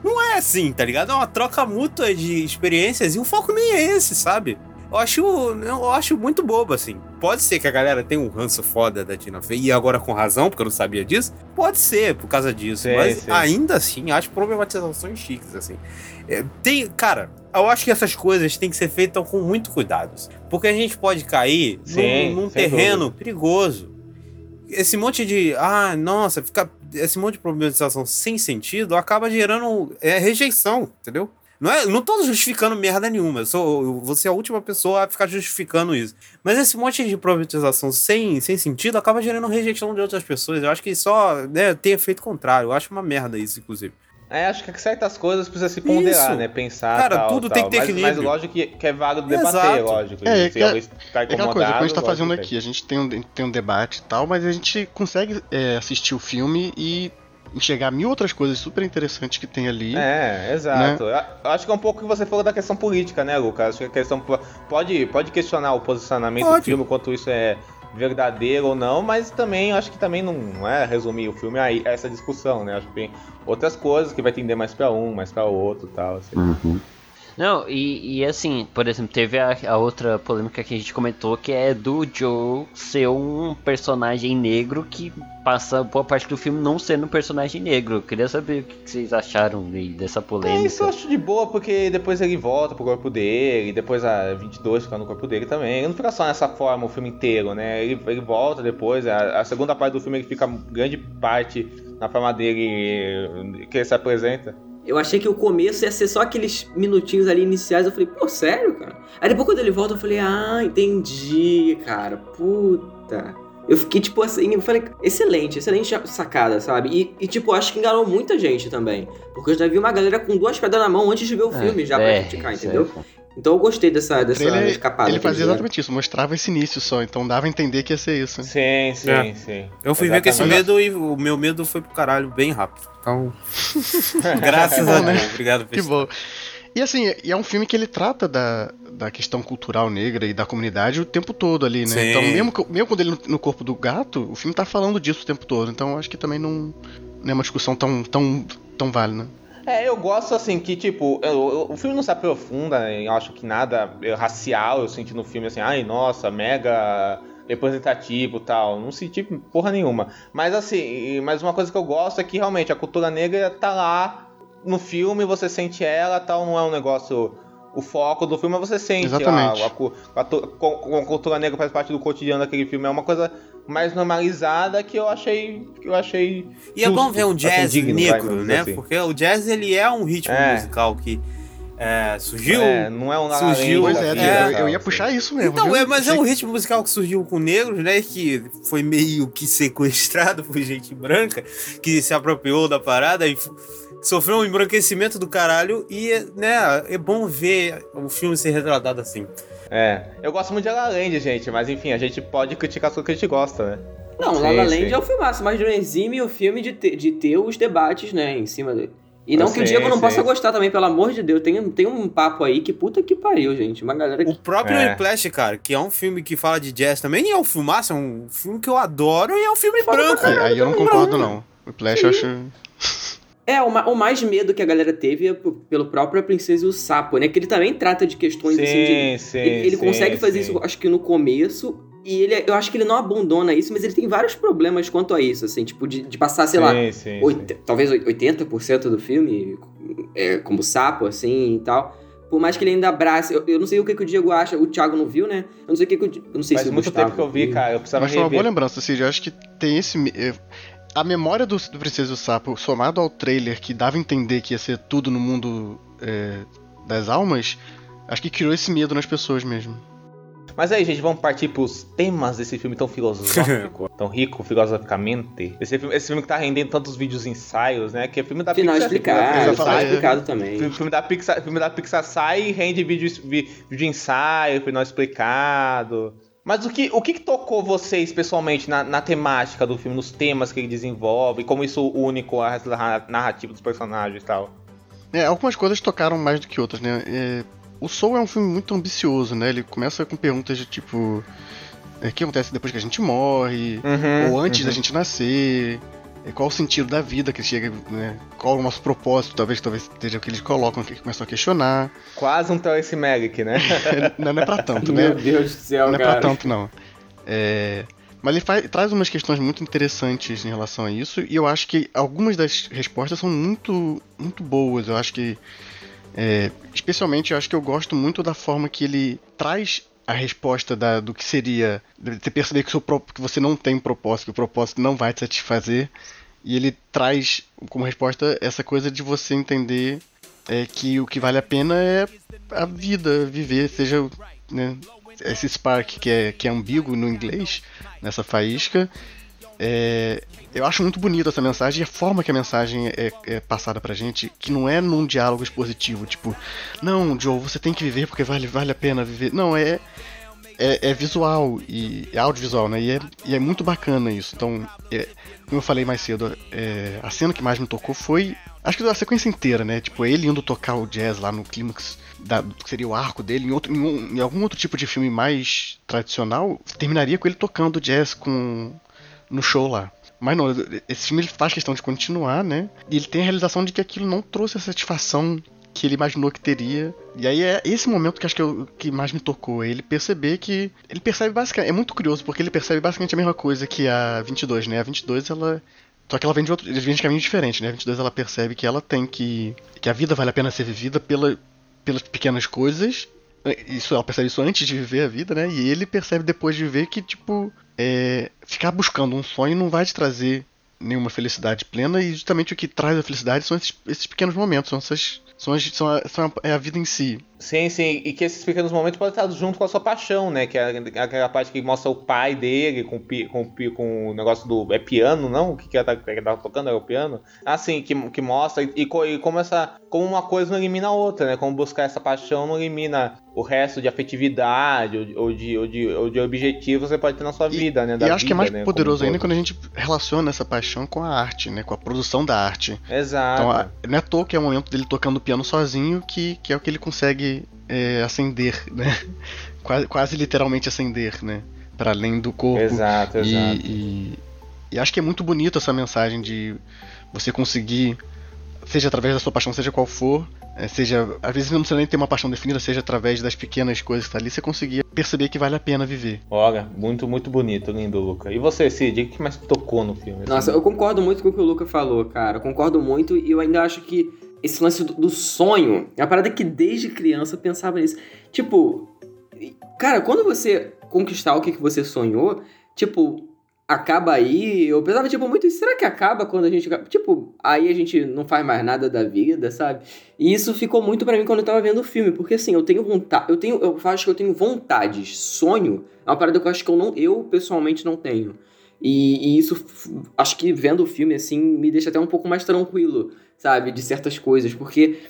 Não é assim, tá ligado? É uma troca mútua de experiências e o foco nem é esse, sabe? Eu acho, eu acho muito bobo, assim. Pode ser que a galera tenha um ranço foda da Tina Fey, e agora com razão, porque eu não sabia disso. Pode ser, por causa disso. Sim, mas sim. ainda assim, acho problematizações chiques, assim. É, tem, cara, eu acho que essas coisas têm que ser feitas com muito cuidado. assim. Porque a gente pode cair Sim, num, num terreno perigoso. Esse monte de. Ah, nossa, fica. Esse monte de problematização sem sentido acaba gerando é, rejeição, entendeu? Não, é, não tô justificando merda nenhuma. Eu sou, eu vou ser a última pessoa a ficar justificando isso. Mas esse monte de problematização sem, sem sentido acaba gerando rejeição de outras pessoas. Eu acho que só né, tem efeito contrário. Eu acho uma merda isso, inclusive. É, acho que certas coisas precisa se ponderar, Isso. né? Pensar. Cara, tal, tudo tal. tem que ter mas, equilíbrio. Mas lógico que, que é válido debater, Exato. lógico. É, se que é- alguém tá É aquela coisa, como a gente tá fazendo que aqui, a gente tem um, tem um debate e tal, mas a gente consegue é, assistir o filme e enxergar mil outras coisas super interessantes que tem ali. É, exato. Eu eu acho que é um pouco o que você falou da questão política, né, Lucas? Acho que a questão po- pode, pode questionar o posicionamento do Pode. filme, quanto isso é verdadeiro ou não, mas também acho que também não é resumir o filme a essa discussão, né? Acho que tem outras coisas que vai tender mais pra um, mais pra outro tal. Assim. Não, e, e assim, por exemplo, teve a, a outra polêmica que a gente comentou, que é do Joe ser um personagem negro que passa boa parte do filme não sendo um personagem negro. Eu queria saber o que vocês acharam aí dessa É, polêmica. isso eu acho de boa, porque depois ele volta pro corpo dele, e depois a 22 fica no corpo dele também. Ele não fica só nessa forma o filme inteiro, né? Ele, ele volta depois, a, a segunda parte do filme ele fica grande parte na forma dele que ele se apresenta. Eu achei que o começo ia ser só aqueles minutinhos ali iniciais. Eu falei, pô, sério, cara? Aí depois quando ele volta, eu falei, ah, entendi, cara. Puta. Eu fiquei, tipo assim, eu falei, excelente, excelente sacada, sabe? E, e, tipo, acho que enganou muita gente também. Porque eu já vi uma galera com duas pedras na mão antes de ver o filme, já pra É, criticar, isso entendeu? é- Então eu gostei dessa, dessa Ele, escapada. ele fazia exatamente isso, mostrava esse início só, então dava a entender que ia ser isso. Sim, sim, É. sim. Eu fui ver com esse Exatamente. medo e o meu medo foi pro caralho bem rápido. Então. *laughs* Graças a *laughs* né? Deus. Obrigado, Que bom. E assim, e é um filme que ele trata da, da questão cultural negra e da comunidade o tempo todo ali, né? Sim. Então, mesmo, que- mesmo quando ele no, no corpo do gato, o filme tá falando disso o tempo todo. Então, eu acho que também não, não é uma discussão tão, tão, tão válida. É, eu gosto assim que, tipo, eu- eu- o filme não se aprofunda, né, eu acho que nada é, racial, eu senti no filme assim, ai, nossa, mega representativo tal. Não senti porra nenhuma. Mas assim, mas uma coisa que eu gosto é que realmente a cultura negra tá lá no filme, você sente ela tal, não é um negócio. O foco do filme, mas você sente Exatamente. a, a, co- co- a cultura negra faz parte do cotidiano daquele filme. É uma coisa mais normalizada que eu achei. Que eu achei E é bom justo, ver um assim, jazz digno, vai, negro, dizer né? assim. Porque o jazz ele é um ritmo É. musical que é, surgiu. É, não é um surgiu- Pois é, vida, é, eu, eu ia assim. puxar isso mesmo. Então, viu? é, mas é um ritmo musical que surgiu com negros, né? Que foi meio que sequestrado *laughs* por gente branca, que se apropriou da parada e sofreu um embranquecimento do caralho. E, né, é bom ver o filme ser retratado assim. É, eu gosto muito de La La Land, gente, mas enfim, a gente pode criticar as coisas que a gente gosta, né? Não, Sim, La La Land sim. é um filmaço, mas não exime o filme de ter, de ter os debates, né, em cima dele. E não Eu que o sei, Diego não sei. possa gostar também, pelo amor de Deus. Tem, tem um papo aí que puta que pariu, gente. Uma galera que. O próprio É. Whiplash, cara, que é um filme que fala de jazz também, e é um filmaço, é um filme que eu adoro e é um filme branco. Aí, aí eu não concordo, não. O Flash eu acho. É, o, ma- o mais medo que a galera teve é pelo próprio A Princesa e o Sapo, né? Que ele também trata de questões assim de. Sim, sim. Ele, ele sim, consegue fazer sim. isso, acho que no começo. E ele, eu acho que ele não abandona isso, mas ele tem vários problemas quanto a isso, assim, tipo, de, de passar, sei lá, Sim, sim, oit- talvez 80% do filme é, como sapo, assim e tal. Por mais que ele ainda abrace. Eu, eu não sei o que, que o Diego acha, o Thiago não viu, né? Eu não sei o que, que o Eu não sei Faz se muito Gustavo tempo que eu vi, viu. cara. Eu precisava Mas foi uma boa rever. lembrança, Cid. Eu acho que tem esse. A memória do, do Princesa e o Sapo, somado ao trailer que dava a entender que ia ser tudo no mundo eh, das almas, acho que criou esse medo nas pessoas mesmo. Mas aí, gente, vamos partir pros temas desse filme tão *laughs* filosófico, tão rico filosoficamente. Esse filme, esse filme que tá rendendo tantos vídeos ensaios, né? Que é filme da Final Pixar. explicado, final falei, sai, explicado também. filme- filme da Pixar, filme da Pixar sai e rende vídeo, vídeo ensaio, final explicado. Mas o que, o que, que tocou vocês pessoalmente na, na temática do filme, nos temas que ele desenvolve, como isso une a narrativa dos personagens e tal? É, algumas coisas tocaram mais do que outras, né? É, o Soul é um filme muito ambicioso, né? Ele começa com perguntas de tipo. é, O que acontece depois que a gente morre? Uhum, ou antes uhum. da gente nascer? É, Qual o sentido da vida que chega, né? Qual o nosso propósito? Talvez, talvez seja o que eles colocam, que começam a questionar. Quase um Terence Malick, né? *laughs* não, não é pra tanto, né? Meu Deus do céu, Não é cara. pra tanto, não. É, Mas ele faz- traz umas questões muito interessantes em relação a isso, e eu acho que algumas das respostas são muito, muito boas. Eu acho que. é, especialmente, eu acho que eu gosto muito da forma que ele traz a resposta da- do que seria. Você perceber que, seu pró- que você não tem propósito, que o propósito não vai te satisfazer. E ele traz como resposta essa coisa de você entender é, que o que vale a pena é a vida, viver, seja né, esse spark que é, que é ambíguo no inglês, nessa faísca. É, eu acho muito bonita essa mensagem e a forma que a mensagem é, é passada pra gente, que não é num diálogo expositivo, tipo, não, Joe, você tem que viver porque vale, vale a pena viver. Não, é, é, é visual e é audiovisual, né? E é, e é muito bacana isso. Então, é, como eu falei mais cedo, é, a cena que mais me tocou foi. Acho que a sequência inteira, né? Tipo, ele indo tocar o jazz lá no clímax, da, que seria o arco dele, em, outro, em, um- em algum outro tipo de filme mais tradicional, terminaria com ele tocando jazz com, no show lá. Mas não, esse filme ele faz questão de continuar, né? E ele tem a realização de que aquilo não trouxe a satisfação que ele imaginou que teria. E aí é esse momento que acho que, eu, que mais me tocou. É ele perceber que. Ele percebe basicamente. É muito curioso, porque ele percebe basicamente a mesma coisa que a 22, né? A 22 ela. Só que ela vem de outro. Vêm de caminhos diferentes, né? A 22 ela percebe que ela tem que. que a vida vale a pena ser vivida pela, pelas pequenas coisas. Isso, ela percebe isso antes de viver a vida, né? E ele percebe depois de viver que, tipo, é, ficar buscando um sonho não vai te trazer nenhuma felicidade plena e justamente o que traz a felicidade são esses, esses pequenos momentos, são essas são, as- são a, são a- é a vida em si. Sim, sim, e que esses pequenos momentos podem estar junto com a sua paixão, né? Que é aquela parte que mostra o pai dele com, com, com o negócio do. É piano, não? O que, que ele tava tocando? É o piano? Assim, que, que mostra. E, e como essa. Como uma coisa não elimina a outra, né? Como buscar essa paixão não elimina o resto de afetividade ou de, ou de, ou de, ou de objetivos você pode ter na sua vida, né? Da e acho vida, que é mais né? poderoso ainda quando a gente relaciona essa paixão com a arte, né? Com a produção da arte. Exato. Então, não é à toa que é o momento dele tocando piano sozinho que, que é o que ele consegue é, acender, né? *laughs* Quase, quase literalmente acender, né? Para além do corpo. Exato, exato. E, e, e acho que é muito bonito essa mensagem de você conseguir, seja através da sua paixão, seja qual for, é, seja, às vezes não precisa nem ter uma paixão definida, seja através das pequenas coisas que tá ali, você conseguia perceber que vale a pena viver. Olha, muito, muito bonito, lindo, Luca. E você, Cid, o que mais tocou no filme? Assim? Nossa, eu concordo muito com o que o Luca falou, cara. Eu concordo muito e eu ainda acho que esse lance do, do sonho é uma parada que desde criança eu pensava nisso. Tipo, cara, quando você conquistar o que, que você sonhou, tipo, acaba aí. Eu pensava, tipo, muito, será que acaba quando a gente. Tipo, aí a gente não faz mais nada da vida, sabe? E isso ficou muito para mim quando eu tava vendo o filme, porque assim, eu tenho vontade. Eu tenho. Eu acho que eu tenho vontades. Sonho é uma parada que eu acho que eu não. Eu pessoalmente não tenho. E, e isso, acho que vendo o filme, assim, me deixa até um pouco mais tranquilo, sabe? De certas coisas, porque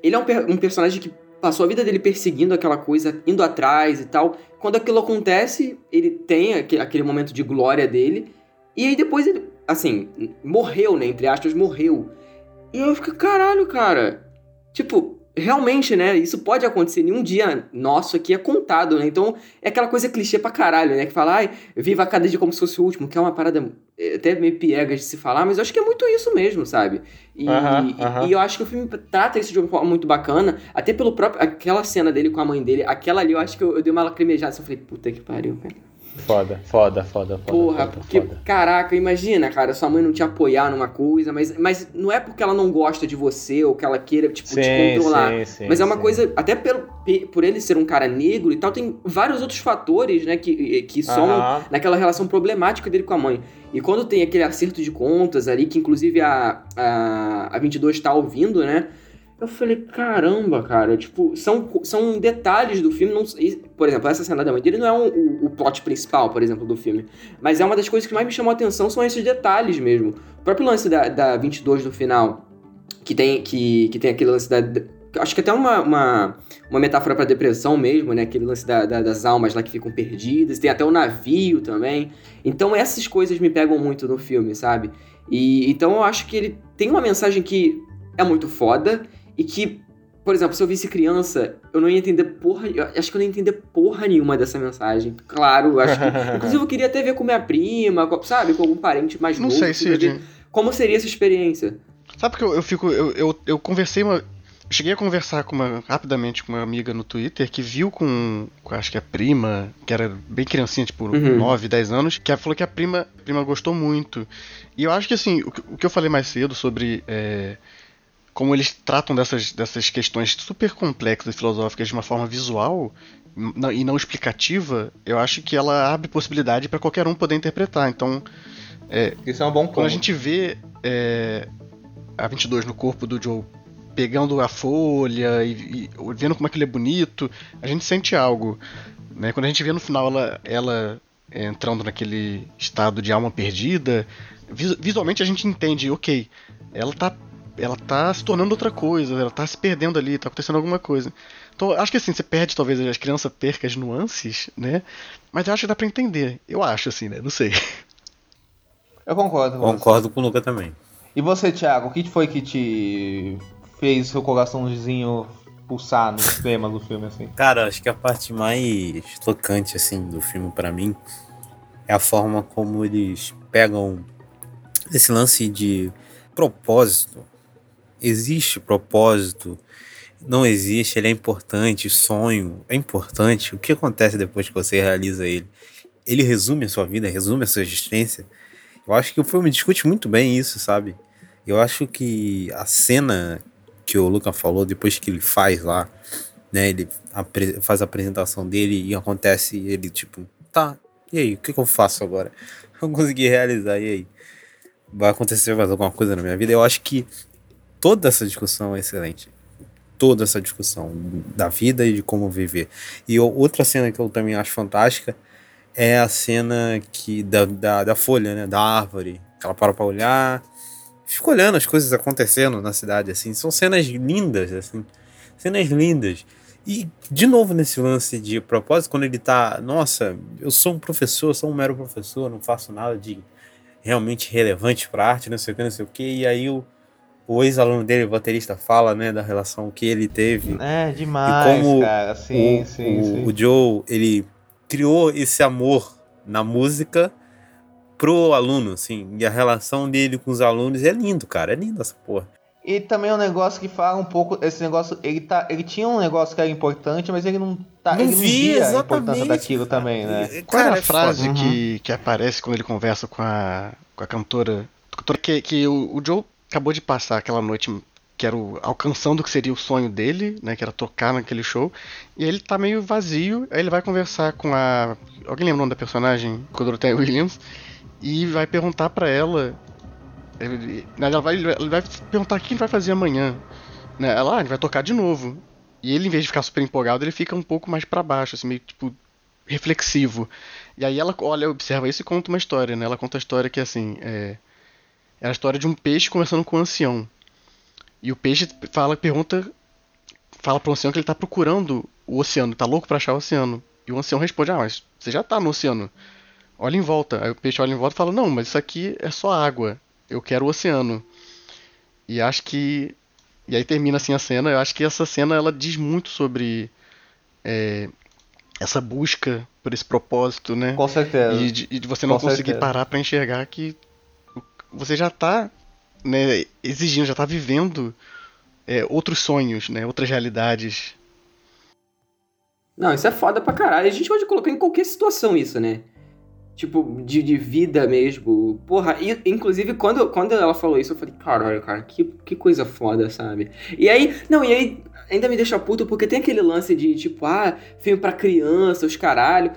ele é um, um personagem que passou a vida dele perseguindo aquela coisa, indo atrás e tal. Quando aquilo acontece, ele tem aquele momento de glória dele. E aí depois ele, assim, morreu, né? Entre aspas, morreu. E eu fico, caralho, cara. Tipo, realmente, né? Isso pode acontecer. Nenhum dia nosso aqui é contado, né? Então, é aquela coisa clichê pra caralho, né? Que fala, ai, viva cada dia como se fosse o último, que é uma parada é, até meio piegas de se falar, mas eu acho que é muito isso mesmo, sabe? E, uh -huh, uh -huh. e eu acho que o filme trata isso de uma forma muito bacana, até pelo próprio. aquela cena dele com a mãe dele, aquela ali eu acho que eu, eu dei uma lacrimejada, assim, eu falei, puta que pariu, cara. Foda, foda, foda, foda. Porra, foda, porque, foda. caraca, imagina, cara, sua mãe não te apoiar numa coisa, mas, mas não é porque ela não gosta de você ou que ela queira, tipo, sim, te controlar. Sim, sim, mas é uma coisa, até pelo, por ele ser um cara negro e tal, tem vários outros fatores, né, que, que são Uh -huh. naquela relação problemática dele com a mãe. E quando tem aquele acerto de contas ali, que inclusive a, a, a 22 tá ouvindo, né? Eu falei, caramba, cara, tipo, são, são detalhes do filme. Não, por exemplo, essa cena da mãe dele não é um, o, o plot principal, por exemplo, do filme. Mas é uma das coisas que mais me chamou a atenção são esses detalhes mesmo. O próprio lance da, da 22 do final, que tem, que, que tem aquele lance da. Acho que até uma, uma, uma metáfora pra depressão mesmo, né? Aquele lance da, da, das almas lá que ficam perdidas. Tem até o navio também. Então essas coisas me pegam muito no filme, sabe? E então eu acho que ele tem uma mensagem que é muito foda e que, por exemplo, se eu visse criança, eu não ia entender porra. Acho que eu não ia entender porra nenhuma dessa mensagem. Claro, acho que. *laughs* inclusive, eu queria até ver com minha prima, com, sabe? Com algum parente mais Não novo. sei, Cid. Como seria essa experiência? Sabe porque eu, eu fico. Eu, eu, eu conversei uma. Cheguei a conversar com uma, rapidamente com uma amiga no Twitter que viu com, com acho que a prima, que era bem criancinha, tipo Uhum. 9, 10 anos, que falou que a prima, a prima gostou muito. E eu acho que assim, o, que- o que eu falei mais cedo sobre é, como eles tratam dessas, dessas questões super complexas e filosóficas de uma forma visual e não explicativa, eu acho que ela abre possibilidade para qualquer um poder interpretar. Então, Isso é um bom ponto. quando a gente vê é, a 22 no corpo do Joe pegando a folha e, e vendo como aquilo é bonito, a gente sente algo. Né? Quando a gente vê no final ela, ela é, entrando naquele estado de alma perdida, vis- visualmente a gente entende, ok, ela tá, ela tá se tornando outra coisa, ela tá se perdendo ali, tá acontecendo alguma coisa. Então, acho que assim, você perde, talvez as crianças percam as nuances, né? Mas eu acho que dá pra entender. Eu acho, assim, né? Não sei. Eu concordo. com você. Concordo com o Luca também. E você, Thiago, o que foi que te fez seu coraçãozinho pulsar no tema do filme, assim? Cara, acho que a parte mais tocante, assim, do filme pra mim é a forma como eles pegam esse lance de propósito. Existe propósito, não existe, ele é importante, sonho é importante. O que acontece depois que você realiza ele? Ele resume a sua vida, resume a sua existência. Eu acho que o filme discute muito bem isso, sabe? Eu acho que a cena que o Luca falou, depois que ele faz lá, né? Ele faz a apresentação dele e acontece ele, tipo, tá, e aí, o que, que eu faço agora? *laughs* Eu consegui realizar, e aí? Vai acontecer mais alguma coisa na minha vida? Eu acho que toda essa discussão é excelente. toda essa discussão da vida e de como viver. E outra cena que eu também acho fantástica é a cena que da, da, da folha, né, da árvore. Ela para para olhar, fica olhando as coisas acontecendo na cidade, assim. São cenas lindas, assim. Cenas lindas. E, de novo, nesse lance de propósito, quando ele tá, nossa, eu sou um professor, sou um mero professor, não faço nada de realmente relevante pra arte, não sei o que, não sei o que, e aí o, o ex-aluno dele, o baterista, fala, né, da relação que ele teve. É, demais, e como cara, sim, o, sim, o, sim. o Joe, ele criou esse amor na música pro aluno, assim, e a relação dele com os alunos é lindo, cara, é lindo essa porra. E também é um negócio que fala um pouco. Esse negócio. Ele, tá, ele tinha um negócio que era importante, mas ele não, tá, não ele não via, via a importância daquilo também, né? Qual Cara, é a frase foda. que, que aparece quando ele conversa com a, com a cantora? cantora que, que o, o Joe acabou de passar aquela noite que era o, alcançando o que seria o sonho dele, né? Que era tocar naquele show. E ele tá meio vazio. Aí ele vai conversar com a. Alguém lembra o nome da personagem? Com a Dorothea Williams. E vai perguntar pra ela. Ele, ela vai, ele vai perguntar o que ele vai fazer amanhã. Né? Ela, ah, ele vai tocar de novo. E ele, em vez de ficar super empolgado, ele fica um pouco mais pra baixo, assim, meio tipo reflexivo. E aí ela olha, observa isso e conta uma história, né? Ela conta a história que assim, é, é a história de um peixe conversando com um ancião. E o peixe fala, pergunta, fala pro ancião que ele tá procurando o oceano, tá louco pra achar o oceano. E o ancião responde: "Ah, mas você já tá no oceano. Olha em volta". Aí o peixe olha em volta e fala: "Não, mas isso aqui é só água. Eu quero o oceano". E acho que e aí termina assim a cena. Eu acho que essa cena ela diz muito sobre é, essa busca por esse propósito, né? Com certeza. E de, e de você não Com conseguir certeza. parar pra enxergar que você já tá né, exigindo, já tá vivendo é, outros sonhos, né? Outras realidades. Não, isso é foda pra caralho. A gente pode colocar em qualquer situação isso, né? Tipo, de, de vida mesmo. Porra, e, inclusive quando, quando ela falou isso, eu falei, caralho, cara, que, que coisa foda, sabe? E aí, não, e aí ainda me deixa puto porque tem aquele lance de, tipo, ah, filme pra criança, os caralho.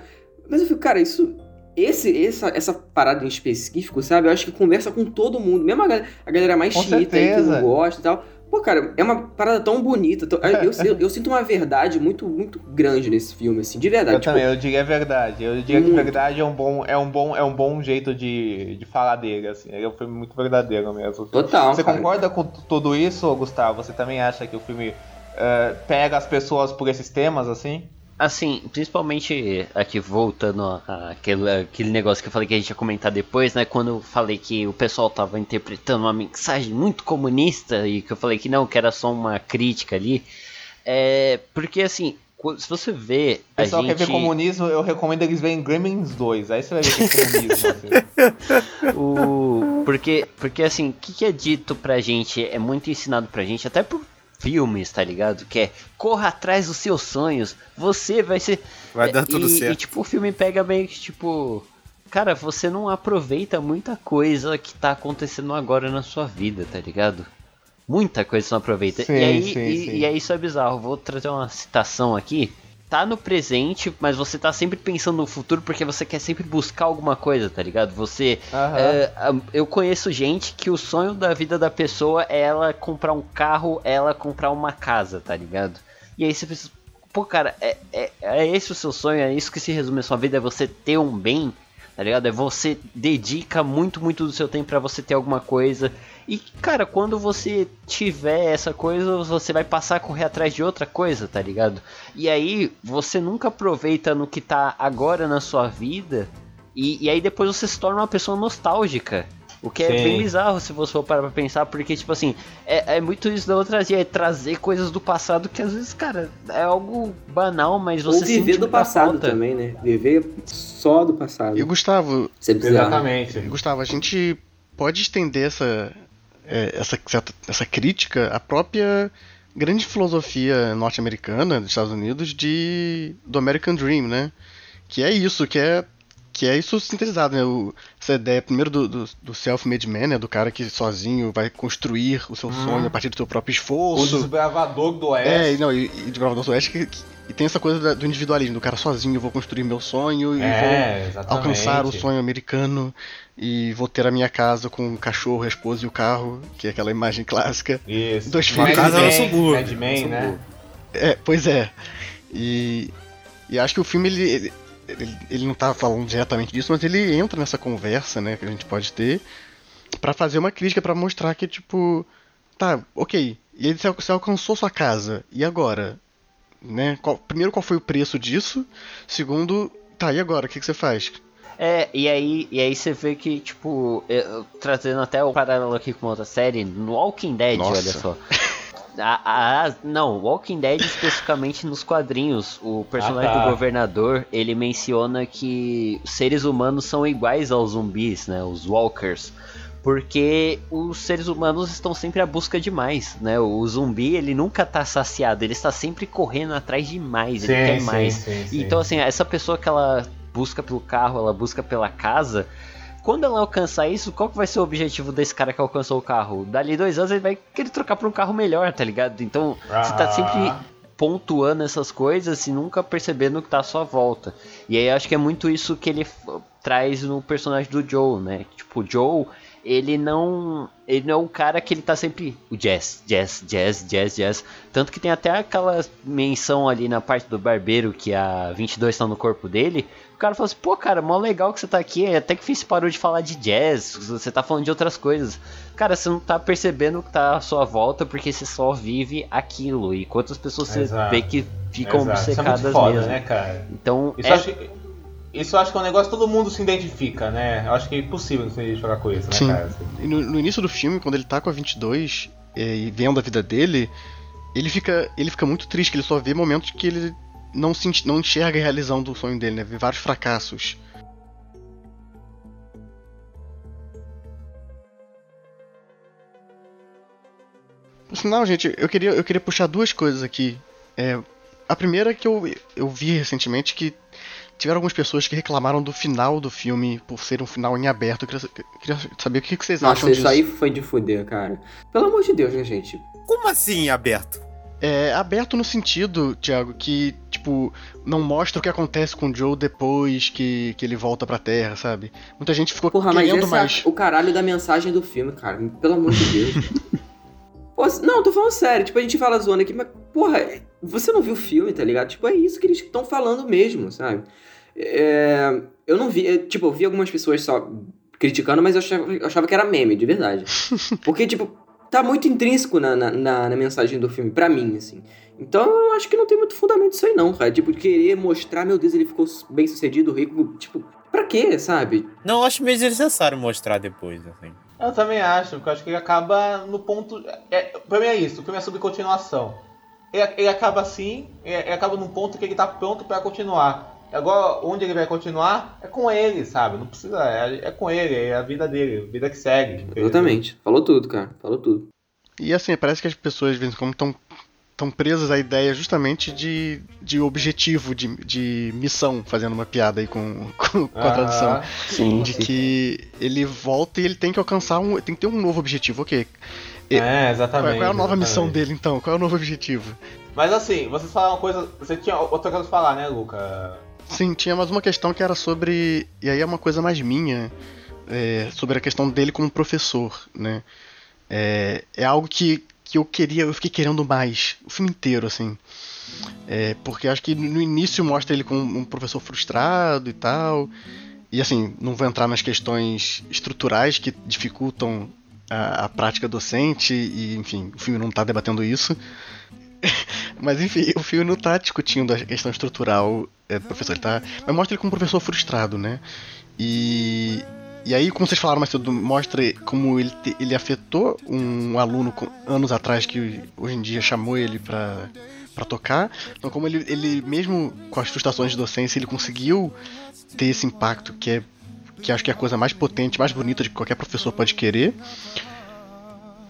Mas eu fico, cara, isso. Esse, essa, essa parada em específico, sabe? Eu acho que conversa com todo mundo. Mesmo a, gal- a galera mais Com chita aí que não gosta e tal. Pô, cara, é uma parada tão bonita. tão- eu, *laughs* eu, eu sinto uma verdade muito, muito grande nesse filme, assim, de verdade. Eu Tipo, também, eu diria a verdade. Eu diria que Muito. verdade é um bom, é um bom, é um bom jeito de, de falar dele, assim. É um filme muito verdadeiro mesmo. Total. Você cara. concorda com tudo isso, Gustavo? Você também acha que o filme eh, pega as pessoas por esses temas, assim? Assim, principalmente aqui voltando àquele, aquele negócio que eu falei que a gente ia comentar depois, né? Quando eu falei que o pessoal tava interpretando uma mensagem muito comunista e que eu falei que não, que era só uma crítica ali. É. Porque assim, se você vê. O pessoal gente... quer ver comunismo, eu recomendo eles verem Gremlins 2. Aí você vai ver que é comunismo, assim. *laughs* O... Porque, porque assim, o que, que é dito pra gente, é muito ensinado pra gente, até por filmes, tá ligado? Que é corra atrás dos seus sonhos, você vai ser. Vai dar E- tudo e, certo. tipo, o filme pega meio que tipo. Cara, você não aproveita muita coisa que tá acontecendo agora na sua vida, tá ligado? Muita coisa você não aproveita. Sim, e, aí, sim, e, sim. e aí isso é bizarro. Vou trazer uma citação aqui. Tá no presente, mas você tá sempre pensando no futuro porque você quer sempre buscar alguma coisa, tá ligado? Você. É, a- eu conheço gente que o sonho da vida da pessoa é ela comprar um carro, ela comprar uma casa, tá ligado? E aí você pensa, pô, cara, é, é, é esse o seu sonho, é isso que se resume a sua vida, é você ter um bem, tá ligado? É você dedica muito, muito do seu tempo pra você ter alguma coisa. E, cara, quando você tiver essa coisa, você vai passar a correr atrás de outra coisa, tá ligado? E aí, você nunca aproveita no que tá agora na sua vida. E, e aí depois você se torna uma pessoa nostálgica. O que é Sim. bem bizarro se você for parar pra pensar, porque, tipo assim, é, é muito isso da outra é trazer coisas do passado que às vezes, cara, é algo banal, mas você Ou viver sente do passado falta. também, né? Viver só do passado. E o Gustavo, é. Exatamente. Gustavo, a gente pode estender essa, é, essa, essa crítica à própria grande filosofia norte-americana dos Estados Unidos de do American Dream, né? Que é isso, que é que é isso sintetizado, né? O, essa ideia primeiro do, do, do self-made man, né? Do cara que sozinho vai construir o seu sonho a partir do seu próprio O esforço. desbravador do É, Oeste. não, e, e de Bravador do Oeste que, que E tem essa coisa da- do individualismo, do cara sozinho, eu vou construir meu sonho e É, vou exatamente. alcançar o sonho americano e vou ter a minha casa com o cachorro, a esposa e o carro, que é aquela imagem clássica. Isso. Dois filhos. casa no Men, subúrbio, Mad Men, né? É, pois é. E, e acho que o filme ele, ele, ele, ele não tá falando diretamente disso, mas ele entra nessa conversa, né, que a gente pode ter, pra fazer uma crítica, pra mostrar que, tipo, tá, ok, e aí você, você alcançou sua casa, e agora? Né? Qual- primeiro, qual foi o preço disso? Segundo, tá, e agora? O que, que você faz? É, e aí, e aí você vê que, tipo, eu- trazendo até o paralelo aqui com outra série, no Walking Dead, Nossa. olha só. A, a- não, Walking Dead especificamente nos quadrinhos, o personagem Ah, tá. do governador, ele menciona que os seres humanos são iguais aos zumbis, né, os walkers. Porque os seres humanos estão sempre à busca de mais, né? O zumbi, ele nunca tá saciado, ele está sempre correndo atrás de mais, ele Sim, quer sim, mais. sim, sim. Então, assim, essa pessoa que ela busca pelo carro, ela busca pela casa. Quando ela alcançar isso, qual que vai ser o objetivo desse cara que alcançou o carro? Dali dois anos ele vai querer trocar por um carro melhor, tá ligado? Então você tá Ah. sempre pontuando essas coisas e nunca percebendo o que tá à sua volta. E aí eu acho que é muito isso que ele traz no personagem do Joe, né? Tipo, o Joe, ele não. Ele não é o cara que ele tá sempre. O jazz, jazz, jazz, jazz, jazz. Tanto que tem até aquela menção ali na parte do barbeiro que a 22 tá no corpo dele. O cara fala assim, pô, cara, mó legal que você tá aqui. Até que você parou de falar de jazz. Você tá falando de outras coisas. Cara, você não tá percebendo o que tá à sua volta porque você só vive aquilo. E quantas pessoas você Exato. vê que ficam Exato. Isso é obcecadas muito foda, mesmo. né, cara? Então, Isso, é, eu acho que, isso acho que é um negócio que todo mundo se identifica, né? Eu acho que é impossível se identificar com isso, né, Sim. cara? E no, no início do filme, quando ele tá com a 22 é, e vendo a vida dele, ele fica, ele fica muito triste, que ele só vê momentos que ele não, se, não enxerga a realização do sonho dele, né? Vê vários fracassos. Por sinal, gente, eu queria, eu queria puxar duas coisas aqui. É, a primeira é que eu, eu vi recentemente que tiveram algumas pessoas que reclamaram do final do filme por ser um final em aberto. Eu queria, queria saber o que que vocês acham Nossa, isso disso. aí foi de fuder, cara. Pelo amor de Deus, né, gente? Como assim aberto? É aberto no sentido, Thiago, que, tipo, não mostra o que acontece com o Joe depois que, que ele volta pra Terra, sabe? Muita gente ficou Porra, mas querendo mais. é o caralho da mensagem do filme, cara. Pelo amor de Deus. *laughs* Pô, não, tô falando sério. Tipo, a gente fala zoando aqui, mas, porra, você não viu o filme, tá ligado? Tipo, é isso que eles estão falando mesmo, sabe? É, eu não vi, eu, tipo, eu vi algumas pessoas só criticando, mas eu achava, eu achava que era meme, de verdade. *laughs* Porque, tipo, tá muito intrínseco na, na, na- na mensagem do filme, pra mim, assim. Então eu acho que não tem muito fundamento isso aí, não, cara. Tipo, querer mostrar, meu Deus, ele ficou bem sucedido, rico. Tipo, pra quê, sabe? Não, eu acho meio desnecessário mostrar depois, assim. Eu também acho, porque eu acho que ele acaba no ponto. É, pra mim é isso, o filme é sobre continuação. Ele, ele acaba assim, ele, ele acaba num ponto que ele tá pronto pra continuar. Agora, onde ele vai continuar é com ele, sabe? Não precisa. É, é com ele, é a vida dele, a vida que segue. entendeu? Exatamente. Falou tudo, cara. Falou tudo. E assim, parece que as pessoas, de vez em quando, estão tão presas à ideia justamente de, de objetivo, de, de missão, fazendo uma piada aí com, *laughs* com, com a Aham. tradução. sim, De que ele volta e ele tem que alcançar um. tem que ter um novo objetivo, ok. É, exatamente. qual é a nova exatamente. missão dele então? Qual é o novo objetivo? Mas assim, vocês falaram uma coisa. Você tinha outra coisa pra falar, né, Luca? Sim, tinha mais uma questão que era sobre. E aí é uma coisa mais minha. é, sobre a questão dele como professor, né? É, é algo que, que eu queria, eu fiquei querendo mais, o filme inteiro, assim. É, porque acho que no início mostra ele como um professor frustrado e tal. E assim, não vou entrar nas questões estruturais que dificultam a, a prática docente, e enfim, o filme não está debatendo isso. *laughs* Mas enfim, o filme não tá discutindo a questão estrutural é, do professor, ele tá. Mas mostra ele como um professor frustrado, né? E. E aí, como vocês falaram mais cedo, mostra como ele, te- ele afetou um aluno com- anos atrás que hoje em dia chamou ele pra, pra tocar. Então, como ele, ele, mesmo com as frustrações de docência, ele conseguiu ter esse impacto que é. Que acho que é a coisa mais potente, mais bonita de que qualquer professor pode querer.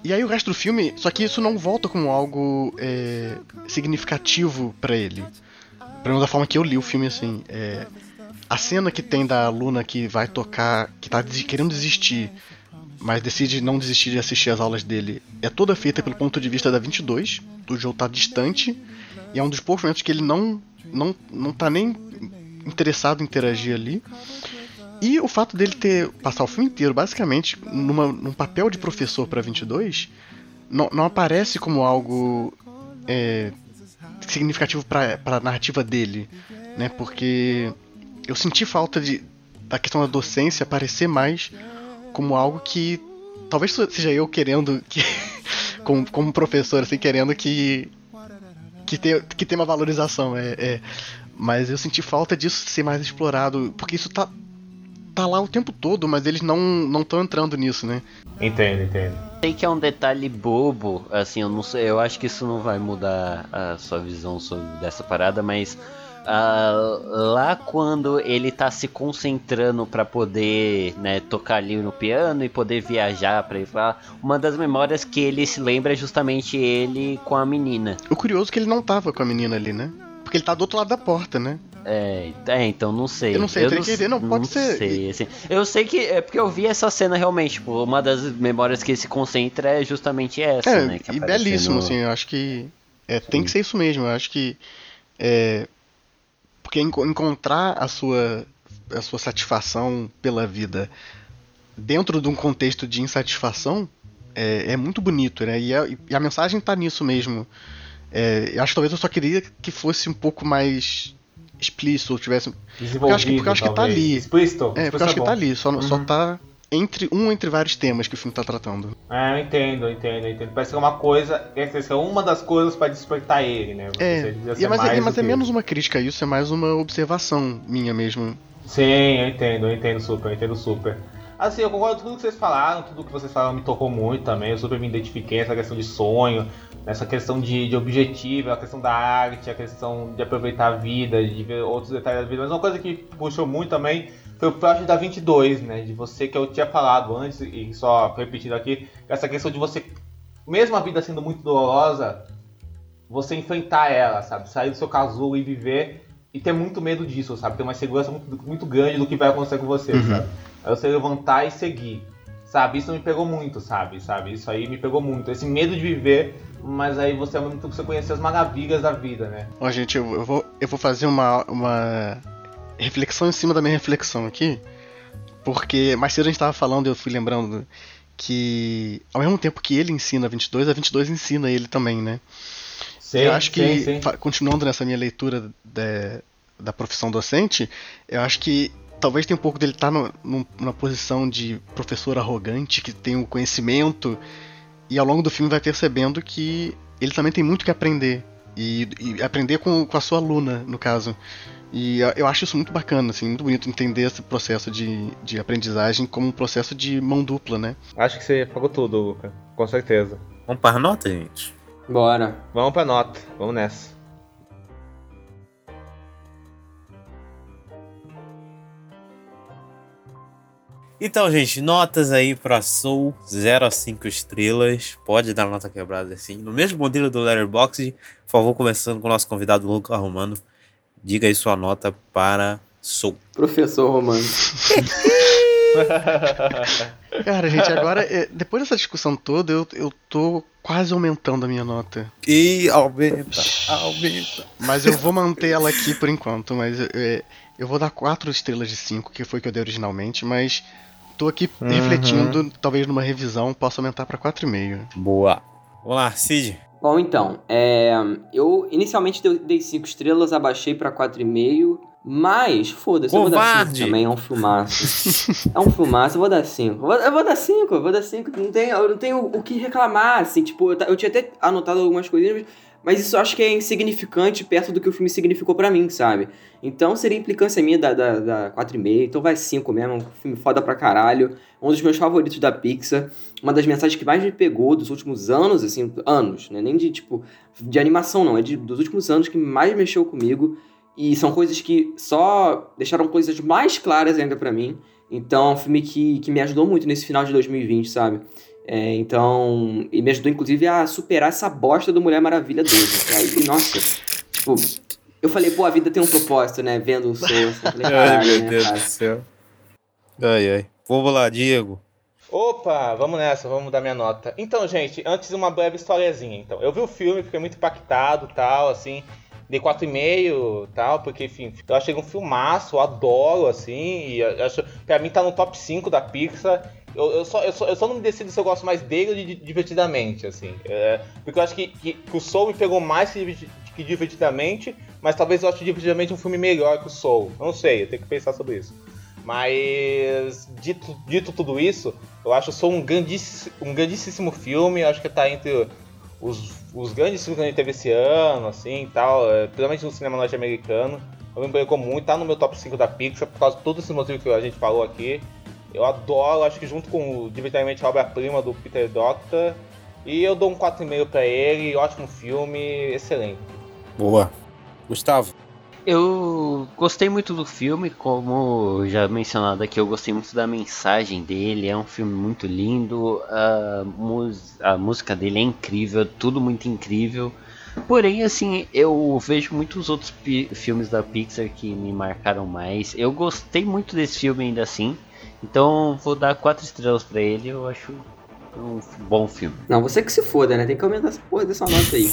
E aí o resto do filme, só que isso não volta como algo é, significativo pra ele. Pelo menos da forma que eu li o filme assim. É, a cena que tem da aluna que vai tocar, que tá desi- querendo desistir, mas decide não desistir de assistir as aulas dele, é toda feita pelo ponto de vista da 22. O Joe tá distante e é um dos poucos momentos que ele não não não tá nem interessado em interagir ali. E o fato dele ter passar o filme inteiro basicamente numa, num papel de professor para 22 não, não aparece como algo é, significativo para a narrativa dele, né? Porque eu senti falta de da questão da docência aparecer mais como algo que talvez seja eu querendo que *laughs* como, como professor assim querendo que que tenha, que tenha uma valorização é, é, mas eu senti falta disso ser mais explorado porque isso tá tá lá o tempo todo mas eles não não estão entrando nisso né Entendo, entendo. Sei que é um detalhe bobo, assim, eu não sei, eu acho que isso não vai mudar a sua visão sobre dessa parada, mas ah, lá quando ele tá se concentrando para poder, né, tocar ali no piano e poder viajar para ir lá, uma das memórias que ele se lembra é justamente ele com a menina. o curioso é que ele não tava com a menina ali né porque ele tá do outro lado da porta né É, é, então não sei. Eu não sei, eu teria que ver, não, pode ser- Sei, assim. Eu sei que é porque eu vi essa cena realmente, tipo, uma das memórias que se concentra é justamente essa, É, né? e belíssimo, no- assim, eu acho que é, tem que ser isso mesmo, eu acho que é, porque enco- encontrar a sua, a sua satisfação pela vida dentro de um contexto de insatisfação é, é muito bonito, né? E a, e a mensagem tá nisso mesmo. É, eu acho que talvez eu só queria que fosse um pouco mais explícito, ou tivesse. Desenvolvido, eu acho que- porque eu acho que tá ali. Explícito? É, porque eu acho que tá ali, só, só Uhum. tá entre um entre vários temas que o filme tá tratando. É, eu entendo, eu entendo, eu entendo. Parece que é uma coisa, é uma das coisas pra despertar ele, né? É, e é, mas, é, mas é que menos uma crítica isso, é mais uma observação minha mesmo. Sim, eu entendo, eu entendo super, eu entendo super. Assim, eu concordo com tudo que vocês falaram, tudo que vocês falaram me tocou muito também, eu super me identifiquei nessa questão de sonho, nessa questão de, de objetivo, a questão da arte, a questão de aproveitar a vida, de ver outros detalhes da vida. Mas uma coisa que puxou muito também foi o plot da 22, né? De você que eu tinha falado antes, e só repetindo aqui, essa questão de você, mesmo a vida sendo muito dolorosa, você enfrentar ela, sabe? Sair do seu casulo e viver e ter muito medo disso, sabe? Ter uma segurança muito, muito grande do que vai acontecer com você, Uhum. sabe? Aí você levantar e seguir, sabe? Isso me pegou muito, sabe? Sabe? Isso aí me pegou muito. Esse medo de viver, mas aí você, ao mesmo tempo, você conhecer as maravilhas da vida, né? Ó, gente, eu, vou, eu vou fazer uma, uma reflexão em cima da minha reflexão aqui. Porque mais cedo a gente tava falando, eu fui lembrando que ao mesmo tempo que ele ensina a 22, a 22 ensina ele também, né? Sim, eu acho que, sim, sim. continuando nessa minha leitura da, da profissão docente, eu acho que talvez tenha um pouco dele estar num- numa posição de professor arrogante, que tem o conhecimento, e ao longo do filme vai percebendo que ele também tem muito que aprender. E, e aprender com, com a sua aluna, no caso. E eu- acho isso muito bacana, assim, muito bonito entender esse processo de, de aprendizagem como um processo de mão dupla, né? Acho que você pagou tudo, Luca. Com certeza. Vamos para a nota, gente? Bora. Vamos pra nota. Vamos nessa. Então, gente, notas aí pra Soul 0 a 5 estrelas. Pode dar nota quebrada assim. No mesmo modelo do Letterboxd, por favor, começando com o nosso convidado Luca Romano. Diga aí sua nota para Soul. Professor Romano. *laughs* Cara, gente, agora, é, depois dessa discussão toda, eu, eu tô quase aumentando a minha nota. E aumenta, aumenta. Mas eu vou manter ela aqui por enquanto, mas é, eu vou dar 4 estrelas de 5, que foi o que eu dei originalmente, mas tô aqui Uhum. refletindo, talvez numa revisão possa aumentar pra 4,5. Boa. Vamos lá, Cid. Bom, então, é, eu inicialmente dei- dei 5 estrelas, abaixei pra 4,5, mas foda-se, eu vou dar 5 Covarde! também, é um filmaço. é um filmaço, eu vou dar 5. Eu vou, eu vou dar 5, eu vou dar 5, não tem, eu não tenho o que reclamar, assim, tipo, eu, eu tinha até anotado algumas coisinhas, mas isso eu acho que é insignificante perto do que o filme significou pra mim, sabe? Então seria implicância minha da, da, da 4,5, então vai 5 mesmo, um filme foda pra caralho, um dos meus favoritos da Pixar, uma das mensagens que mais me pegou dos últimos anos, assim, anos, né? Nem de, tipo, de animação não, é de, dos últimos anos que mais mexeu comigo. E são coisas que só deixaram coisas mais claras ainda pra mim. Então, é um filme que, que me ajudou muito nesse final de 2020, sabe? É, então, e me ajudou inclusive a superar essa bosta do Mulher Maravilha 2. né? Aí, nossa, tipo, eu falei, pô, a vida tem um propósito, né? Vendo o *laughs* Soul, assim, Ai, meu né, Deus cara? do céu. Ai, ai. Vamos lá, Diego. Opa, vamos nessa, vamos dar minha nota. Então, gente, antes uma breve historiazinha. Então, eu vi o filme, fiquei muito impactado, tal, assim, dei 4,5 tal, porque, enfim, eu achei um filmaço, eu adoro, assim, e acho, pra mim tá no top 5 da Pixar. Eu, eu, só, eu, só, eu só não me decido se eu gosto mais dele ou de divertidamente, assim. É, porque eu acho que, que, que, o Soul me pegou mais que, que divertidamente, mas talvez eu ache divertidamente um filme melhor que o Soul. Não sei, eu tenho que pensar sobre isso. Mas, dito, dito tudo isso, eu acho que sou um, grandíssimo, um grandíssimo filme. Eu acho que tá entre os, os grandes filmes que a gente teve esse ano, assim tal, é, principalmente no cinema norte-americano. Eu me pegou muito, tá no meu top 5 da Pixar por causa de todos esses motivos que a gente falou aqui. Eu adoro, acho que junto com divertidamente a obra-prima do Peter Doctor. E eu dou um 4,5 para ele, ótimo filme, excelente. Boa. Gustavo. Eu gostei muito do filme, como já mencionado aqui, eu gostei muito da mensagem dele. É um filme muito lindo, a, a música dele é incrível, tudo muito incrível. Porém, assim, eu vejo muitos outros filmes da Pixar que me marcaram mais. Eu gostei muito desse filme ainda assim, então vou dar quatro estrelas para ele. Eu acho um bom filme. Não, você que se foda, né? Tem que aumentar essa porra dessa nota aí. *laughs*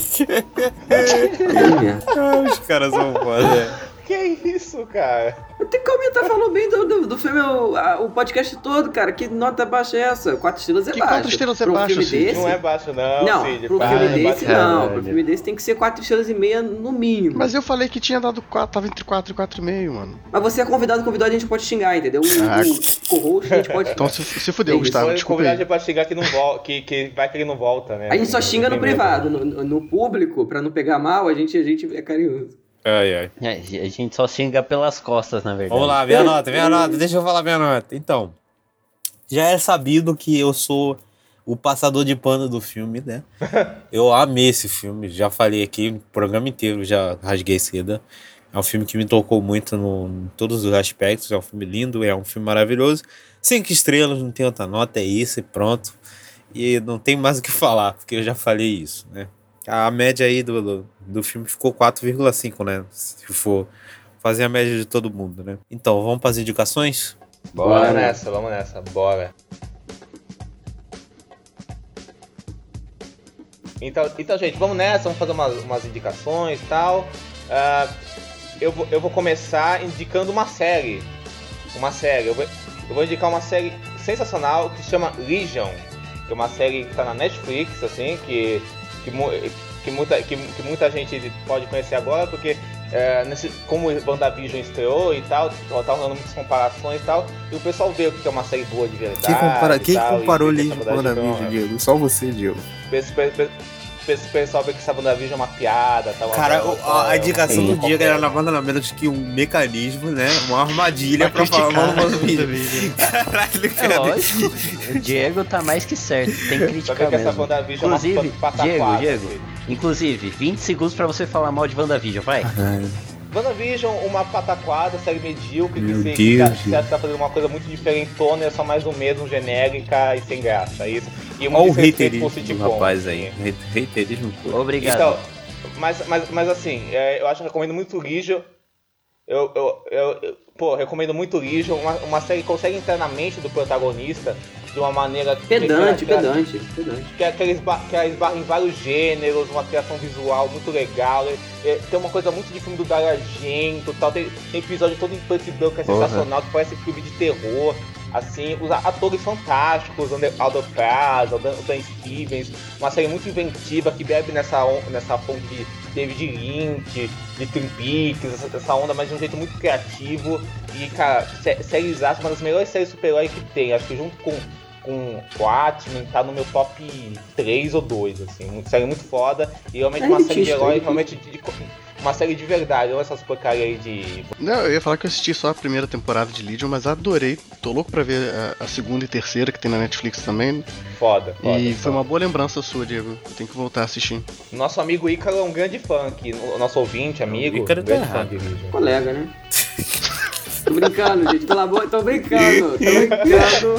Os caras são foda. Que isso, cara? Eu tenho que aumentar, falou bem do, do, do filme o, a, o podcast todo, cara. Que nota baixa é essa? Quatro estrelas é que baixo. quatro estrelas é Pro baixo, filme desse, Não é baixo, não. Não, Cid, pro para, filme é desse bacana. não. Pro filme desse tem que ser quatro estrelas e meia no mínimo. Mas eu falei que tinha dado 4, tava entre 4 e 4,5, mano. Mas você é convidado, convidado, a gente pode xingar, entendeu? O, Ah. o co-host a gente pode. *laughs* Então se, se fudeu, Tem Gustavo, desculpa convidado aí. pra chegar que não volta, que, que vai que ele não volta, né? A gente só xinga no Tem privado. No, no- no público, pra não pegar mal, a gente, a gente é carinhoso. Ai, ai. É, a gente só xinga pelas costas, na verdade. Vamos lá, minha nota, minha nota. Deixa eu falar minha nota. Então, já é sabido que eu sou o passador de pano do filme, né? *laughs* Eu amei esse filme, já falei aqui, o programa inteiro já rasguei seda. É um filme que me tocou muito no, em todos os aspectos. É um filme lindo, é um filme maravilhoso. Cinco estrelas, não tem outra nota, é isso e pronto. E não tem mais o que falar, porque eu já falei isso, né? A média aí do, do, do filme ficou 4,5, né? Se for fazer a média de todo mundo, né? Então, vamos para as indicações? Bora Bora. nessa, vamos nessa, bora. Então, então gente, vamos nessa, vamos fazer umas, umas indicações e tal. Ah, eu, vou, eu vou começar indicando uma série. Uma série. Eu vou, eu vou indicar uma série sensacional que se chama Legion. Que é uma série que tá na Netflix, assim, que, que, que, muita, que, que muita gente pode conhecer agora, porque é, nesse, como o WandaVision estreou e tal, tá rolando muitas comparações e tal, e o pessoal vê o que é uma série boa de verdade. Quem, compara... Quem tal, comparou Legion essa com WandaVision é- Diego? Só você, Diego. Esse esse pessoal vê que essa WandaVision é uma piada, tal. Cara, uma- o- a, a é indicação do Diego era nada nada menos que um mecanismo, né? Uma armadilha pra falar mal do vídeo. *laughs* Caralho, É cara. lógico, o Diego tá mais que certo, tem que criticar que essa mesmo. É Inclusive, pataquada, Diego, Diego, assim. inclusive, 20 segundos pra você falar mal de WandaVision, vai. WandaVision, uma pataquada, série medíocre, que Meu se, Deus, que Deus. você acha que tá fazendo uma coisa muito diferentona, é só mais do mesmo, genérica e sem graça, é isso. E Olha o haterismo com do rapaz assim. aí. Hate- Haterismo puro. Obrigado. Então, mas, mas, mas assim, é, eu acho que eu recomendo muito Legion. Eu, eu, eu, eu- pô, recomendo muito Legion. Uma, uma série que consegue entrar na mente do protagonista de uma maneira que- Pedante, que, que- pedante, pedante. que, que, ela esba- que esbarra em vários gêneros, uma criação visual muito legal. é- é- tem uma coisa muito de filme do Dario Argento tal. Tem, tem episódio todo em preto e branco que é Porra. sensacional, que parece filme de terror. Assim, os atores fantásticos, Aldo Praz, Aldan Dan Stevens, uma série muito inventiva que bebe nessa, nessa fonte de David Lynch, de Twin Peaks, essa, essa onda, mas de um jeito muito criativo. E, cara, sé- séries aço, uma das melhores séries super-herói que tem. Acho que junto com com o Atman, tá no meu top 3 ou 2, assim. Muito, série muito foda. E realmente É uma série de herói, realmente de, de- uma série de verdade, não essas porcaria aí de. Não, eu ia falar que eu assisti só a primeira temporada de Legion, mas adorei. Tô louco pra ver a, a segunda e terceira que tem na Netflix também. Foda, foda. e foda. foi uma boa lembrança sua, Diego. Tem que voltar a assistir. Nosso amigo Ícaro é um grande fã aqui. Nosso ouvinte, amigo. O Ícaro tá grande fã errado. de Legion. Colega, né? *laughs* Tô brincando, gente. Pelo amor, tô brincando. Tô brincando.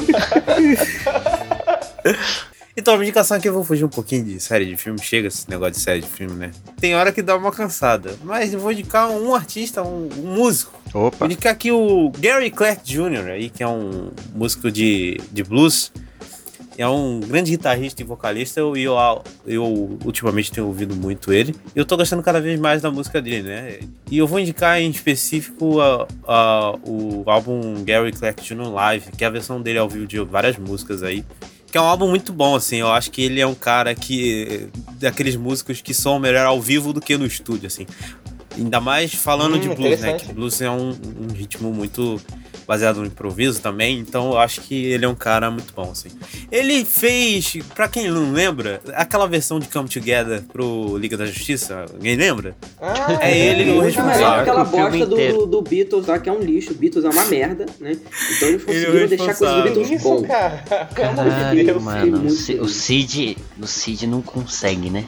Então, a minha indicação aqui eu vou fugir um pouquinho de série de filme. Chega esse negócio de série de filme, né? Tem hora que dá uma cansada. Mas eu vou indicar um artista, um, um músico. Vou Opa! indicar aqui o Gary Clark Jr., aí, que é um músico de, de blues. É um grande guitarrista e vocalista e eu, eu, ultimamente tenho ouvido muito ele. Eu tô gostando cada vez mais da música dele, né? E eu vou indicar em específico a, a, o álbum Gary Jr. Live, que é a versão dele ao vivo de várias músicas aí. Que é um álbum muito bom, assim. Eu acho que ele é um cara que. daqueles músicos que são melhor ao vivo do que no estúdio, assim. Ainda mais falando Hum, de blues, né? Que blues é um, um ritmo muito baseado no improviso também, então eu acho que ele é um cara muito bom, assim. Ele fez, pra quem não lembra, aquela versão de Come Together pro Liga da Justiça, alguém lembra? Ah, É ele o Muito responsável. que aquela o bosta do, do, Beatles lá, que é um lixo. Beatles é uma merda, né? Então eles Ele é o conseguiram deixar a coisa do. Beatles bom. Isso, cara. Amor de Caralho, Deus. mano. muito O O. Cid, o Cid não consegue, né?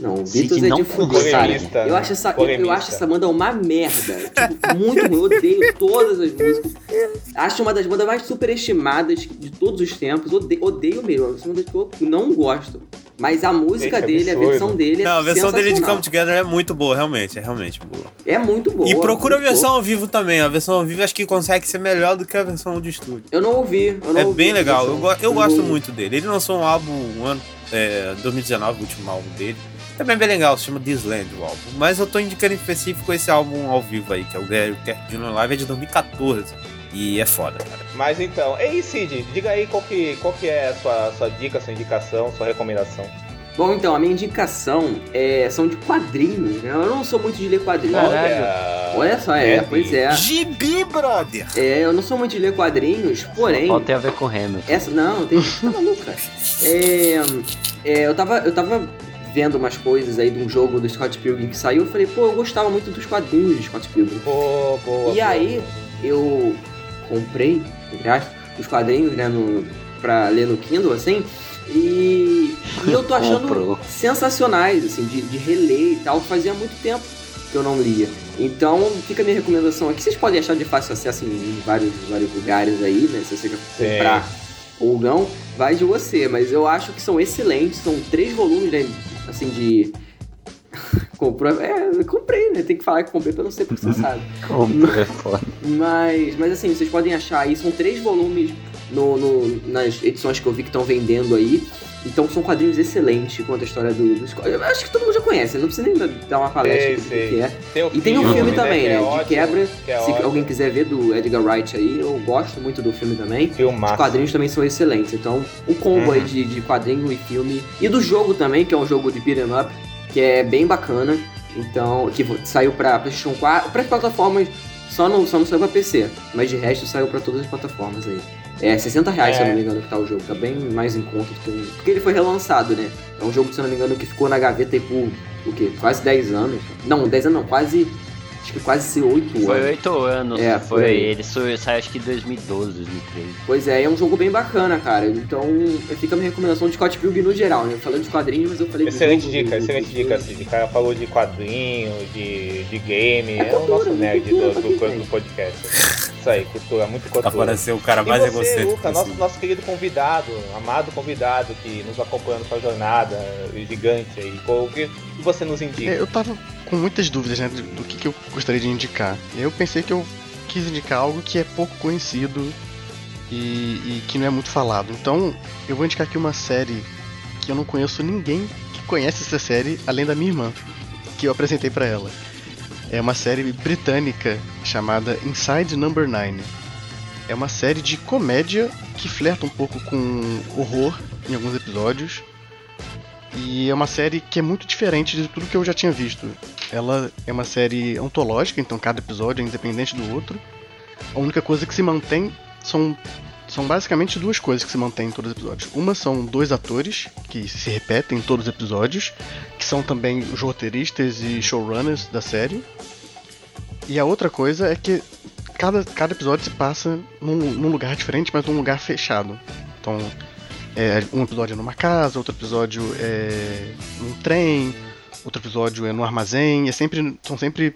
Não, o Beatles é não de fuder, cara. polemista, Eu acho, essa, eu, acho essa banda uma merda. Tipo, muito ruim. Eu odeio todas as músicas. Acho uma das bandas mais superestimadas de todos os tempos. Odeio, odeio mesmo. É uma banda que eu não gosto. Mas a música Gente, dele, a absurdo. versão dele é Não, a versão dele de. Come Together é muito boa, realmente, é realmente boa. É muito boa. e procura a versão boa. ao vivo também, a versão ao vivo acho que consegue ser melhor do que a versão de estúdio. Eu não ouvi. Eu não É ouvi bem a legal, eu, eu gosto muito dele. Ele lançou um álbum um ano, é, 2019, o último álbum dele. Também bem legal, se chama This Land o álbum. Mas eu tô indicando em específico esse álbum ao vivo aí, que é o Gary Clark Jr. Live, é de 2014. E é foda, cara. Mas então, ei Cid, diga aí qual que, qual que é a sua, sua dica, sua indicação, sua recomendação. Bom, então, a minha indicação é, são de quadrinhos, né? Eu não sou muito de ler quadrinhos. Caralho. Olha só, é, pois é. Gibi, brother! É, eu não sou muito de ler quadrinhos, porém. Qual tem a ver com Hamilton? Essa. Não, tem. Tá maluco, cara. *laughs* É, é, eu, tava, eu tava vendo umas coisas aí de um jogo do Scott Pilgrim que saiu. Eu falei, pô, eu gostava muito dos quadrinhos de Scott Pilgrim. Boa, boa. E boa. aí, eu comprei, entre aspas, os quadrinhos, né, no, pra ler no Kindle, assim. E, e eu tô achando Comprou. sensacionais, assim, de, de reler e tal. Fazia muito tempo que eu não lia. Então, fica a minha recomendação aqui. Vocês podem achar de fácil acesso em vários, vários lugares aí, né? Se você quer Sim. comprar ou não, vai de você. Mas eu acho que são excelentes. São três volumes, né? Assim, de... *laughs* Comprou... É, comprei, né? Tem que falar que comprei pra não ser processado. *laughs* Como é. Mas, mas assim, vocês podem achar aí, são três volumes no, no- nas edições que eu vi que estão vendendo aí. Então são quadrinhos excelentes, conta a história do, do Scott. Eu acho que todo mundo já conhece, não precisa nem dar uma palestra Sei, do que é. Tem E tem um filme né, também, que é né? de ótimo, quebra. que é se ótimo. alguém quiser ver do Edgar Wright aí, eu gosto muito do filme também. Os Filmaço. quadrinhos também são excelentes. Então, o combo Uhum. aí de, de quadrinho e filme. E do jogo também, que é um jogo de beat'em up, que é bem bacana. Então, que saiu pra PlayStation 4, para as plataformas, só não, só não saiu pra PC. Mas de resto saiu pra todas as plataformas aí. É 60 reais, se eu É. não me engano, que tá o jogo. Tá bem mais em conta do que um. Porque ele foi relançado, né? É um jogo, se eu não me engano, que ficou na gaveta aí por o quê? Quase 10 anos. Não, 10 anos não, quase. Acho que quase 8 anos. Foi oito anos. É, foi. aí. Ele saiu, saiu acho que em 2012, 2013. Pois é, é um jogo bem bacana, cara. Então, fica a minha recomendação de Scott Pilgrim no geral, né? Eu falei de quadrinhos, mas eu falei Excelente jogo, dica, do- excelente do- dica, Cid. O cara falou de quadrinho, de, de game, É é, o cultura, nosso nerd cultura, do, do, cultura. do podcast. Isso aí, cultura, muito cultura. Apareceu o cara E mais você, egocêntrico. Luca, nosso, assim. nosso querido convidado, amado convidado que nos acompanha nessa jornada gigante aí, o que você nos indica? É, Eu tava com muitas dúvidas né, do, que, que eu gostaria de indicar. Eu pensei que eu quis indicar algo que é pouco conhecido e, e que não é muito falado. Então, eu vou indicar aqui uma série que eu não conheço ninguém que conhece essa série além da minha irmã, que eu apresentei pra ela. É uma série britânica chamada Inside Number 9. É uma série de comédia que flerta um pouco com horror em alguns episódios. E é uma série que é muito diferente de tudo que eu já tinha visto. Ela é uma série antológica, então cada episódio é independente do outro. A única coisa que se mantém são, são basicamente duas coisas que se mantêm em todos os episódios. Uma são dois atores que se repetem em todos os episódios, que são também os roteiristas e showrunners da série. E a outra coisa é que cada, cada episódio se passa num, num lugar diferente, mas num lugar fechado. Então, é, um episódio é numa casa, outro episódio é num trem, outro episódio é no armazém. É sempre, são sempre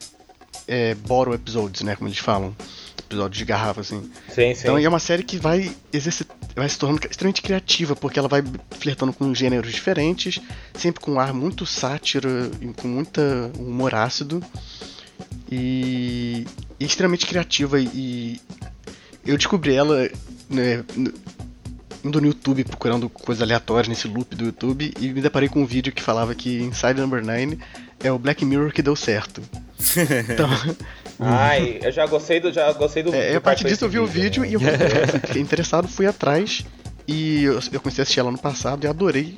é, bottle episodes, né? Como eles falam. Episódios de garrafa, assim. Sim, sim. Então é uma série que vai, exercit... vai se tornando extremamente criativa, porque ela vai flertando com gêneros diferentes, sempre com um ar muito sátira e com muita humor ácido. E, e extremamente criativa. E eu descobri ela né, indo no YouTube procurando coisas aleatórias nesse loop do YouTube e me deparei com um vídeo que falava que Inside Number 9 é o Black Mirror que deu certo. *laughs* Então, Ai, eu já gostei do. Já gostei do. é, do a partir disso eu vi o vídeo e eu *laughs* fiquei interessado, fui atrás e eu, eu comecei a assistir ela no passado e adorei.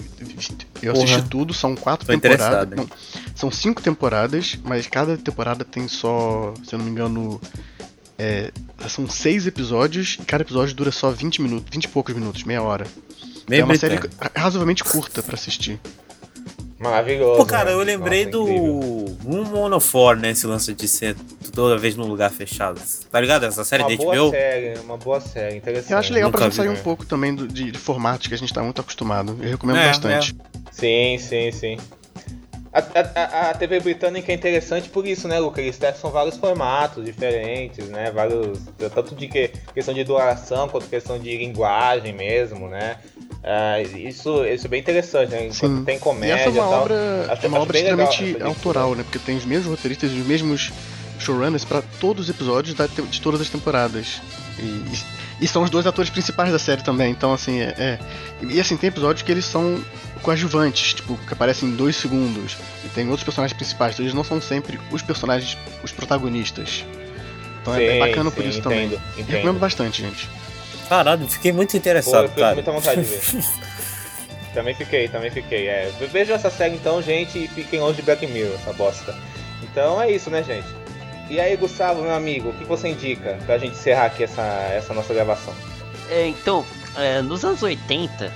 Eu Porra. assisti tudo, são quatro Tô temporadas. não, são cinco temporadas, mas cada temporada tem só, se eu não me engano, é, são seis episódios e cada episódio dura só 20 minutos, 20 e poucos minutos, meia hora. Meio é uma série britânico. razoavelmente curta pra assistir. Maravilhoso. Pô, cara, né? eu lembrei Nossa, do um Monofor, né? Esse lance de ser toda vez num lugar fechado. Tá ligado? Essa série Uma boa HBO? série, uma boa série, interessante. Eu acho legal pra gente sair né? um pouco também do- de, de formatos que a gente tá muito acostumado. Eu recomendo É, bastante. Sim, sim, sim. A, a- a- TV britânica é interessante por isso, né, Luca? Eles testam vários formatos diferentes, né? Vários. Tanto de que, questão de duração quanto questão de linguagem mesmo, né? Ah, isso, isso é bem interessante, né? Enquanto Sim. tem E comédia essa é uma e tal. obra, Acho- é uma obra legal extremamente essa autoral, né? Porque tem os mesmos roteiristas e os mesmos showrunners pra todos os episódios da de todas as temporadas. E, e- e são os dois atores principais da série também, então assim, é, é- E assim, tem episódios que eles são coadjuvantes, tipo, que aparecem em dois segundos. E tem outros personagens principais, então eles não são sempre os personagens, os protagonistas. Então é- é, Sim, bacana por sim, isso também. entendo, entendo. Recomendo bastante, gente. Caralho, fiquei muito Pô, eu interessado, fiquei com cara. muita vontade de ver. *laughs* também fiquei, também fiquei. É, vejam essa série então, gente, e fiquem longe de Black Mirror, essa bosta. Então é isso, né, gente? E aí, Gustavo, meu amigo, o que você indica pra gente encerrar aqui essa, essa nossa gravação? É, então, é, nos anos 80,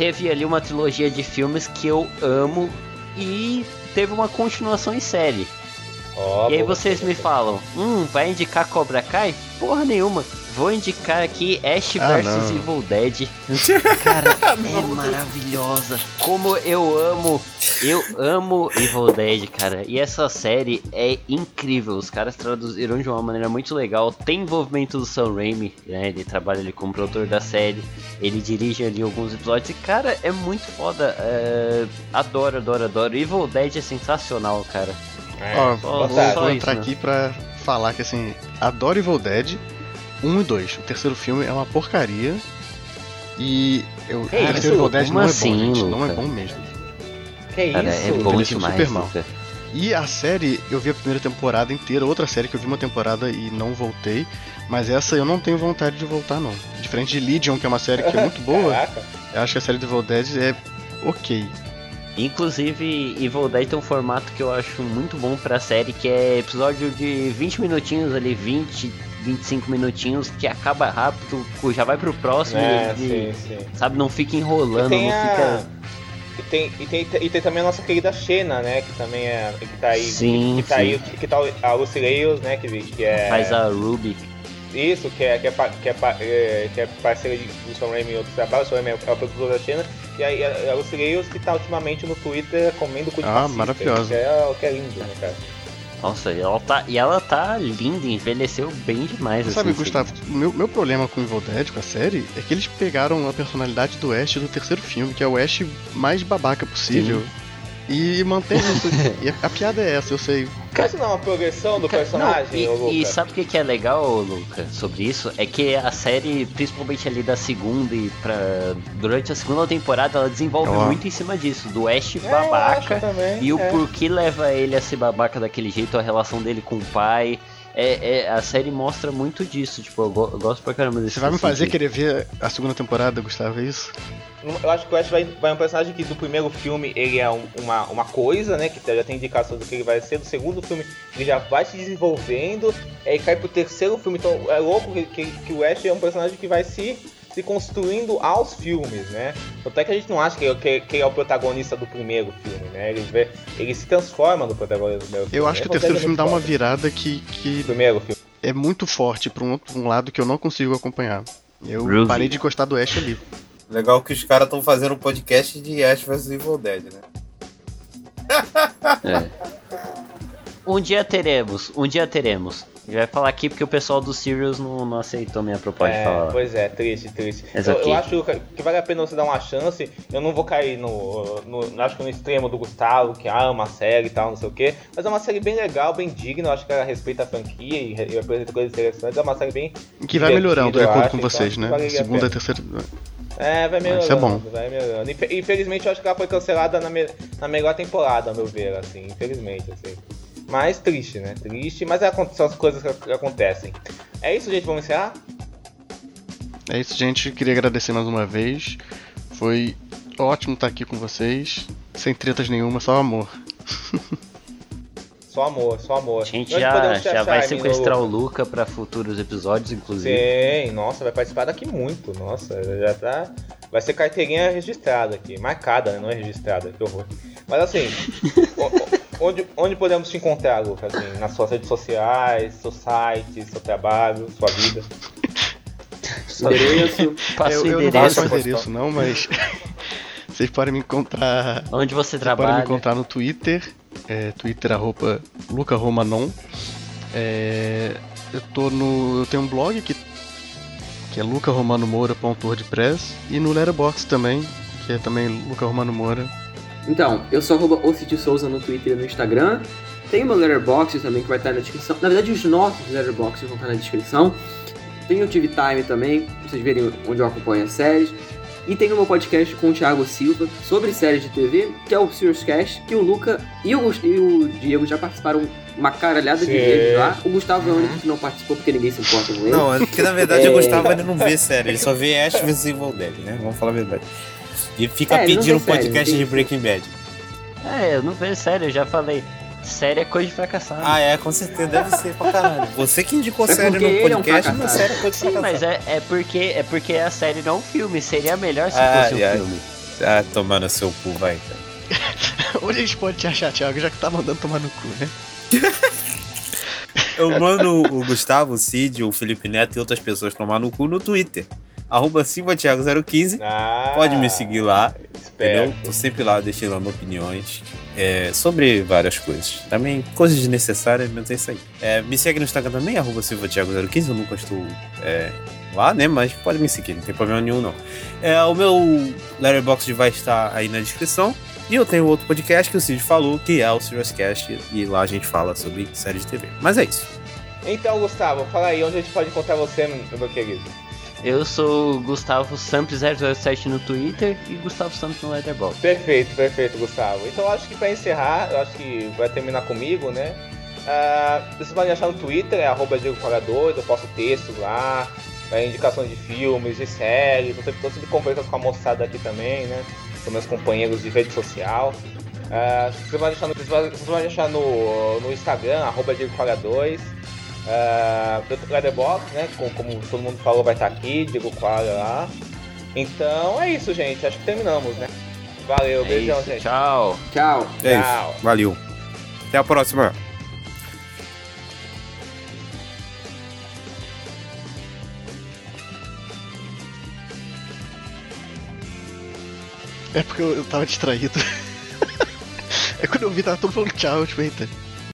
teve ali uma trilogia de filmes que eu amo e teve uma continuação em série. Ó, e aí vocês me falam, hum, vai indicar Cobra Kai? Porra nenhuma. Vou indicar aqui Ash Ah, vs não. Evil Dead. *laughs* Cara, é maravilhosa. Como eu amo, eu amo Evil Dead, cara. E essa série é incrível. Os caras traduziram de uma maneira muito legal. Tem envolvimento do Sam Raimi, né? Ele trabalha ali como produtor da série. Ele dirige ali alguns episódios. E, cara, é muito foda. É, Adoro, adoro, adoro. Evil Dead é sensacional, cara. É, Ó, só- vou, só vou isso, entrar né? aqui pra falar que assim, adoro Evil Dead 1 e 2. O terceiro filme é uma porcaria. E eu, o Que terceiro isso? Evil Dead Como não é assim, bom, gente. Não é Luca? bom mesmo. Que Cara, isso? é bom demais, super mal. Luca. E a série, eu vi a primeira temporada inteira, outra série que eu vi uma temporada e não voltei. Mas essa eu não tenho vontade de voltar, não. Diferente de Legion, que é uma série que é muito boa, *laughs* eu acho que a série do Evil Dead é ok. Inclusive, Evil Dead tem um formato que eu acho muito bom pra série, que é episódio de 20 minutinhos ali, 20, 25 minutinhos, que acaba rápido, já vai pro próximo, É, e, sim, sim. sabe, não fica enrolando, E tem, não a... fica... e, tem, e, tem, e tem também a nossa querida Xena, né? Que também é. Que tá aí. Sim, que tá sim. aí. Que tá a Lucy né? Que, que é. Faz a Ruby. Isso, que é, que é, que é, é, que é parceira de, do Sam Raimi e outros trabalhos, o Sam Raimi é o produtor da China, e aí a, a Lucy que tá ultimamente no Twitter comendo com Ah, maravilhosa. Que é, que é lindo, né, cara? Nossa, e ela tá, e ela tá linda, envelheceu bem demais. Sabe, assim, Gustavo, o meu, meu problema com Evil Dead, com a série, é que eles pegaram a personalidade do Ash do terceiro filme, que é o Ash mais babaca possível, e mantém isso. *laughs* e a, a piada é essa, eu sei. Isso não é uma progressão do Cara, personagem, não, e, e sabe o que, que é legal, Luca, sobre isso? É que a série, principalmente ali da segunda e pra. Durante a segunda temporada, ela desenvolve Ó. muito em cima disso, do Ash É, babaca também, e o é. porquê leva ele a ser babaca daquele jeito, a relação dele com o pai. É, é- a série mostra muito disso, tipo, eu, go- eu gosto pra caramba desse Você vai me fazer sentido. querer ver a segunda temporada, Gustavo, é isso? Eu acho que o Ash vai, vai um personagem que do primeiro filme ele é um- uma, uma coisa, né? Que já tem indicação do que ele vai ser. Do segundo filme ele já vai se desenvolvendo. Aí cai pro terceiro filme. Então é louco que, que, que o Ash é um personagem que vai se, se construindo aos filmes, né? Até que a gente não acha que, ele- que, que é o protagonista do primeiro filme, né? Ele, vê- ele se transforma no protagonista do primeiro filme. Eu acho que o terceiro é filme dá uma virada que, que Primeiro filme. é muito forte pra um, um lado que eu não consigo acompanhar. Eu parei de gostar do Ash ali. Legal que os caras estão fazendo um podcast de Ash vs Evil Dead, né? Um dia teremos, um dia teremos. Gente vai falar aqui porque o pessoal do Sirius não, não aceitou minha proposta de É, falar. pois é, triste, triste. Eu, eu acho que vale a pena você dar uma chance. Eu não vou cair no, no. Acho que no extremo do Gustavo, que ah, é uma série e tal, não sei o quê. Mas é uma série bem legal, bem digna. Eu acho que ela respeita a franquia e, e apresenta coisas interessantes. É uma série bem. Que vai melhorando, de acordo acho, com então vocês, né? valeria a Segunda e terceira. É, vai melhorando. Isso é bom. Vai melhorando. Infe- Infelizmente, eu acho que ela foi cancelada na, me- na melhor temporada, ao meu ver, assim. Infelizmente, assim. Mas triste, né? Triste, mas é, são as coisas que acontecem. É isso, gente. Vamos encerrar? É isso, gente. Queria agradecer mais uma vez. Foi ótimo estar aqui com vocês. Sem tretas nenhuma, só amor. Só amor, só amor. A gente já, já vai sequestrar o Luca? Pra futuros episódios, inclusive. Sim, nossa, vai participar daqui muito. Nossa, já tá. Vai ser carteirinha registrada aqui. Marcada, né? Não é registrada, que horror. Mas assim, o- *laughs* o- onde, onde podemos te encontrar, Lucas? Assim, nas suas redes sociais, seu site, seu trabalho, sua vida. Endereço. *laughs* Passa eu, não endereço. passo o endereço, não, mas. *laughs* Vocês podem me encontrar. Onde você Vocês podem trabalha. me encontrar no Twitter. É, Twitter arroba lucaromanon. É, eu tô no. Eu tenho um blog que, que é lucaromanomoura.wordpress e no Letterboxd também, que é também Luca Romano Moura. Então, eu sou arroba Souza no Twitter e no Instagram. Tem o meu Letterboxd também que vai estar na descrição. Na verdade, os nossos Letterboxds vão estar na descrição. Tem o TV Time também, pra vocês verem onde eu acompanho as séries. E tem o meu podcast com o Thiago Silva sobre séries de TV, que é o Serious Cast, que o Luca e o, e o Diego já participaram uma caralhada de Sim. vezes lá. O Gustavo é o único que não participou porque ninguém se importa com ele. Não, é porque na verdade É. o Gustavo ele não vê série, ele só vê Ash vs Evil Dead, né? Vamos falar a verdade. E fica É, pedindo série, podcast de Breaking Bad. É, eu não vejo sério, eu já falei. Série é coisa de fracassado. Ah, é, com certeza, deve ser pra caralho. Você que indicou É série no ele é um podcast, mas série é coisa de Sim, fracassado. mas é, é, porque, é porque a série não é um filme. Seria melhor se Ah, fosse um ai. filme. Ah, tomando seu cu, vai. *laughs* Onde a gente pode te achar, Thiago, já que tá mandando tomar no cu, né? Eu mando o Gustavo, o Cid, o Felipe Neto e outras pessoas tomar no cu no Twitter. Arroba SilvaThiago015. Ah, Pode me seguir lá, entendeu? Esperto. Tô sempre lá deixando opiniões é, sobre várias coisas. Também coisas desnecessárias, mas é isso aí. É, me segue no Instagram também, arroba SilvaThiago015. Eu nunca estou é, lá, né? Mas pode me seguir, não tem problema nenhum não. É, o meu Letterboxd vai estar aí na descrição. E eu tenho outro podcast que o Cid falou, que é o Serious Cast, e lá a gente fala sobre séries de TV. Mas é isso. Então, Gustavo, fala aí onde a gente pode encontrar você, meu querido. Eu sou o Gustavo Samp007 no Twitter e Gustavo Santos no Letterboxd. Perfeito, perfeito, Gustavo. Então acho que pra encerrar, acho que vai terminar comigo, né? Ah, vocês podem achar no Twitter, é arroba Diego Pagador, eu posto textos lá, é, indicações de filmes, de séries, eu sempre, eu sempre converso com a moçada aqui também, né? Com meus companheiros de rede social. Ah, vocês podem achar no, vocês achar no, no Instagram, arroba Diego Paga2. Uh, Letterboxd, né? Como, como todo mundo falou, vai estar aqui, Diego Quadra lá. Então é isso, gente. Acho que terminamos, né? Valeu, É beijão, isso, gente. tchau. Tchau. É Tchau. isso. Valeu. Até a próxima. É porque eu, eu tava distraído. *laughs* é quando eu vi, tava todo mundo falando tchau, tipo, eita.